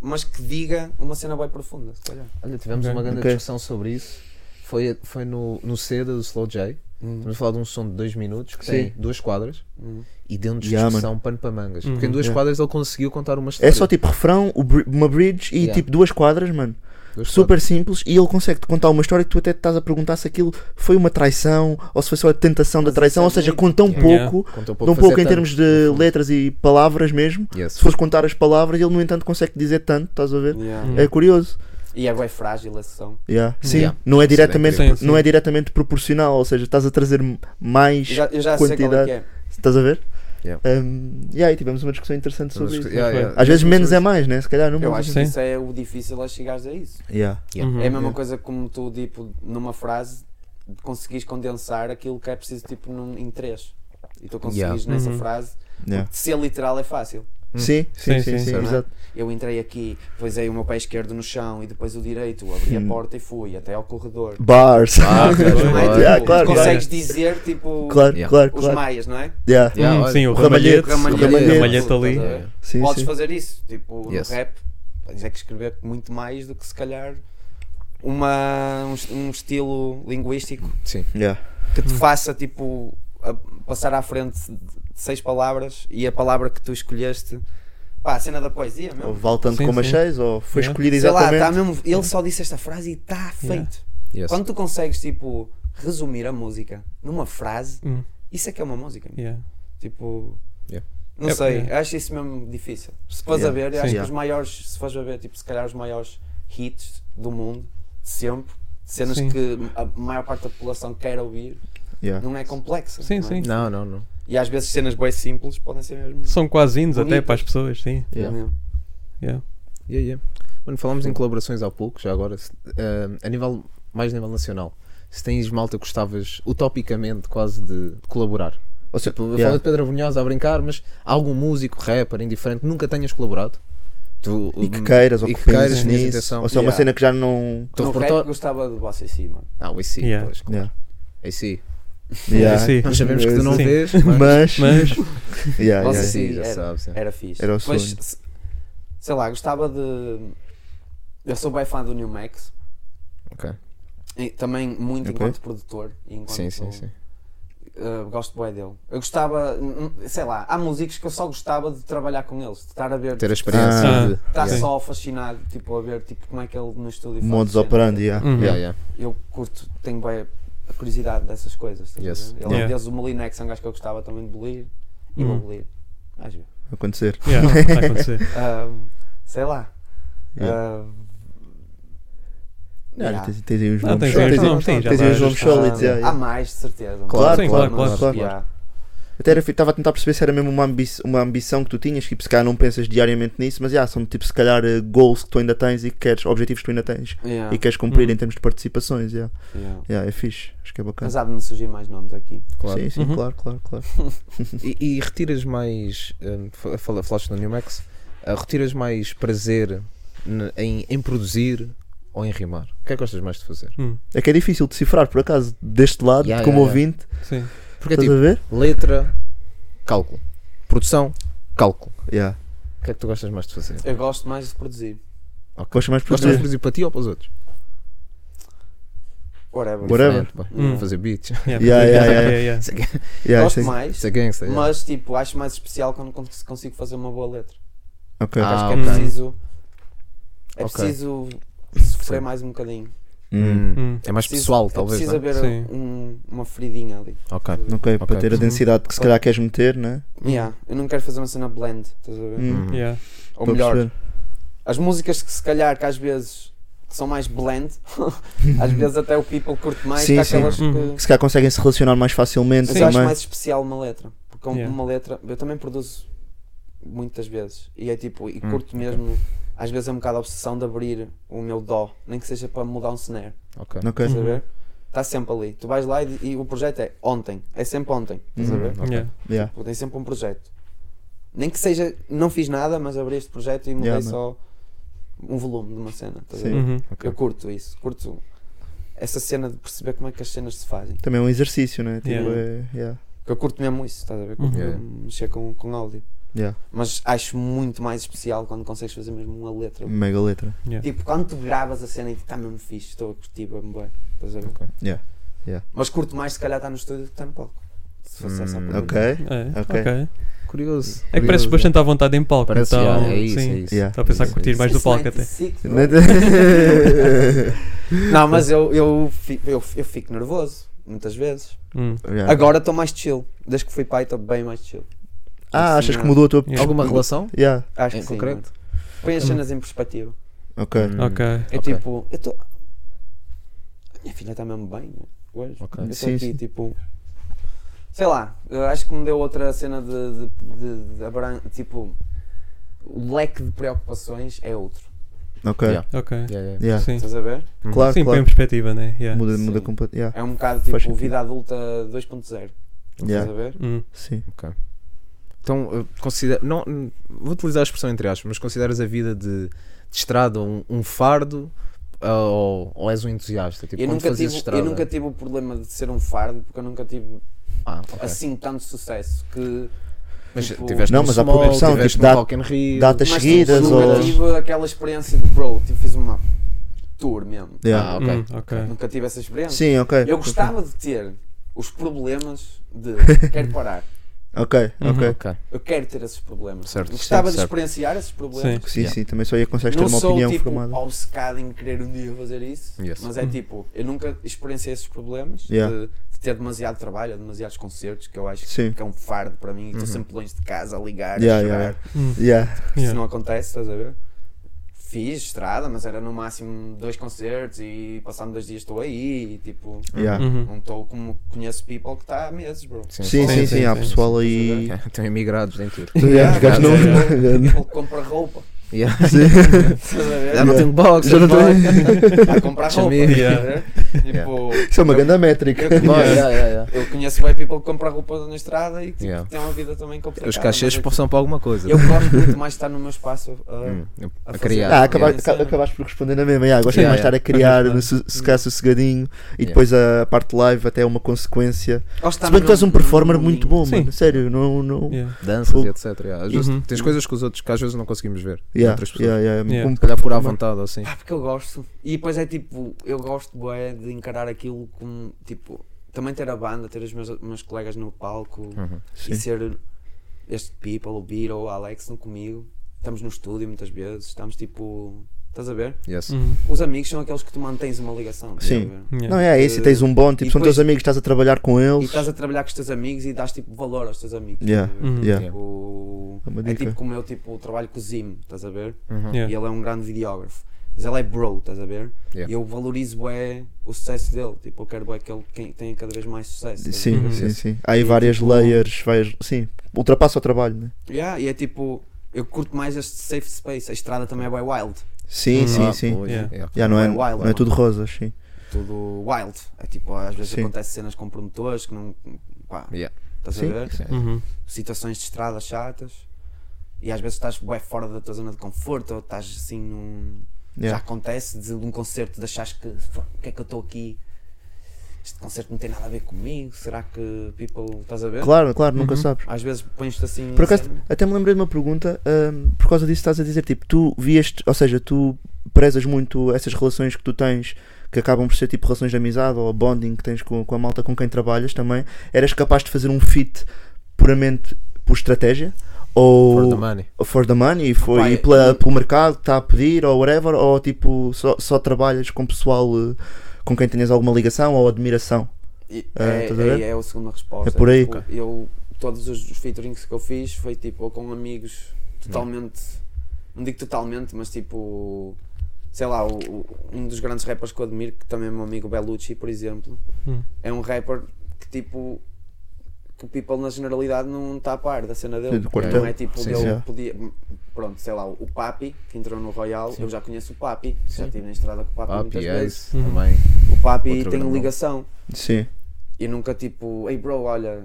G: Mas que diga uma cena bem profunda, se calhar.
F: Olha, tivemos
H: Ok.
F: uma grande
E: Ok.
F: discussão sobre isso. Foi, foi no, no Seda do Slow J. Estamos a falar de um som de 2 minutos que
E: Sim.
F: tem duas quadras
G: Hum.
F: e deu-nos
E: Yeah,
F: discussão pano para mangas. Porque em
H: Uhum.
F: duas
E: Yeah.
F: quadras ele conseguiu contar uma história.
E: É só tipo refrão, uma bridge e
F: Yeah.
E: tipo duas quadras, mano. Super simples e ele consegue te contar uma história que tu até te estás a perguntar se aquilo foi uma traição ou se foi só a tentação da traição, ou
G: é
E: seja,
G: bonito.
E: com tão
H: Yeah.
E: pouco,
F: Contou
E: tão
F: fazer
E: pouco em
F: tanto,
E: termos de letras e palavras mesmo.
F: Yes.
E: Se fores contar as palavras, ele no entanto consegue dizer tanto, estás a ver?
G: Yeah.
E: É curioso.
G: E é bem frágil esse som.
E: Yeah. Sim,
F: Yeah.
E: não é
F: é
E: diretamente,
H: incrível. Sim,
E: não
H: sim.
E: é diretamente proporcional, ou seja, estás a trazer mais
G: Eu já, eu já sei qual é
E: quantidade.
G: que é.
E: Estás a ver?
F: Yeah.
E: Um, e aí tivemos uma discussão interessante sobre isso.
F: yeah, yeah.
E: Às vezes menos é mais, né? Se calhar não
G: Eu acho que
H: Sim.
G: isso é o difícil a chegares a isso.
E: Yeah.
F: Yeah.
H: Uhum.
G: É a mesma
E: Yeah.
G: coisa como tu, tipo, numa frase, conseguis condensar aquilo que é preciso, tipo, num, em três. E tu conseguis
F: Yeah.
G: nessa
H: Uhum.
G: frase.
E: Yeah.
G: Ser literal é fácil.
E: Sim, sim, sim,
H: Sim, sim,
E: sim,
H: sim.
E: exato.
G: Eu entrei aqui, pusei o meu pé esquerdo no chão e depois o direito, abri a
E: Hum.
G: porta e fui até ao corredor.
E: Bars.
F: Ah, <laughs>
G: é? Tipo,
E: Yeah, claro,
G: consegues dizer, tipo,
E: Claro,
F: Yeah.
E: claro,
G: os
E: claro.
G: maias, não é?
E: Yeah.
F: Yeah,
H: Hum,
F: olha,
H: sim, o
E: o ramalhete,
H: ramalhete.
E: o ramalhete.
H: ramalhete ali.
E: Sim,
G: Podes
E: sim.
G: fazer isso, tipo,
F: Yes.
G: no rap, tens é que escrever muito mais do que se calhar uma, um, um estilo linguístico
F: Sim.
E: Yeah.
G: que te faça tipo a- passar à frente de seis palavras e a palavra que tu escolheste, pá, a cena da poesia
E: Ou
G: mesmo.
E: vale tanto
H: Sim,
E: como
H: sim.
E: acheis, ou foi
H: Yeah.
E: escolhido
G: Sei lá,
E: exatamente.
G: tá mesmo, ele só disse esta frase e está feito.
F: Yes.
G: Quando tu consegues, tipo, resumir a música numa frase,
H: Hum,
G: isso é que é uma música.
H: yeah.
G: Tipo.
F: Yeah.
G: Não
H: É-
G: sei,
H: é.
G: acho isso mesmo difícil. Se fores a
E: Yeah,
G: ver, eu
E: sim.
G: acho
E: Yeah.
G: que os maiores, se fores a ver, tipo, se calhar os maiores hits do mundo, sempre, cenas
H: Sim.
G: que a maior parte da população quer ouvir,
E: Yeah.
G: não é complexa.
H: Sim,
G: não é?
H: sim.
F: Não, não, não.
G: E às vezes cenas bem simples podem ser mesmo.
H: São quase hinos até para as pessoas, sim.
E: Yeah.
G: mesmo.
H: Yeah.
F: Yeah, yeah. Mano, falámos em colaborações há pouco, já agora, se- eh, a nível, mais a nível nacional. Se tens malta que gostavas utopicamente quase de, de colaborar.
E: Ou seja,
F: Tipo, eu
E: yeah.
F: falo de Pedro Abrunhosa a brincar, mas algum músico, rapper, indiferente, nunca tenhas colaborado? Tu,
E: E que queiras, ou que
F: que queiras,
E: nisso. Ou seja, uma
G: Yeah.
E: cena que já não.
F: Repertório-
G: rap gostava de vocês sim, mano.
F: Ah, o AC,
H: Yeah.
F: pois, claro.
E: Yeah.
F: AC. <laughs>
E: Yeah.
H: sim.
F: Nós sabemos que tu não
H: Sim.
F: vês,
E: Mas.
F: mas...
H: Mas, <laughs>
E: Yeah, yeah.
G: sim,
F: já
G: era,
F: sabes, é.
G: era fixe.
E: Era o sonho.
G: se- sei lá, gostava de. Eu sou bem fã do New Max.
F: Ok.
G: E também muito
E: Ok.
G: enquanto produtor. Enquanto,
F: Sim, sim, sim.
G: Uh, gosto bem dele. Eu gostava, sei lá, há músicos que eu só gostava de trabalhar com eles, de estar a ver,
F: Ter a
G: tipo,
F: experiência
H: Ah.
F: de...
G: estar
H: Sim.
G: só fascinado, tipo, a ver tipo, como é que ele no estúdio cenas.
E: operandi, yeah.
H: Uhum.
F: Yeah, yeah.
G: Eu curto, tenho bem a curiosidade dessas coisas.
F: Yes.
G: Ele
H: Yeah.
G: desde o Molinex é um gajo que eu gostava também de bolir e vou
H: Uhum.
G: bolir. Às vezes.
E: Acontecer.
H: yeah, vai acontecer. <laughs>
G: Ahm, sei lá.
E: Yeah.
G: Ahm,
E: Não,
G: yeah.
E: tens, tens aí
H: Não,
E: nomes sólidos. Tens aí
H: estás-
E: nomes sólidos,
G: Há mais, de certeza.
E: Claro, claro,
H: claro.
E: Até era, estava a tentar perceber se era mesmo uma, ambi uma ambição que tu tinhas, que se calhar não pensas diariamente nisso, mas yeah, são tipo se calhar eh, goals que tu ainda tens e que queres, objetivos que tu ainda tens
G: Yeah,
E: e queres cumprir
H: Uhum.
E: em termos de participações. Yeah.
G: yeah.
E: Yeah, é fixe, acho que é bacana.
G: Mas há de me surgir mais nomes aqui.
F: Claro.
E: Sim, sim,
H: Uhum.
E: claro, claro, claro. <laughs>
F: E, e retiras mais. hum, fa- fala- falaste no New Max. ah, retiras mais prazer em, em produzir ou em rimar? O que é que gostas mais de fazer?
H: Hum,
E: É que é difícil decifrar, por acaso, deste lado,
F: Yeah,
E: como
F: yeah,
E: ouvinte,
H: sim.
F: Porque é
E: estás
F: tipo
E: a ver?
F: letra, cálculo. Produção, cálculo.
E: Yeah.
F: O que é que tu gostas mais de fazer?
G: Eu gosto mais de produzir.
F: Ok.
E: Gosto mais de
F: Gostas mais de
E: produzir.
F: produzir para ti ou para os outros?
G: Whatever.
E: Whatever.
H: Hum.
F: Fazer beats. <laughs>
H: Yeah,
E: Yeah, yeah,
H: yeah,
E: yeah.
H: yeah, yeah.
F: É
G: gosto
E: é-
G: mais,
F: isso é gangsta. yeah.
G: mas tipo, acho mais especial quando cons- consigo fazer uma boa letra.
E: Ok.
F: Ah,
G: acho que é preciso. É
F: Ok.
G: preciso sofrer mais um bocadinho.
E: Hum.
H: Hum.
F: É mais
G: Preciso-
F: pessoal,
G: é
F: talvez.
G: preciso
F: não é?
G: haver
H: Sim.
G: um- uma feridinha ali.
F: Ok.
E: Ok,
F: Ok.
E: para ter a densidade que se calhar queres meter, né?
G: Yeah, eu não quero fazer uma cena blend, estás a ver?
E: Hum.
H: Yeah.
G: Ou
E: Estou a
G: melhor,
E: perceber.
G: as músicas que se calhar que às vezes são mais blend, <laughs> às vezes até o people curte mais
E: Sim,
G: que
E: sim.
G: aquelas
H: Uhum.
G: que.
E: Se calhar conseguem se relacionar mais facilmente
G: Mas eu acho mais especial uma letra. Porque
H: Yeah.
G: uma letra, eu também produzo muitas vezes. E é tipo, e
F: Hum,
G: curto mesmo, às vezes é um bocado a obsessão de abrir o meu dó, nem que seja para mudar um snare.
F: Ok.
E: Ok.
G: Estás a
H: Uhum.
G: ver? Está sempre ali. Tu vais lá e, e o projeto é ontem. É sempre ontem. Estás a
E: Uhum.
G: ver?
F: Ok.
H: Yeah.
E: Yeah.
G: Tipo, tem sempre um projeto. Nem que seja, não fiz nada, mas abri este projeto e mudei
E: Yeah,
G: só um volume de uma cena. Estás a
E: Sim.
G: ver?
H: Uhum.
F: Ok.
G: Eu curto isso. Curto essa cena de perceber como é que as cenas se fazem.
E: Também é um exercício, né? Tipo,
H: Yeah.
E: é-
G: eu curto mesmo isso, estás a ver? Curto
H: Uhum.
G: mesmo mexer com, com áudio.
E: Yeah.
G: Mas acho muito mais especial quando consegues fazer mesmo uma letra.
E: Mega letra.
H: Yeah.
G: Tipo, quando tu gravas a cena e está mesmo fixe, estou a curtir bem, bem. Estás a ver?
F: Ok.
E: Yeah. Yeah.
G: Mas curto mais se calhar estar no estúdio do que estar no palco. Se fosse essa a
F: Hum,
G: pergunta.
E: Ok.
H: É,
E: Ok.
H: ok.
F: Curioso.
H: É que pareces bastante à vontade em palco.
F: Parece,
H: então,
F: yeah, é isso,
H: sim.
F: é isso.
E: Yeah.
H: Estou a pensar
F: É isso,
H: curtir
F: é isso.
H: mais do palco até.
G: 96, bro.
E: yeah.
G: Não, mas eu, eu, fico, eu, eu fico nervoso, muitas vezes.
H: Hum.
G: Agora estou mais chill. Desde que fui pai estou bem mais chill.
E: Ah,
G: Assim,
E: achas que mudou a tua.
H: Yeah.
F: Alguma relação?
E: Yeah.
G: Acho
F: Em
G: que sim,
F: concreto?
G: mano. Põe as cenas em perspectiva.
E: Ok.
F: Hum,
H: Ok.
G: É
F: ok.
G: tipo, eu estou. A minha filha está mesmo bem hoje.
F: Ok.
G: Eu estou
E: Sim,
G: aqui,
E: sim.
G: tipo. Sei lá, acho que me deu outra cena de. de, de, de abran- tipo. O leque de preocupações é outro.
E: Ok.
F: Yeah.
H: Ok.
F: Yeah, yeah.
E: Yeah.
H: Sim.
G: Estás a ver?
F: Uhum.
E: Claro,
H: Sim, põe em
E: claro.
H: perspectiva, né? Yeah.
E: Muda,
G: Sim.
E: muda completamente. Yeah.
G: É um bocado
E: Faz
G: tipo
E: sentido.
G: vida adulta 2.0. Estás
E: Yeah.
G: a ver?
H: Hum.
E: Sim.
F: Ok. Então, eu considero. Não, vou utilizar a expressão entre aspas, mas consideras a vida de, de estrada um, um fardo ah, ou, ou és um entusiasta? Tipo,
G: eu, nunca tive,
F: estrada.
G: eu nunca tive o problema de ser um fardo porque eu nunca tive
F: Ah, ok.
G: assim tanto sucesso que.
F: mas
G: tipo,
F: tiveste
E: Não, mas há
F: Small,
E: progressão,
F: tiveste
E: tipo,
F: no
E: dá-
F: Rio.
E: datas
G: mas
E: seguidas
G: tipo,
E: ou.
G: nunca tive aquela experiência de bro, tipo, fiz uma tour mesmo.
E: Yeah.
F: Ah, ok.
H: Hum, ok.
G: Nunca tive essa experiência.
E: Sim, ok.
G: Eu gostava de ter os problemas de quero parar,
E: Ok,
H: Uhum.
E: ok.
F: Ok.
G: Eu quero ter esses problemas.
F: Certo,
G: Gostava
F: sim,
G: de
F: certo.
G: experienciar esses problemas.
E: Sim,
F: Yeah.
E: sim, também só aí consegues ter
G: Não
E: uma
G: sou
E: opinião
G: tipo
E: formada.
G: obcecado em querer um dia fazer isso,
F: Yes.
G: mas é tipo, eu nunca experienciei esses problemas
E: Yeah.
G: de, de ter demasiado trabalho, demasiados concertos, que eu acho
E: Sim.
G: que é um fardo para mim e estou
F: Uhum.
G: sempre longe de casa a ligar,
E: Yeah,
G: a chorar.
E: yeah,
H: Hum.
E: Yeah.
G: Isso
H: Yeah.
G: não acontece, estás a ver? Fiz estrada, mas era no máximo dois concertos e passando dois dias estou aí e tipo,
E: Yeah.
H: Uhum.
G: não estou como conheço people que está há meses, bro.
F: Sim,
E: Sim, sim,
H: Sim,
E: sim,
H: sim,
E: há
H: sim.
E: pessoal aí. <laughs>
F: Estão imigrados em tudo. <laughs>
E: Yeah, gajos não.
G: People que compra roupa,
F: Yeah. <laughs> Já não tenho box,
E: Já não
F: boy.
G: a comprar roupa, a ver? Tipo,
E: Isso é uma
G: eu-
E: grande métrica.
G: eu conheço-
F: yeah, yeah, yeah.
G: Eu conheço bem people que compra roupa na estrada e que tipo,
F: Yeah.
G: têm uma vida também complicada.
F: Os cachês são para alguma coisa.
G: Eu gosto muito mais de estar no meu espaço a,
F: Hum,
G: a
F: a criar.
E: Ah, acabaste,
G: Yeah.
E: aca- acabaste por responder na mesma. Yeah, gosto
F: Yeah,
E: mais de estar a
F: yeah.
E: criar, su- se calhar sossegadinho e depois a parte live até é uma consequência. Se bem que tu és um performer muito bom, mano. Sério, não. não...
H: Yeah.
F: Danças e etc. yeah.
H: Uhum.
F: Tens coisas que os outros que às vezes não conseguimos ver.
E: Yeah,
F: outras pessoas.
E: yeah, yeah,
H: Yeah.
E: como
F: Se calhar por à vontade ou assim.
G: Ah, porque eu gosto. E depois é tipo, eu gosto bué, de encarar aquilo como tipo, também ter a banda, ter os meus, meus colegas no palco
F: Uhum.
E: Sim.
G: e ser este people, o Biro, o Alex, comigo. Estamos no estúdio muitas vezes, estamos tipo. Estás a ver?
F: Yes.
H: Uhum.
G: Os amigos são aqueles que tu mantens uma ligação.
E: Sim.
H: Yeah.
E: Não, é isso, e tens um bom, tipo,
G: E
E: são
G: depois-
E: teus amigos, estás a trabalhar com
G: E
E: eles.
G: estás a trabalhar com os teus amigos e dás tipo valor aos teus amigos.
E: Yeah?
H: Uhum.
E: yeah.
G: Tipo,
E: É
G: é tipo como eu tipo, trabalho com o Zim, estás a ver?
F: Uhum.
H: Yeah.
G: E ele é um grande videógrafo. Mas ele é bro, estás a ver?
F: Yeah.
G: E eu valorizo bué o sucesso dele. Tipo, eu quero bué que ele quem- tenha cada vez mais sucesso.
E: Sim?
H: Uhum.
E: sim, sim. Há aí
G: E,
E: várias
G: tipo-
E: layers, várias, sim, ultrapassa o trabalho, né?
G: Yeah, e é tipo, eu curto mais este safe space. A estrada também é bué wild.
E: Sim,
H: Uhum.
E: sim,
F: Ah,
E: sim.
F: pois,
H: Yeah.
F: yeah.
E: Já não é,
G: É wild,
E: não é
G: mano.
E: tudo rosas, sim.
G: Tudo wild. É tipo, às vezes
E: Sim.
G: acontece cenas com promotores que não. pá,
F: Yeah.
G: estás
E: Sim.
G: a ver?
F: Sim.
H: Uhum.
G: Situações de estrada chatas. E às vezes estás bué fora da tua zona de conforto ou estás assim num. Já
E: Yeah.
G: acontece de, um concerto de achares que "Fuck, o que é que eu estou aqui? Este concerto não tem nada a ver comigo. Será que people. Estás a ver?
E: Claro, claro, nunca
H: Uhum.
E: sabes.
G: Às vezes pões-te assim.
E: Por acaso, até me lembrei de uma pergunta, hum, por causa disso estás a dizer, tipo, tu vieste, ou seja, tu prezas muito essas relações que tu tens, que acabam por ser tipo relações de amizade ou bonding que tens com, com a malta com quem trabalhas também, eras capaz de fazer um fit puramente por estratégia? Ou
F: For the money.
E: for the money e, foi,
G: Pai,
E: e pela-
G: eu-
E: pelo mercado que está a pedir ou whatever, ou tipo, só, só trabalhas com pessoal eh, com quem tenhas alguma ligação ou admiração?
G: E
E: Ah,
G: é, é, é a segunda resposta.
E: É por aí.
G: Tipo, eu, todos os featurings que eu fiz foi tipo ou com amigos totalmente. Não digo totalmente, mas tipo. Sei lá, o- o- um dos grandes rappers que eu admiro, que também é meu amigo Bellucci, por exemplo,
H: Hum.
G: é um rapper que tipo. Que o people na generalidade não está a par da cena dele.
E: Quartel.
G: Não é tipo,
F: Sim,
G: dele
E: sim.
G: podia. Pronto, sei lá, o Papi, que entrou no Royal,
F: Sim.
G: eu já conheço o Papi, já
F: Sim.
G: estive na estrada com o Papi
F: Ah,
G: muitas vezes.
F: Ace
H: Uhum.
F: também.
G: O Papi
F: Outro
G: tem
F: grande
G: ligação.
E: Sim,
G: E nunca tipo, ei bro, olha.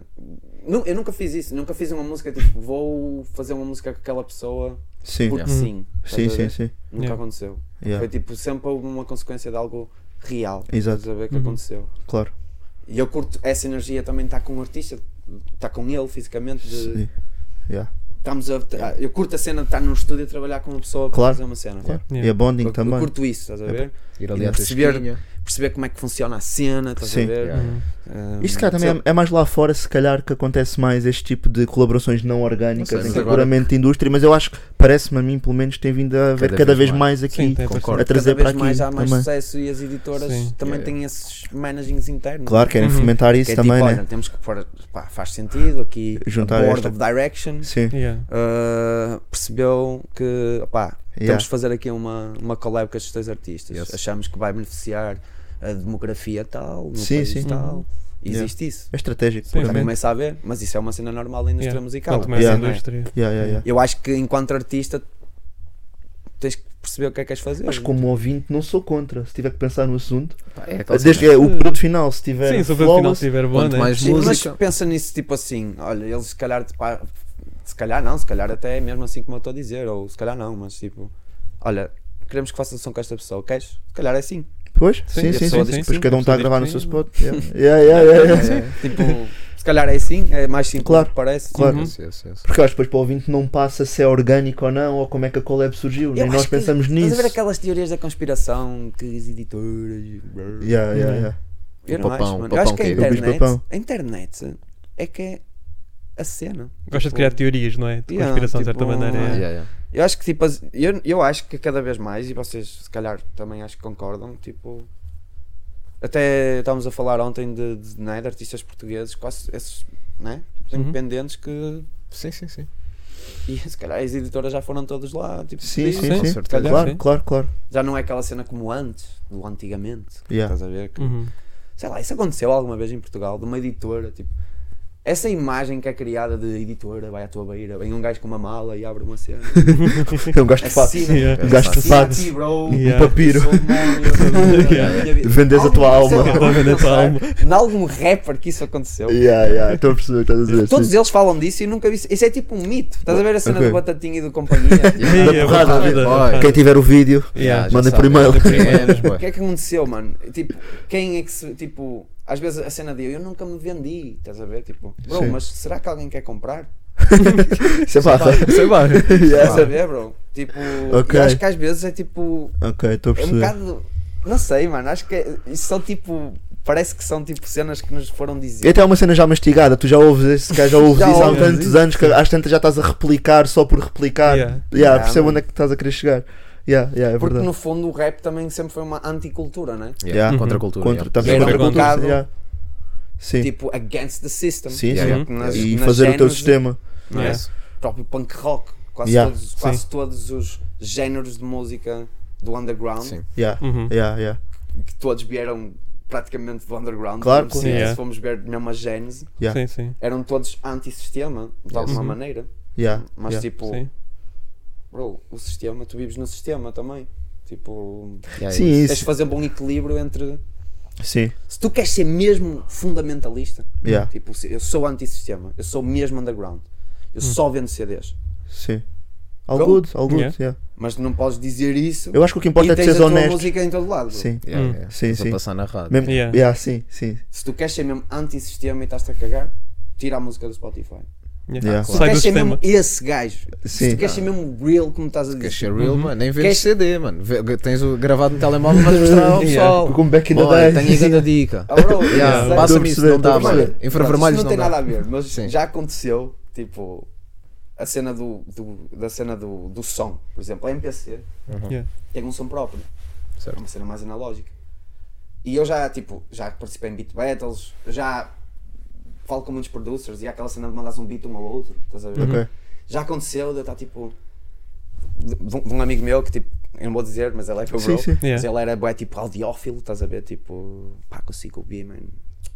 G: Eu nunca fiz isso, nunca fiz uma música tipo, vou fazer uma música com aquela pessoa
E: sim,
G: porque
H: Yeah.
G: sim.
E: sim, sim, sim.
G: Nunca
H: Yeah.
G: aconteceu.
E: Yeah.
G: Foi tipo sempre uma consequência de algo real.
E: Exato.
G: Estás a ver que
H: Uhum.
G: aconteceu.
E: Claro.
G: E eu curto essa energia também está com o artista, está com ele fisicamente. De,
E: Sim. Yeah.
G: estamos a, eu curto a cena de estar num estúdio a trabalhar com uma pessoa para
E: Claro.
G: fazer uma cena.
E: Claro.
H: Yeah.
E: E a bonding
G: Eu, eu
E: também.
G: curto isso, estás a ver?
F: Ir ali
G: Perceber-
F: tasquinha.
G: Perceber como é que funciona a cena, estás
E: Sim.
G: a ver?
F: Yeah.
G: Ah,
E: Isto cá também é, é mais lá fora, se calhar, que acontece mais este tipo de colaborações não orgânicas,
F: Não sei,
E: em que é
F: agora-
E: puramente de indústria, mas eu acho que parece-me a mim, pelo menos, tem vindo a haver
F: Cada
E: cada,
F: vez
E: vez mais aqui
H: Sim,
F: Concordo.
E: a trazer
G: cada
E: para
G: vez
E: aqui.
G: mais há mais
E: também.
G: sucesso e as editoras
H: Sim.
G: também
F: Yeah,
G: têm esses managings internos.
E: Claro, querem
H: Uhum.
E: fomentar
G: Que
E: isso
G: é
E: também,
G: tipo,
E: né?
G: olha, temos que pôr, pá, faz sentido aqui
E: Juntar
G: a board
E: esta-
G: of direction
E: Sim,
H: Yeah.
G: uh, percebeu que pá,
E: Yeah.
G: temos de fazer aqui uma, uma collab com estes dois artistas.
F: Yes.
G: Achamos que vai beneficiar a demografia tal, no
E: Sim,
G: país
E: sim.
G: tal.
H: Uhum.
G: Existe isso.
E: é estratégico,
H: Sim,
G: Já começa a ver, mas isso é uma cena normal da indústria
H: Yeah.
G: musical.
H: Quanto mais
E: Yeah.
H: indústria.
E: Yeah, yeah, yeah.
G: Eu acho que enquanto artista tens que perceber o que é que queres fazer.
E: Mas como ouvinte, não sou contra. Se tiver que pensar no assunto,
F: Pá, é
E: desde que é, o produto final, se tiver
H: Sim, se o final
E: flawless,
H: estiver bom,
F: Quanto
H: né?
F: mais
G: Sim, mas
F: música.
G: pensa nisso tipo assim, olha, eles se calhar ah, se calhar não, se calhar até é mesmo assim como eu estou a dizer, ou se calhar não, mas tipo, olha, queremos que faças som com esta pessoa, queres? Se calhar é sim.
E: Pois,
H: Sim,
E: sim,
G: a
E: sim, sim.
G: que
E: Depois
G: sim,
E: cada um está a
H: pessoa
E: gravar no seu
H: sim.
E: spot. Yeah, yeah, yeah, yeah, yeah.
G: tipo, se calhar é sim, é mais simples
E: Claro,
G: do que parece.
E: claro.
H: Uhum.
F: Yes, yes, yes.
E: Porque eu acho que depois para o ouvinte não passa se é orgânico ou não, ou como é que a collab surgiu.
G: Eu
E: Nem nós
G: acho que-
E: pensamos
G: Estás
E: nisso.
G: a ver aquelas teorias da conspiração que as editoras.
E: Yeah, yeah, yeah.
G: Eu
F: O
G: não
F: papão,
G: acho, mano.
F: o
G: Eu acho
F: papão
G: que a
F: é
G: internet,
E: papão.
G: a internet é que é a cena.
H: Gosta de
G: Tipo,
H: criar teorias, não é? De
G: Yeah,
H: conspiração, de certa
G: tipo,
H: maneira. É.
F: yeah, yeah.
G: Eu acho que tipo, eu, eu acho que cada vez mais, e vocês se calhar também acho que concordam, tipo. Até estávamos a falar ontem de, de, né, de artistas portugueses, quase esses né,
H: Uhum.
G: independentes que.
F: Sim, sim, sim.
G: E se calhar as editoras já foram todas lá. Tipo,
E: Sim,
G: pedir.
E: sim,
H: Sim, calhar,
E: Claro,
H: sim.
E: claro, claro.
G: Já não é aquela cena como antes, do antigamente.
E: Yeah.
G: Estás a ver? Que,
H: Uhum.
G: Sei lá, isso aconteceu alguma vez em Portugal, de uma editora, tipo. Essa imagem que é criada de editora, vai à tua beira, vem um gajo com uma mala e abre uma cena. <laughs>
E: Eu gosto de fato. Um gajo de fato. Um papiro. <laughs> Vendes a tua alma.
G: Em algum rapper que isso aconteceu.
E: Yeah, yeah, estou a perceber estás a dizer.
G: Todos
E: sim.
G: eles falam disso e nunca vi. Isso é tipo um mito. Estás a ver a cena do Batatinha e do Companhia? <laughs>
H: Yeah,
E: Da porrada. Quem tiver o vídeo, mandem por e-mail.
G: O que é que aconteceu, mano? Tipo, quem é que se. Tipo, às vezes a cena de eu nunca me vendi. Estás a ver? Tipo, bro,
E: Sim.
G: mas será que alguém quer comprar?
E: Isso é barra.
H: Sei lá. <laughs>
G: Estás a ver, bro? Tipo,
E: Ok.
G: eu acho que às vezes é tipo.
E: Ok, estou a
G: É um
E: perceber.
G: bocado. Não sei, mano. Acho que é, isso são tipo. Parece que são tipo cenas que nos foram dizer.
E: E até é uma cena já mastigada, tu já ouves esse cara, já ouves
G: Já
E: isso há tantos
G: isso,
E: anos que às tantas já estás a replicar só por replicar.
H: Yeah.
E: Yeah,
G: Yeah,
E: percebo
G: mano.
E: onde é que estás a querer chegar. Yeah, yeah, é
G: Porque
E: verdade.
G: no fundo o rap também sempre foi uma anticultura, né?
F: Yeah.
E: Yeah.
F: Contra a cultura.
E: Contra,
F: yeah.
E: também
G: Era
E: contra a
G: um
E: cultura.
G: bocado-
E: yeah. Sim,
G: Tipo, against the system.
E: sim,
F: Yeah,
E: sim.
G: yeah. Nas-
E: E
G: nas
E: fazer o teu sistema.
G: não é?
H: Yeah.
G: O próprio punk rock. Quase,
E: Yeah.
G: todos,
H: Sim.
G: quase todos os géneros de música do underground,
F: Sim.
E: Yeah,
H: Uhum.
E: yeah, yeah.
G: que todos vieram praticamente do underground.
E: Claro, claro.
G: se,
H: Yeah.
G: se formos ver mesmo a gênese,
E: Yeah.
H: Sim, sim.
G: eram todos anti-sistema, de alguma
H: Uhum.
G: maneira.
E: Yeah,
G: Mas
E: yeah.
G: tipo,
H: Sim.
G: Bro, o sistema, tu vives no sistema também. Tipo,
F: Yeah,
E: Sim,
F: isso.
G: tens de
E: isso.
G: fazer um bom equilíbrio entre.
E: Sim,
G: Se tu queres ser mesmo fundamentalista,
E: Yeah.
G: tipo, eu sou anti-sistema, eu sou mesmo underground, eu só vendo CDs.
E: sim. All
G: Go.
E: good, all good,
H: Yeah.
E: yeah.
G: Mas não podes dizer isso
E: Eu acho que o que importa é
G: tua
E: honesto.
G: música em todo lado.
E: Sim,
F: Yeah,
H: Hum.
F: yeah.
E: Sim, sim.
F: passar na rádio.
E: Mesmo,
H: Yeah.
E: yeah, sim, sim.
G: Se tu queres ser mesmo anti-sistema e estás-te a cagar, tira a música do Spotify.
H: Yeah.
E: Yeah.
G: Se tu
H: Sai do
G: queres ser
H: sistema.
G: mesmo esse gajo, se
E: Sim.
G: tu queres ser mesmo real, como estás a
F: Queres
G: dizer,
F: ser real,
H: Uhum.
F: mano? Nem vendes
G: Queres-
F: CD, mano. Vê- Tens o gravado no telemóvel, mas mostrar ao pessoal.
E: Como back in the
F: Olha,
E: days.
F: tenho aí grande dica. <laughs>
G: Bro,
F: Yeah,
G: sei.
F: Passa-me isso, não dá,
E: estou a
F: mano. Infravermelhos
G: Isso não tem
F: não dá.
G: nada a ver, mas
F: Sim.
G: já aconteceu, tipo, a cena do, do- da cena do, do som, por exemplo, a MPC
H: Yeah.
G: tem um som próprio, é
F: Certo.
G: uma cena mais analógica. E eu já, tipo, já participei em beat battles, já falo com muitos producers e há aquela cena de mandares um beat um ao outro, estás a ver?
E: Ok.
G: Já aconteceu de eu estar tipo. De, um- de um amigo meu que tipo, eu não vou dizer, mas ele é meu
E: Sim,
G: bro.
E: sim.
G: Mas
H: Yeah.
G: ele era bué, tipo audiófilo, estás a ver? Tipo, pá, consigo ouvir, mano.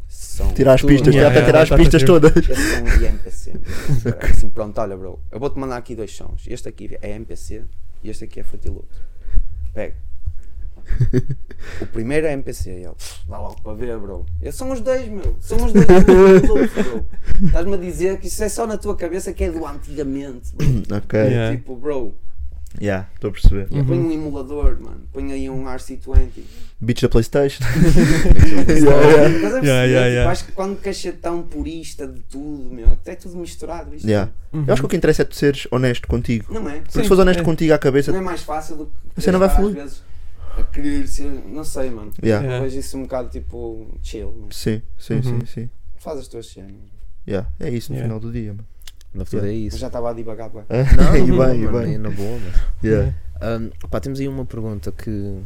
G: Som,
E: Tirar as
F: Tudo.
E: pistas,
H: Yeah,
E: yeah, tirar
H: yeah,
E: as pistas todas.
G: Esse som de MPC. Era assim, pronto, olha, bro, eu vou-te mandar aqui dois sons. Este aqui é MPC e este aqui é Fruity Loops. Pega. <laughs> O primeiro é MPC, e ele, "Pff, dá logo para ver, bro. Esses são os dois, meu. São os dois. <laughs> Estás-me a dizer que isso é só na tua cabeça que é do antigamente. bro. <coughs>
E: Ok,
H: Yeah.
G: Tipo, bro,
E: yeah, estou a perceber.
H: Uhum.
G: põe um emulador, mano. Põe aí um RC20.
E: Beats da Playstation. <laughs>
G: A perceber?
H: Yeah,
G: Tipo,
H: yeah, yeah.
G: Acho que quando queres ser tão purista de tudo, meu, até tudo misturado. Isto
E: Yeah. Eu acho que o que interessa é tu seres honesto contigo.
G: Não é?
E: Porque
H: Sim,
E: se fores honesto
H: é.
E: contigo à cabeça,
G: Não é mais fácil do que
E: Você não vai fluir.
G: vezes a querer ser, não sei, mano.
E: Yeah.
G: Eu
H: Yeah.
G: vejo isso um bocado tipo chill, mas
E: sim, sim,
H: Uhum.
E: sim, sim.
G: faz as tuas cenas.
E: Yeah. É isso no
H: Yeah.
E: final do dia, mano.
F: Na verdade é
G: Eu
F: isso.
G: já estava a divagar, pá.
F: Não, <laughs>
E: e
F: não,
E: bem, e bem.
F: é na boa, mano.
E: Yeah.
F: Ahm, pá, temos aí uma pergunta que,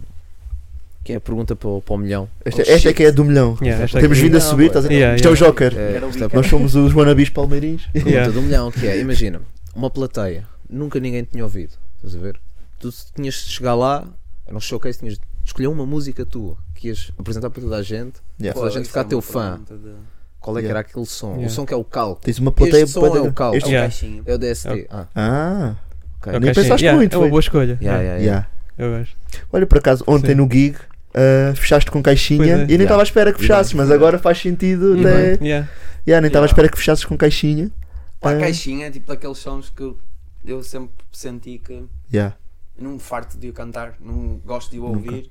F: que é a pergunta para, o- para o milhão.
E: Esta,
G: Oh,
E: esta é que é a do milhão.
H: Yeah, esta
E: Temos vindo a subir, estás a
H: Yeah,
E: Isto é o
H: yeah.
E: Joker.
F: É,
G: o
F: isto é.
E: Nós somos os wannabes palmeirinhos.
F: pergunta
H: Yeah.
F: do milhão, que é, imagina, uma plateia, nunca ninguém tinha ouvido, estás a ver? Tu tinhas de chegar lá, era um showcase, tinhas de escolher uma música tua, que ias apresentar para toda a gente,
E: Yeah.
F: toda a gente
G: Isso
F: ficar
G: é
F: teu
G: uma
F: fã.
G: de-
F: Qual é que
E: Yeah.
F: era aquele som?
H: Yeah.
F: O som que é o cal.
E: Tens uma plateia
F: Este som é
E: bué da-
F: o cal.
E: este-
G: É o
H: Yeah.
G: caixinha.
F: É o DST.
H: Ok.
F: Ah,
E: Ah,
F: ok.
H: Ok,
E: Nem pensaste
H: Yeah,
E: muito,
H: É uma
E: foi?
H: boa escolha.
F: Yeah,
H: Yeah,
F: yeah,
E: yeah.
H: Eu gosto.
E: Olha, por acaso, ontem
H: Sim.
E: no gig uh, fechaste com caixinha
H: é.
E: e nem
F: Yeah.
E: estava à espera que fechasses, mas agora faz sentido
F: E
E: até.
H: Yeah.
E: Yeah, nem estava à espera que fechasses com caixinha.
G: Pá, a
E: Ah.
G: caixinha é tipo daqueles sons que eu sempre senti que
E: Yeah.
G: Não me farto de o cantar, não gosto de o ouvir.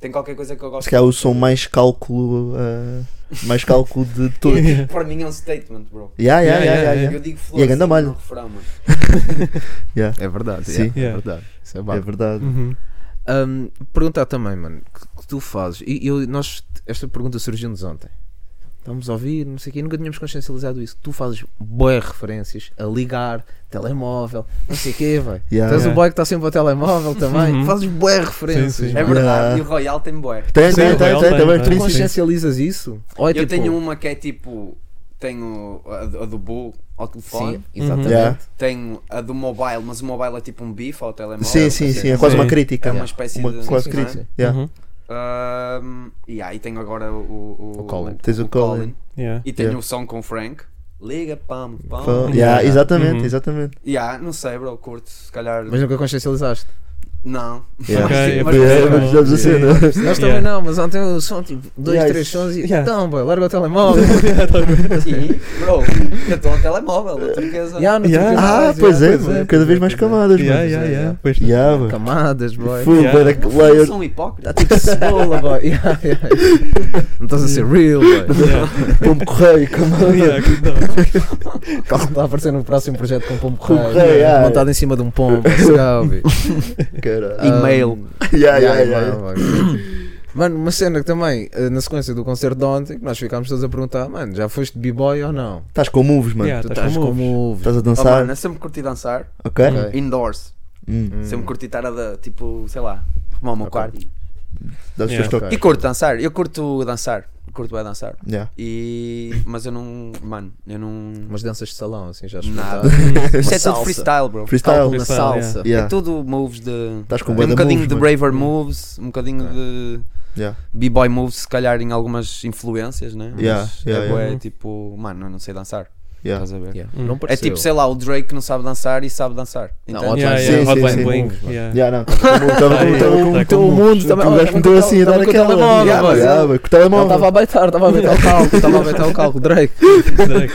G: Tem qualquer coisa que eu gosto
E: Se calhar o som mais cálculo, uh, mais cálculo de <laughs> todos.
G: E, Para mim é um statement, bro.
E: Yeah, yeah,
H: Yeah,
E: yeah,
H: yeah,
E: yeah.
G: Eu digo
E: E a ganda
G: flores
E: malha.
G: no refrão, mano. <laughs>
E: Yeah,
F: É verdade,
E: Sim.
F: yeah, é
H: Yeah.
F: verdade. Isso é
E: É verdade.
H: Uhum.
F: perguntar também, mano, o que, que tu fazes? E eu, nós, esta pergunta surgiu-nos ontem. Estamos a ouvir, não sei o quê, nunca tínhamos consciencializado isso. Tu fazes boas referências a ligar, telemóvel, não sei o quê, vai. <laughs>
E: Yeah.
F: Tu és o
H: Yeah.
F: boy que está sempre ao telemóvel também.
H: Uhum.
F: Fazes boas referências.
H: Sim, sim.
G: É verdade,
E: Yeah.
G: e o Royal tem bué.
E: Tem,
H: Sim,
E: tem, tem, tem,
H: tem,
E: também.
H: tem.
F: Tu consciencializas isso? Ou é
G: Eu
F: tipo,
G: tenho uma que é tipo. Tenho a, do- a do Bull ao telefone,
F: Sim, exatamente.
E: Yeah.
G: tenho a do mobile, mas o mobile é tipo um bife ao telemóvel.
E: Sim, sim, sim. É quase
H: Sim.
E: uma
G: É
E: crítica.
G: uma espécie
E: Uma
G: de.
E: quase
G: não é?
E: crítica. Yeah.
H: Uhum.
G: Ahm, e aí tenho agora o, o,
F: O Colin.
E: Tens o Colin.
H: Yeah.
G: E tenho
E: Yeah.
G: o som com o Frank. Liga, pam, pam.
H: Yeah.
E: Yeah, exatamente,
H: Uhum.
E: exatamente.
G: Yeah, não sei, bro, curto, se calhar.
F: Mas nunca consciencializaste.
G: Não.
E: Yeah.
H: Ok, é
G: Mas-
H: possível.
E: mas já a cena.
F: Nós
H: Yeah.
F: também não, mas ontem o som, tipo, dois,
E: Yeah,
F: três sons e.
H: Yeah.
F: Então, boy, larga o telemóvel. <laughs> <laughs>
G: Sim, bro, eu estou ao telemóvel, da turquesa.
F: Yeah, não
H: Yeah.
E: Ah,
F: mais,
E: pois é,
F: pois
E: mano, cada vez mais camadas,
H: Yeah,
E: mano.
H: yeah,
F: é,
H: yeah. Pois
E: Yeah.
F: Camadas, boy.
E: Full,
H: Yeah.
E: bué da
G: Eu.
F: Está tipo cebola, boy. <laughs> Yeah, yeah. Não estás a ser real, boy.
E: Pombo correio, camada.
F: Calma, está a aparecer no próximo projeto com pombo correio. Montado em cima de um pombo. let's
E: Caralho.
G: E-mail.
F: Um, <laughs>
E: Yeah,
F: yeah,
E: yeah, yeah.
F: mano, <laughs> mano. Uma cena que também, eh, na sequência do concerto de ontem, que nós ficámos todos a perguntar, mano, já foste b-boy ou não?
E: Estás com moves, mano.
F: Tu
H: estás com moves.
E: Estás a
G: Oh,
E: dançar.
G: mano, eu sempre curti dançar.
E: Ok?
F: Ok.
G: Indoors.
E: Hum.
F: Hum.
G: Sempre curti estar a, da- tipo, sei lá, arrumar o meu quarto. e-. E curto dançar. Eu curto dançar. Curto é dançar.
E: Yeah.
G: E... Mas eu não. Mano, eu não.
F: Umas danças de salão, assim, já
G: Nada.
F: experimentaste? <laughs>
G: Isto é tudo freestyle, bro.
E: Freestyle.
F: Na
H: Freestyle,
F: salsa.
E: Yeah.
G: É tudo moves de.
E: Estás com bué
G: um bocadinho
E: moves,
G: de braver moves, um bocadinho de
E: Yeah.
G: b-boy moves, se calhar em algumas influências, né?
E: Yeah,
G: Mas
E: yeah,
G: é
H: yeah.
G: tipo, mano, eu não sei dançar.
E: Yeah.
G: Estás a ver?
F: Yeah.
H: Hum.
F: Não
G: É tipo, sei lá, o Drake que não sabe dançar e sabe dançar.
F: Não,
G: Entende?
F: Hotline
H: Yeah,
E: Sim,
H: yeah.
E: sim, sim.
H: Bling.
F: Moves,
H: Yeah.
E: Yeah, não, estava com estava o
F: mundo
E: gajo
F: olha,
E: meteu assim a dar
F: o
E: aquela. o telemóvel.
F: estava a baitar, estava a baitar o cálculo, estava a baitar o cálculo, Drake.
H: Drake.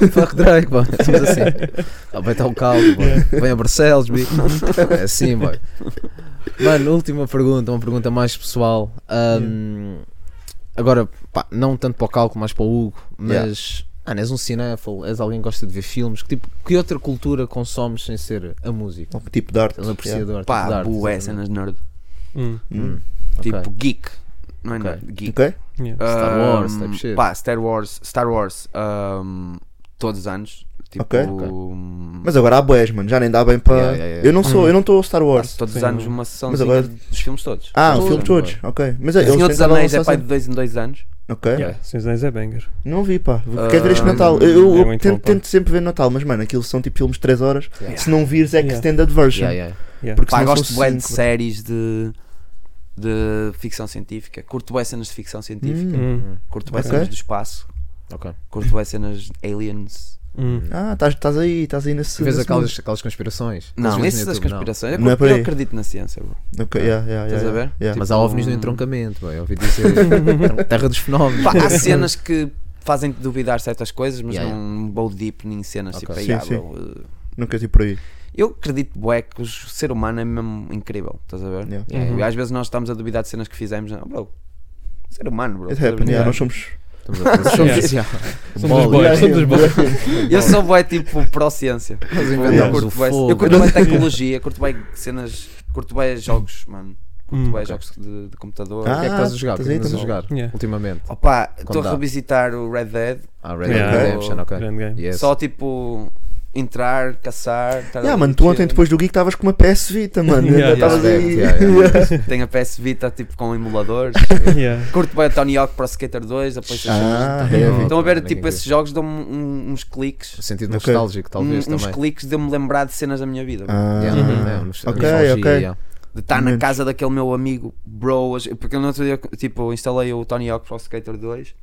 H: <laughs>
F: Fuck Drake, boy. Somos assim. Está a baitar o cálculo. Vem a Barcelos, bicho. <laughs> É assim, boy. Mano, última pergunta, uma pergunta mais pessoal. Ahm, Agora, pá, não tanto para o cálculo, mais para o Hugo, mas. Ah, és um cinéfilo, és alguém que gosta de ver filmes. Que, tipo, que outra cultura consomes sem ser a música?
E: Um tipo de arte.
F: Um apreciador tipo de
G: Pá,
F: arte,
G: bué, cenas nerd.
H: Hum.
E: Hum.
G: Tipo,
F: Ok.
G: geek. Não é
F: Ok.
G: nerd, geek.
E: Ok?
H: Yeah.
F: Star Wars, type shit.
G: Pá, Star Wars, Star Wars, ahm, todos os anos. Tipo,
E: Ok.
F: Ok.
G: hum,
E: Mas agora há boés, mano. Já nem dá bem para.
F: Yeah, yeah, yeah.
E: Eu não sou,
H: Hum.
E: eu não estou Star Wars.
G: todos os anos uma sessão
E: Mas agora-
G: dos filmes todos.
E: Ah,
F: Todos os
E: todos.
F: anos,
E: Ok. Mas é, eles
G: Senhor dos Anéis é pai de dois em dois anos.
E: Ok.
H: Yeah. Senhor dos Anéis é banger.
E: Não vi, pá.
G: Ah,
E: Quero ver este Natal. Eu, eu-
H: é muito
E: tento,
H: bom, pá.
E: tento sempre ver Natal, mas mano, aquilo são tipo filmes de 3 horas.
F: Yeah.
E: Se não vires, é
H: Yeah.
E: extended version.
F: Yeah, yeah.
H: Yeah.
E: Porque
G: Pá,
E: senão
G: gosto
E: são
G: bué de
E: cinco.
G: séries de, de ficção científica. Curto bué cenas de ficção científica.
E: Hum.
H: Hum.
G: Curto bué
E: Ok.
G: cenas do espaço.
F: Ok.
G: Curto bué cenas de aliens.
H: Hum.
E: Ah, estás- estás aí, estás aí nesse.
F: Vês
E: nesse
F: aquelas, aquelas conspirações?
G: Não, essas das
F: não.
G: conspirações. Eu,
E: Não é
G: curto-
E: por
G: eu
E: aí.
G: acredito na ciência, bro.
E: mundo. Ok, yeah, yeah,
G: Estás a
E: yeah,
G: ver?
E: yeah.
F: Mas há
G: Tipo,
F: ovnis no
G: um-
F: entroncamento, bem, ouvi dizer. <laughs> Terra dos fenómenos.
G: Pá, há cenas que fazem-te duvidar certas coisas, mas
F: Yeah,
G: não vou deep nem cenas tipo,
E: Sim,
G: "Ah,
E: sim.
G: bro, uh,
E: Nunca tive por aí.
G: Eu acredito, bué, que o ser humano é mesmo incrível, estás a ver?
E: Yeah.
F: Yeah.
G: E às vezes nós estamos a duvidar de cenas que fizemos, não, bro. Ser humano, bro.
E: It
G: a
E: happened, Yeah. nós somos.
F: Estamos a.
H: Yeah.
F: Yeah.
H: Somos os boys.
E: Yeah,
H: Somos os boys.
G: Eu sou bué tipo pró-ciência. Eu curto. <laughs> Eu bem tecnologia, curto bem cenas, curto bem jogos, mano. Curto
H: Hum.
G: bem jogos de, de computador.
E: Ah,
F: O que é que estás a jogar? O que é que
E: estás
F: a jogar
H: Yeah.
F: ultimamente?
G: Opa, estou a revisitar o Red Dead.
F: Ah, Red Dead. Redemption, ok.
H: Grande game.
F: Yes.
G: Só tipo entrar, caçar. estar
E: Yeah, mano, tu ontem
G: chill.
E: depois do geek estavas com uma PS Vita, mano.
H: Yeah,
E: Ainda estavas
F: yeah, yeah, yeah. <laughs>
G: Tenho a PS Vita tipo com emuladores. <laughs>
H: Yeah.
G: Curto bem o Tony Hawk Pro Skater 2, a PlayStation.
E: Ah.
G: Estão a ver, tipo, esses jogos dão-me um- uns cliques.
F: O sentido
E: Ok.
F: nostálgico, talvez
G: um- uns
F: também.
G: cliques de eu me lembrar de cenas da minha vida.
E: Ah,
F: Yeah,
H: Uhum.
F: é,
E: Ok, ok.
F: yeah.
G: De estar na casa daquele meu amigo, bro. Porque eu no outro dia, tipo, instalei o Tony Hawk Pro Skater 2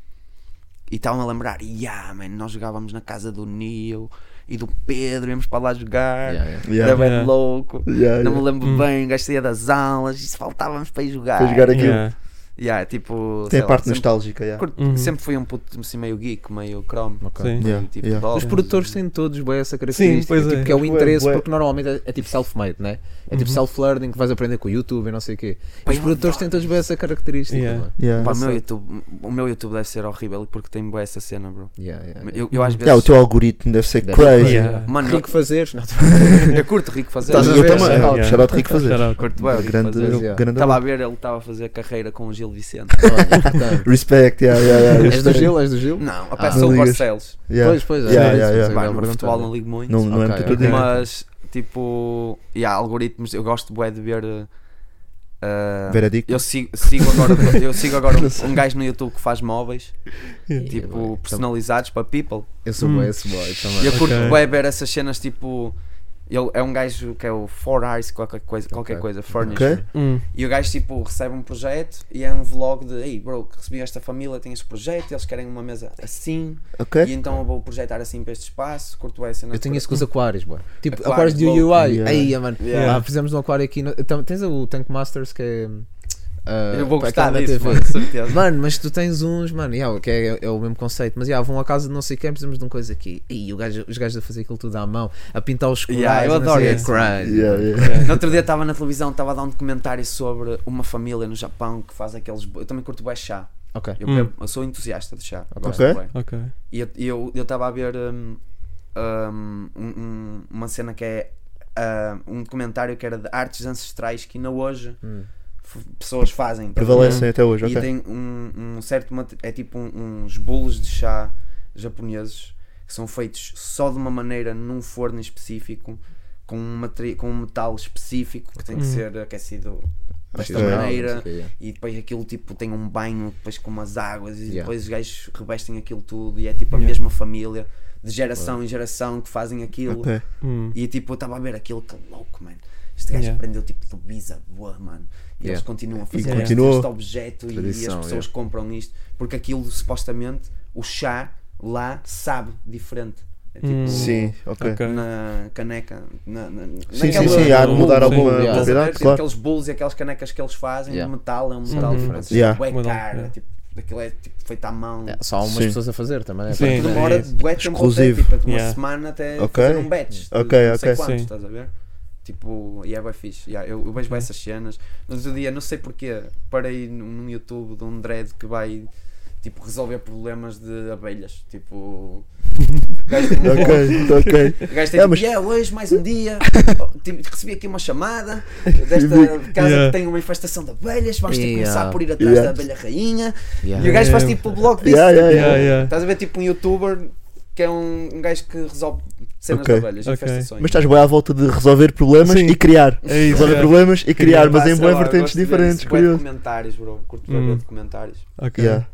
G: e estavam a lembrar, yeah, man, nós jogávamos na casa do Neo e do Pedro, íamos para lá jogar.
F: Yeah, yeah.
E: Yeah.
G: Era bem
H: Yeah.
G: louco.
E: Yeah,
G: Não me lembro
H: Hum.
G: bem, gastei das aulas e se faltávamos para ir jogar.
E: Para jogar aquilo.
H: Yeah.
G: Tipo,
E: Tem a
G: lá,
E: parte
G: sempre,
E: nostálgica, yeah.
G: curto-
H: Uhum.
G: sempre fui um puto assim, meio geek, meio chrome.
F: Ok.
H: Sim.
E: Yeah,
G: tipo,
E: yeah.
F: Os produtores têm todos bem essa característica,
H: pois é.
F: tipo, que é o interesse,
E: bué.
F: porque normalmente é, é tipo self-made, né? É tipo
H: Uhum.
F: self-learning que vais aprender com o YouTube e não sei o quê.
G: Pá,
F: Os produtores têm todos bem essa característica.
H: Yeah.
F: mano.
E: Yeah.
G: Pá, meu YouTube, o meu YouTube deve ser horrível porque tem bué essa cena, bro.
F: Yeah, yeah, yeah.
G: Eu, eu às vezes.
E: Yeah, o teu algoritmo deve ser
F: Deve-
E: crazy.
H: Yeah.
G: Mano,
F: Rico fazeres, não, <laughs>
G: eu curto rico fazer.
F: Estás a
E: Eu
F: ver?
E: também.
F: Yeah.
E: Shout out Rico.
G: Curto Estava a ver, ele estava a fazer carreira com o Gil Gil Vicente. <laughs>
F: Olha, portanto,
E: Respect, yeah, yeah, yeah,
F: És do. Gil? És do Gil?
G: Não, a
F: Ah.
G: peça
E: Não
G: sou o
E: ligas.
G: Barcelos.
E: Yeah.
F: Pois, pois, é.
E: Yeah,
F: é
E: yeah, yeah.
F: é ia
G: no futebol não ligo muito.
E: Não, não é
F: Ok,
E: muito
F: ok.
E: tudo
G: Mas, tipo, yeah, algoritmos, eu gosto bué de ver. uh,
E: Veredicto.
G: eu sigo, sigo agora, <laughs> eu sigo agora um, um gajo no YouTube que faz móveis, <laughs>
H: Yeah.
G: tipo, personalizados para people.
F: Eu sou
H: Hum.
F: bué esse boy
G: E
F: também.
G: eu curto
H: Ok.
G: bué ver essas cenas, tipo. Ele é um gajo que é o Four Eyes, qualquer coisa, qualquer
F: Ok.
G: coisa, Furniture.
E: Ok.
H: Hum.
G: E o gajo tipo recebe um projeto e é um vlog de Ei bro, recebi esta família, tem este projeto, eles querem uma mesa assim, e
E: Ok.
G: então eu vou projetar assim para este espaço, curto essa
F: Eu tenho isso com os aquários, boy. Tipo,
G: Aquários,
F: aquários de. UI.
E: Yeah.
F: Aí, mano.
G: Yeah.
F: Ah, fizemos um aquário aqui. No... Tam- Tens o Tank Masters que é. Ah,
G: Eu vou
F: pá,
G: gostar disso,
F: TV.
G: mano, certeza.
F: Mano, mas tu tens uns, mano, yeah, que é, é o mesmo conceito, mas yeah, vão à casa de não sei quem, precisamos de uma coisa aqui. E o gajo, os gajos a fazer aquilo tudo à mão, a pintar os corais.
G: Yeah, eu adoro
F: sei,
G: isso.
F: é.
E: Yeah, yeah.
G: No outro dia estava na televisão, estava a dar um documentário sobre uma família no Japão que faz aqueles. Eu também curto bem chá.
F: Ok.
G: Eu,
H: Hum.
G: eu sou entusiasta de chá. gosto
E: Ok.
G: bué.
H: Ok.
G: E eu- eu eu estava a ver um, um, um- uma cena que é ah, um documentário que era de artes ancestrais que ainda hoje
F: Hum.
G: Pessoas fazem. tá
E: Prevalecem até hoje,
G: E
E: ok.
G: tem um, um certo é tipo um- uns bolos de chá japoneses que são feitos só de uma maneira num forno específico com um, com um metal específico que tem que
H: Uhum.
G: ser aquecido desta
E: Ok.
G: maneira
F: yeah.
G: e depois aquilo tipo tem um banho depois com umas águas e
F: Yeah.
G: depois os gajos revestem aquilo tudo e é tipo a
H: Yeah.
G: mesma família de geração em geração que fazem aquilo
E: Ok.
H: Hum.
G: e tipo eu estava a ver aquilo que louco mano este gajo
H: Yeah.
G: aprendeu tipo do bisavô mano e
F: Yeah.
G: eles continuam a fazer
E: Yeah.
G: este,
E: continuou.
G: este objeto e- e, as
F: Tradição,
G: pessoas
F: yeah.
G: compram isto porque aquilo supostamente o chá lá sabe diferente é tipo
H: Hum.
E: Sim, ok.
G: Na caneca na, na,
E: Sim, sim,
G: naquela-
E: sim, há de mudar
F: Sim,
E: alguma
F: yeah.
E: Propriedade,
G: Tipo,
E: claro.
G: Aqueles bolos e aquelas canecas que eles fazem
F: Yeah.
G: de metal, é um metal
H: Uhum.
G: diferente.
E: Yeah.
G: Bué
H: Mudam,
G: caro,
H: yeah.
G: é tipo, aquilo é tipo feito à mão.
F: Yeah, só há umas
E: Sim.
F: pessoas a fazer também. É
H: Sim.
F: para-
G: Demora
H: é isso.
G: bué tempo
E: Exclusivo.
G: até, tipo, uma
H: Yeah.
G: semana até
E: Ok.
G: fazer um batch. de
E: Ok,
G: não sei
E: ok.
G: quantos,
H: Sim.
G: estás a ver? Tipo, e é bem fixe. Yeah, eu, eu vejo bem essas cenas. No outro dia, não sei porquê, parei num, YouTube de um dread que vai tipo, resolver problemas de abelhas. Tipo, o <laughs> gajo tem um
E: Ok, <laughs> ok.
G: O gajo tem
E: É,
G: tipo,
E: mas-
G: yeah, hoje mais um dia, <laughs> tive- recebi aqui uma chamada desta casa
H: Yeah.
G: que tem uma infestação de abelhas, vamos ter que
F: Yeah.
G: começar por ir atrás
E: Yeah.
G: da abelha rainha.
F: Yeah.
G: E o gajo faz
H: Yeah.
G: tipo o blog disso.
E: Yeah, yeah,
H: Yeah, yeah.
G: Estás a ver tipo um youtuber que é um, um gajo que resolve cenas
E: Ok.
G: de abelhas,
H: Ok.
G: infestações.
E: Mas estás bem à volta de resolver problemas
H: Sim.
E: e criar.
H: É isso.
E: Resolver
H: é.
E: problemas e criar, mas em boas vertentes diferentes, curioso.
G: documentários, bro. Curto
H: Hum.
G: ver documentários.
H: Ok.
E: Yeah,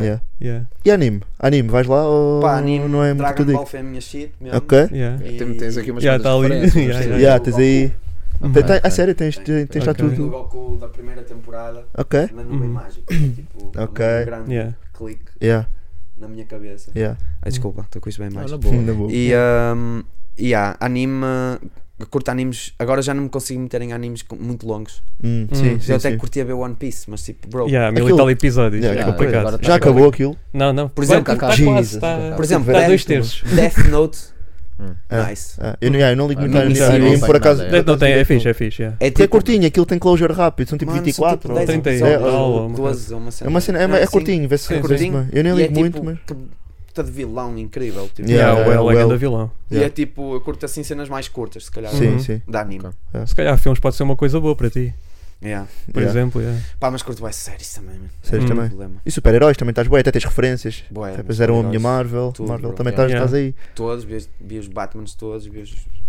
E: yeah.
H: Yeah.
E: E anime? Anime, vais lá ou
G: Pá, anime,
E: não é muito
G: Dragon Ball foi a minha shit mesmo.
E: Ok.
H: Yeah.
G: E-
F: Tem- Tens aqui umas
H: Yeah,
F: coisas
H: tá ali.
F: referências, <laughs>
H: Yeah,
F: mas tens-
E: Yeah, tens aí.
H: Uhum.
E: Tem- tem-
F: Ok.
E: a sério, tens, tens, tens já
H: Ok.
G: O
E: tudo.
G: Goku da primeira temporada
E: Ok.
G: na nuvem
H: Uhum.
G: mágica. Tipo,
E: Ok.
G: um grande
H: Yeah.
G: clique
E: Yeah,
G: na minha cabeça.
E: yeah.
G: Ai, desculpa, estou com isso bem mais.
F: na boa.
E: Na boa.
G: E, um, há anime. Curto animes. Agora já não me consigo meter em animes muito longos.
E: Hum,
H: Hum.
E: sim, sim,
G: eu até
E: sim.
G: curtia ver One Piece, mas tipo, bro.
H: Yeah, mil
E: Aquilo-
H: e tal episódios.
E: Yeah,
H: é
E: aquilo-
H: complicado.
F: tá
E: Já
F: acabou.
E: aquilo?
H: Não, não.
G: Por exemplo,
H: quase. Está
G: Por exemplo,
H: dois terços.
G: Death Note.
E: Ah,
G: Nice.
E: ah, eu, não- yeah, eu não ligo
F: Ah,
E: muito
F: não
E: a anime,
F: não
E: por acaso.
F: nada,
E: por
H: Note é, é fixe, é fixe. yeah.
G: É
E: Porque é curtinho, aquilo tem closure rápido, são tipo
G: Mano,
E: 24
G: são
E: ou
G: tipo 10
H: 30
G: episódios,
H: é,
G: ou
H: uma
G: 12, uma cena.
E: É uma cena, é,
G: Não
E: é curtinho, vê-se é
H: Sim,
E: curtinho. Eu nem
G: E é
E: ligo muito,
G: tipo,
E: mas.
G: que puta de vilão incrível. Tipo,
E: Yeah,
H: Yeah, o
E: yeah,
H: El é
E: well.
H: grande vilão.
G: E
E: Yeah.
G: é tipo, eu curto assim cenas mais curtas, se calhar.
E: Sim,
H: Uhum.
E: sim.
G: Da anime.
F: Ok.
H: Se calhar filmes pode ser uma coisa boa para ti.
G: Yeah.
H: Por
E: Yeah.
H: exemplo, yeah.
G: Pá, mas curto bem séries também. mano.
E: Séries
H: Hum.
E: também.
G: Problema.
E: E super-heróis também estás bem, até tens referências.
G: Bué,
E: Depois
G: mas
E: eram a minha Marvel.
G: tudo,
E: Marvel
G: bro.
E: também
F: Yeah.
E: estás estás aí.
G: Todos, vi, os- Batmans todos,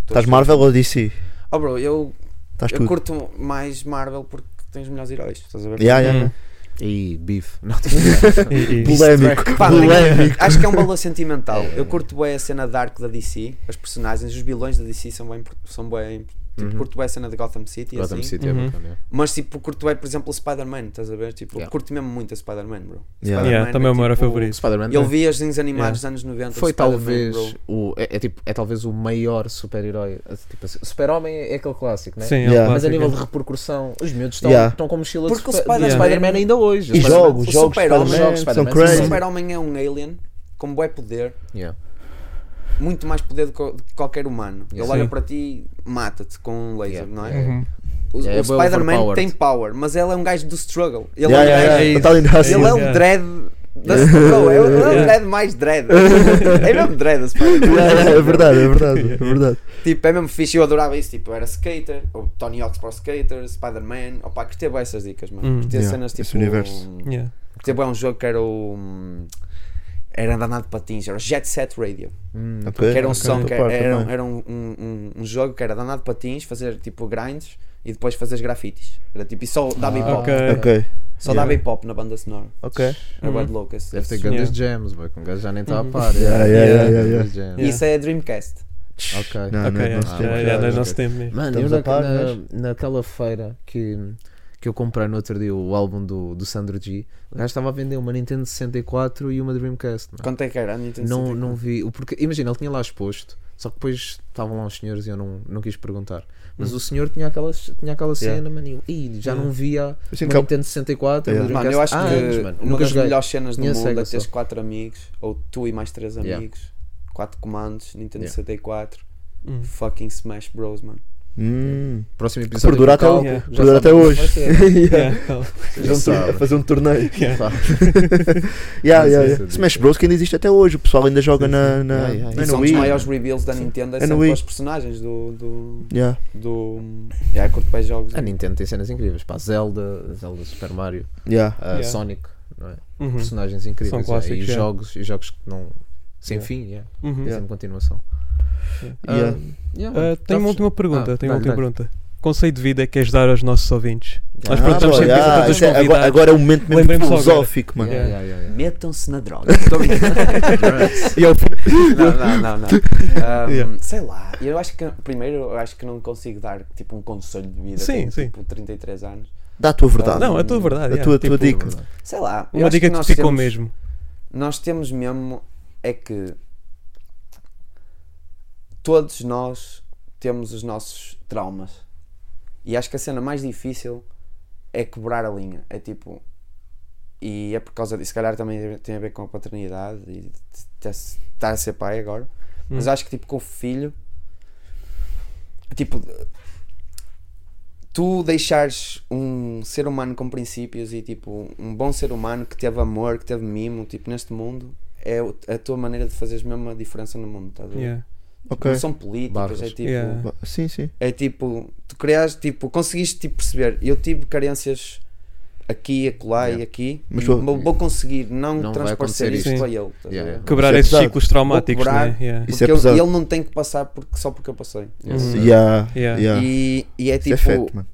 E: Estás Marvel ou DC?
G: Oh, bro, eu, eu
E: tudo.
G: curto mais Marvel porque tem os melhores heróis. Estás a ver?
E: Yeah, yeah,
H: Hum.
E: yeah.
F: E beef. Não, <laughs> tô brincando.
H: E- e-
E: Polémico.
G: Acho que é um valor sentimental.
F: É.
G: Eu curto bem a cena dark da DC, os personagens, os vilões da DC são bem. São bem tipo,
F: Uhum.
G: curto bem a cena de Gotham City,
F: Gotham
G: assim.
F: City é
H: Uhum.
F: bacana, yeah.
G: mas tipo, curto bem, por exemplo, o Spider-Man, estás a ver? Tipo,
F: Yeah.
G: curto mesmo muito a Spider-Man, bro.
E: Yeah.
H: Yeah, também é o meu
G: tipo,
H: favorito.
F: Spider-Man
G: Eu
F: é.
G: vi os desenhos animados dos anos 90.
F: foi talvez o é, é tipo é talvez o maior super-herói tipo assim, super-homem é aquele clássico né
H: Sim, é
E: Yeah.
F: mas a nível de repercussão os miúdos estão,
E: Yeah.
F: estão com mochila
G: Porque o
F: de, Sp- de
G: Spider-Man-
F: Spider-Man ainda hoje
E: E jogos,
G: o
E: jogos
G: Super-Homem- O. Super-Homem é um alien com bué poder,
F: Yeah.
G: Muito mais poder do que que qualquer humano. Ele
F: Sim.
G: olha para ti, mata-te com um laser,
F: Yeah.
G: não é?
F: Yeah.
H: Uhum.
G: O,
F: Yeah,
G: o
F: é
G: Spider-Man
F: overpowered.
G: tem power, mas ele é um gajo do struggle. Ele
E: Yeah,
G: é um
E: yeah,
G: gajo-
E: yeah.
H: É.
G: Ele é
H: Yeah.
G: um dread Da- é o é o dread mais dread. É mesmo dread, a Spider-Man.
E: Yeah, yeah, é verdade, é verdade, é verdade.
G: Tipo, é mesmo fixe, eu adorava isso. Tipo, eu era skater, ou Tony Hawk's Pro Skater, Spider-Man. Opa, curtia bem essas dicas, mano.
H: Hum.
G: Curtia
E: Yeah,
G: cenas tipo.
E: esse universo.
H: Yeah.
G: Curtia bem um jogo que era o. hum, Era andar de patins, era o Jet Set Radio.
F: Hum,
E: Ok,
G: que era um
E: ok,
G: som, que
E: parte
G: era,
E: também.
G: era um, um, um, um jogo que era andar de patins, fazer tipo grinds e depois fazer grafites. Era tipo, e só dava hip hop.
H: ok.
E: Ok,
G: Só
E: Yeah.
G: dava hip hop na banda sonora.
E: ok.
G: Era
H: Uhum.
G: Louco esse-
F: Deve ter grandes
H: Yeah.
F: jams, boy, que um gajo já nem está a
H: Uhum.
F: par.
E: Yeah, yeah, yeah, yeah.
G: Isso é Dreamcast.
F: Ok.
E: Não,
F: Ah,
E: tem
H: yeah,
F: ok,
H: yeah,
F: ok.
H: não se tem mesmo.
F: Mano, eu
E: a
F: na,
E: mas-
F: naquela feira que, que eu comprei no outro dia o álbum do, do Sandro G, o gajo estava a vender uma Nintendo 64 e uma Dreamcast. mano.
G: Quanto é que era? a Nintendo
F: Não,
G: 64?
F: não vi. Porque, imagina, ele tinha lá exposto, só que depois estavam lá os senhores e eu não, não quis perguntar. Mas o senhor tinha aquela, tinha aquela cena,
E: Yeah.
F: mano, e eu, "Ih, já
H: Yeah.
F: não via
E: Assim,
F: uma
E: que-
F: Nintendo 64.
E: Yeah.
F: uma
G: Mano, eu acho
F: Dreamcast
G: que
F: anos, mano.
G: uma
F: Nunca
G: das
F: joguei.
G: melhores cenas do
F: Tinha
G: mundo é teres
F: só.
G: quatro amigos, ou tu e mais três
F: Yeah.
G: amigos, quatro comandos, Nintendo
F: Yeah.
G: 64,
H: Hum.
G: fucking Smash Bros, mano.
E: Hum.
F: Próximo episódio.
E: Perdura até, o-
F: já
E: perdura até hoje. <laughs> Yeah.
H: Yeah.
E: Fazer um torneio-. <laughs> <laughs>
H: Yeah.
E: Yeah, yeah, yeah.
F: dica.
E: Smash Bros que ainda existe até hoje, o pessoal ainda joga na, na,
F: Yeah, yeah.
E: na
G: E são
E: Wii.
G: maiores reveals da Nintendo, é
E: É
G: sempre
E: Wii.
G: os personagens do. do,
E: Yeah.
G: do yeah, curto bem jogos.
F: A Nintendo tem cenas incríveis, pá, Zelda, Zelda Super Mario,
E: Yeah.
F: uh,
H: Yeah.
F: Sonic, não é?
H: Uhum.
F: personagens incríveis
H: São
F: é,
H: clássicos,
F: e
H: yeah.
F: jogos, e jogos que não sem
H: Yeah.
F: fim, yeah,
H: Uhum.
E: Yeah.
F: sem continuação.
H: Yeah.
F: Ah,
E: Yeah.
F: yeah,
H: Ah,
F: já
H: tenho uma
F: fech-
H: última pergunta.
F: Ah,
H: tenho uma última
F: dá-lhe.
H: pergunta. Conceito de vida é que queres dar aos nossos ouvintes? Nós
E: Ah,
H: perguntamos
E: pô,
H: sempre isso a
E: é- agora, agora é o momento mesmo
H: agora.
E: filosófico, mano.
F: Yeah, yeah, yeah, yeah.
G: Metam-se na droga. <laughs>
E: É
G: não, não, não, não. <laughs>
H: Yeah.
G: Sei lá, eu acho que primeiro eu acho que não consigo dar tipo um conselho de vida.
H: Sim,
G: Tenho,
H: sim.
G: Tipo 33 anos.
E: Dá a tua verdade.
H: Não, a tua verdade.
E: a tua, a tua
H: Tipo,
E: dica.
G: Sei lá.
H: Uma dica que
G: nós
H: ficou
G: temos-
H: mesmo.
G: Nós temos mesmo é que todos nós temos os nossos traumas. E acho que a cena mais difícil é quebrar a linha. É tipo. E é por causa disso, se calhar também tem a ver com a paternidade e estar a ser pai agora. Mas
H: Hum.
G: acho que tipo com o filho, tipo, tu deixares um ser humano com princípios e tipo um bom ser humano que teve amor, que teve mimo, tipo neste mundo, é a tua maneira de fazeres mesmo a diferença no mundo, estás a ver?
H: Yeah.
E: Ok.
G: Não são políticas,
F: Barras.
G: é tipo,
H: Yeah.
E: Sim, sim.
G: é tipo, tu criaste, tipo, conseguiste tipo, perceber, eu tive carências aqui, acolá
F: Yeah.
G: e aqui,
E: Mas vou-
G: vou, vou conseguir não,
F: Não
G: transparecer
H: isto.
G: para ele. estás a
F: Yeah,
G: ver?
F: yeah.
H: Quebrar
E: é
H: esses
E: pesado.
H: ciclos traumáticos,
G: quebrar.
H: né? Yeah.
E: Isso
G: Porque
E: é
G: ele,
E: pesado.
G: ele não tem que passar porque, só porque eu passei.
F: Yes.
H: Uhum.
E: Yeah.
H: Yeah.
E: Yeah.
G: E, e é
E: Isso é
G: tipo,
E: mano.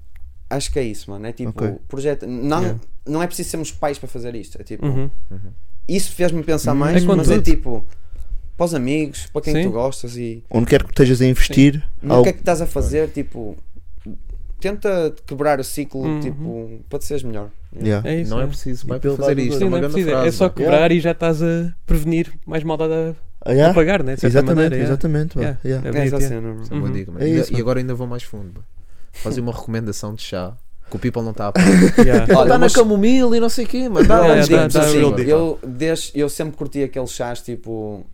G: acho que é isso, mano. É tipo,
E: Ok.
G: projeto. Não,
H: Yeah.
G: não é preciso sermos pais para fazer isto. É tipo,
H: Uhum.
G: isso fez-me pensar
E: Hum.
G: mais,
H: É
G: mas é tipo, para os amigos, para quem
H: Sim.
G: tu gostas e
E: Onde quer que estejas a investir,
G: no
E: algo-
G: que é que estás a fazer, tipo, tenta quebrar o ciclo,
H: Uhum.
G: tipo, para te seres melhor.
E: Yeah.
H: É isso.
F: Não é
H: né?
F: preciso para
E: pelo
F: fazer isto, é
H: Sim,
F: uma
H: não é preciso. É
F: frase.
H: só
F: mano.
H: quebrar e já estás a prevenir mais maldade a,
E: Ah,
H: a
E: yeah?
H: pagar, né?
E: Exatamente,
H: maneira. yeah.
E: exatamente.
H: Yeah.
E: Yeah.
H: É
G: É
H: bonito, yeah.
G: cena.
F: Isso é
H: Uhum.
E: É
F: E-
E: isso,
F: e agora ainda vou mais fundo. bro. Fazer uma recomendação de chá que o people não está a. <laughs>
H: Yeah.
G: Olha,
F: Está na
G: mas-
F: camomila e não sei o quê, mano. Dá
H: Yeah,
F: uns
H: yeah, dá- dá
F: assim,
G: eu, desde, eu sempre curti aqueles chás tipo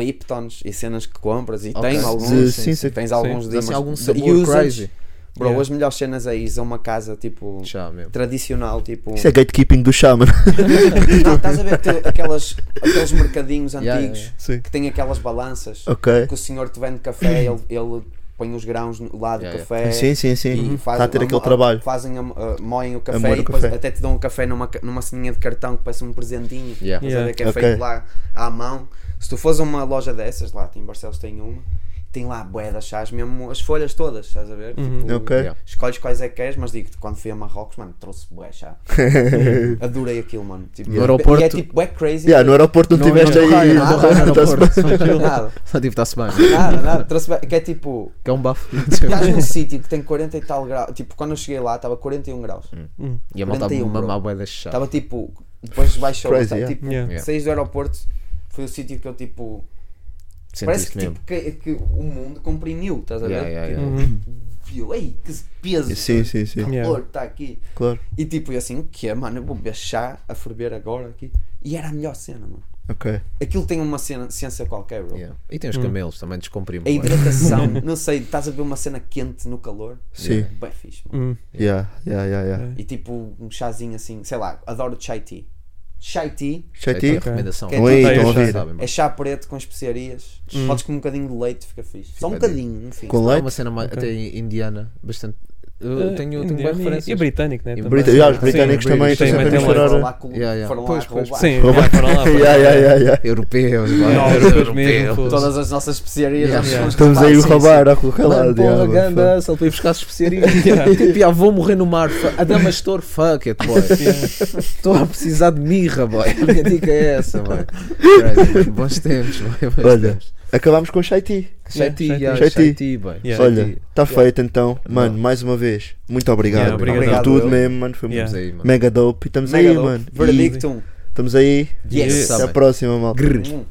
G: Liptons e cenas que compras e
F: Ok.
G: tenho alguns.
E: Sim,
G: sim,
E: sim.
G: Tens alguns de
F: assim algum sabor crazy.
G: Bro,
H: Yeah.
G: as melhores cenas é ir a uma casa tipo
F: Chá mesmo.
G: tradicional, tipo.
E: Isso é gatekeeping do chá, mano. <laughs>
G: Não, estás a ver aquelas, aqueles mercadinhos antigos
F: Yeah, yeah,
G: que têm aquelas balanças
E: Ok.
G: que o senhor te vende café, ele, ele põe os grãos lá do café.
E: Sim, sim, sim.
G: E
E: Está
G: faz-
E: a ter aquele
G: a-
E: trabalho.
G: Fazem, moem o café
E: o
G: e depois
E: café.
G: até te dão um café numa, numa ceninha de cartão que parece um presentinho.
F: Yeah.
G: Estás a ver que é
E: Ok.
G: feito lá à mão. Se tu fores a uma loja dessas, lá em Barcelos tem uma, tem lá bué de chás, mesmo as folhas todas, estás a ver?
H: Uhum.
G: Tipo,
E: Ok.
F: Yeah.
G: Escolhes quais é que queres, mas digo-te, quando fui a Marrocos, mano, trouxe bué chá. <laughs> Adorei aquilo, mano. Tipo,
F: No aeroporto-
G: E é tipo bué crazy.
E: Yeah, no aeroporto não
F: não,
E: aí.
F: aeroporto.
G: Nada, <laughs>
F: Só tipo, está-se bem.
G: nada, nada. Trouxe bué- que é tipo,
F: Que é um bafo. <laughs>
G: estás num sítio que tem 40 e tal graus. Tipo, quando eu cheguei lá, estava 41 graus.
H: Hum.
F: E a malta
G: 41, bro.
F: mamar bué da chá.
G: Estava tipo, depois baixou.
E: Crazy,
G: tá,
E: yeah.
G: tipo.
H: Yeah.
G: saís do aeroporto, foi o sítio que eu tipo. parece
F: Sentiste
G: que,
F: mesmo.
G: tipo, que, que o mundo comprimiu, estás a ver?
F: Yeah, yeah, yeah.
H: Uhum.
G: Viu, ei, que peso,
E: Sim, sim, sim.
H: Yeah.
G: calor, está aqui.
E: Claro.
G: E tipo, eu assim, o que é, mano? Eu vou beber chá a ferver agora aqui. E era a melhor cena, mano.
E: Ok.
G: Aquilo tem uma cena, ciência qualquer, bro.
F: Yeah. E tem os
H: Hum.
F: camelos também, descomprimem.
G: A hidratação, <laughs> não sei, estás a ver uma cena quente no calor?
E: Sim.
G: Bem fixe, mano.
H: Hum.
E: Yeah, yeah, yeah, yeah.
G: E tipo, um chazinho assim, sei lá, adoro chai tea. Chai tea.
E: Chai
F: É
E: tea?
F: a recomendação.
G: Que é
E: Estão aí,
G: tipo-
E: estão a
H: já
E: ouvir.
F: sabem,
G: É chá preto com especiarias.
H: Hum.
G: Podes com um bocadinho de leite, fica fixe. Só um bocadinho, no fim.
E: Com
F: É
E: leite?
F: uma cena mais,
H: Ok.
F: até indiana, bastante. Eu
H: Eh,
F: tenho, tenho boas
H: e-
F: referências.
H: E britânico, né?
F: E
H: também.
E: Brita- já, os
H: Sim,
E: britânicos também
F: British
E: estão sempre a
H: também
E: misturar.
G: Foram lá,
F: Yeah, yeah.
G: foram lá
F: Pois.
H: Sim,
E: Roubar-
H: foram lá. <laughs> lá.
F: Europeus,
H: Não, europeus mesmo.
G: Todas as nossas especiarias.
F: Yeah.
H: Yeah.
E: Estamos aí a
G: sim,
E: roubar a qualquer lado.
F: porra, ganda, só para ir buscar as especiarias. <laughs> tipo, já vou morrer no mar. Fu- Adamastor, fuck it, boy. <laughs> Estou a precisar de mirra, boy. A minha dica é essa, boy. Bons tempos, boy. Bons
E: Olha,
F: tempos.
E: Acabámos com Tea.
F: Chai
H: Yeah,
F: tea,
H: chai
F: yeah.
H: Yeah.
E: Olha, está feito então. Mano, mais uma vez, muito obrigado.
H: Yeah,
E: por
H: obrigado.
E: tudo
G: eu.
E: mesmo, mano. Foi
H: Yeah.
F: Vamos aí, mano.
E: mega dope. E estamos
G: Mega
E: aí,
G: dope.
E: mano.
G: Verdictum.
E: Estamos aí.
G: Yes.
E: Até a próxima, malta.
G: Hum.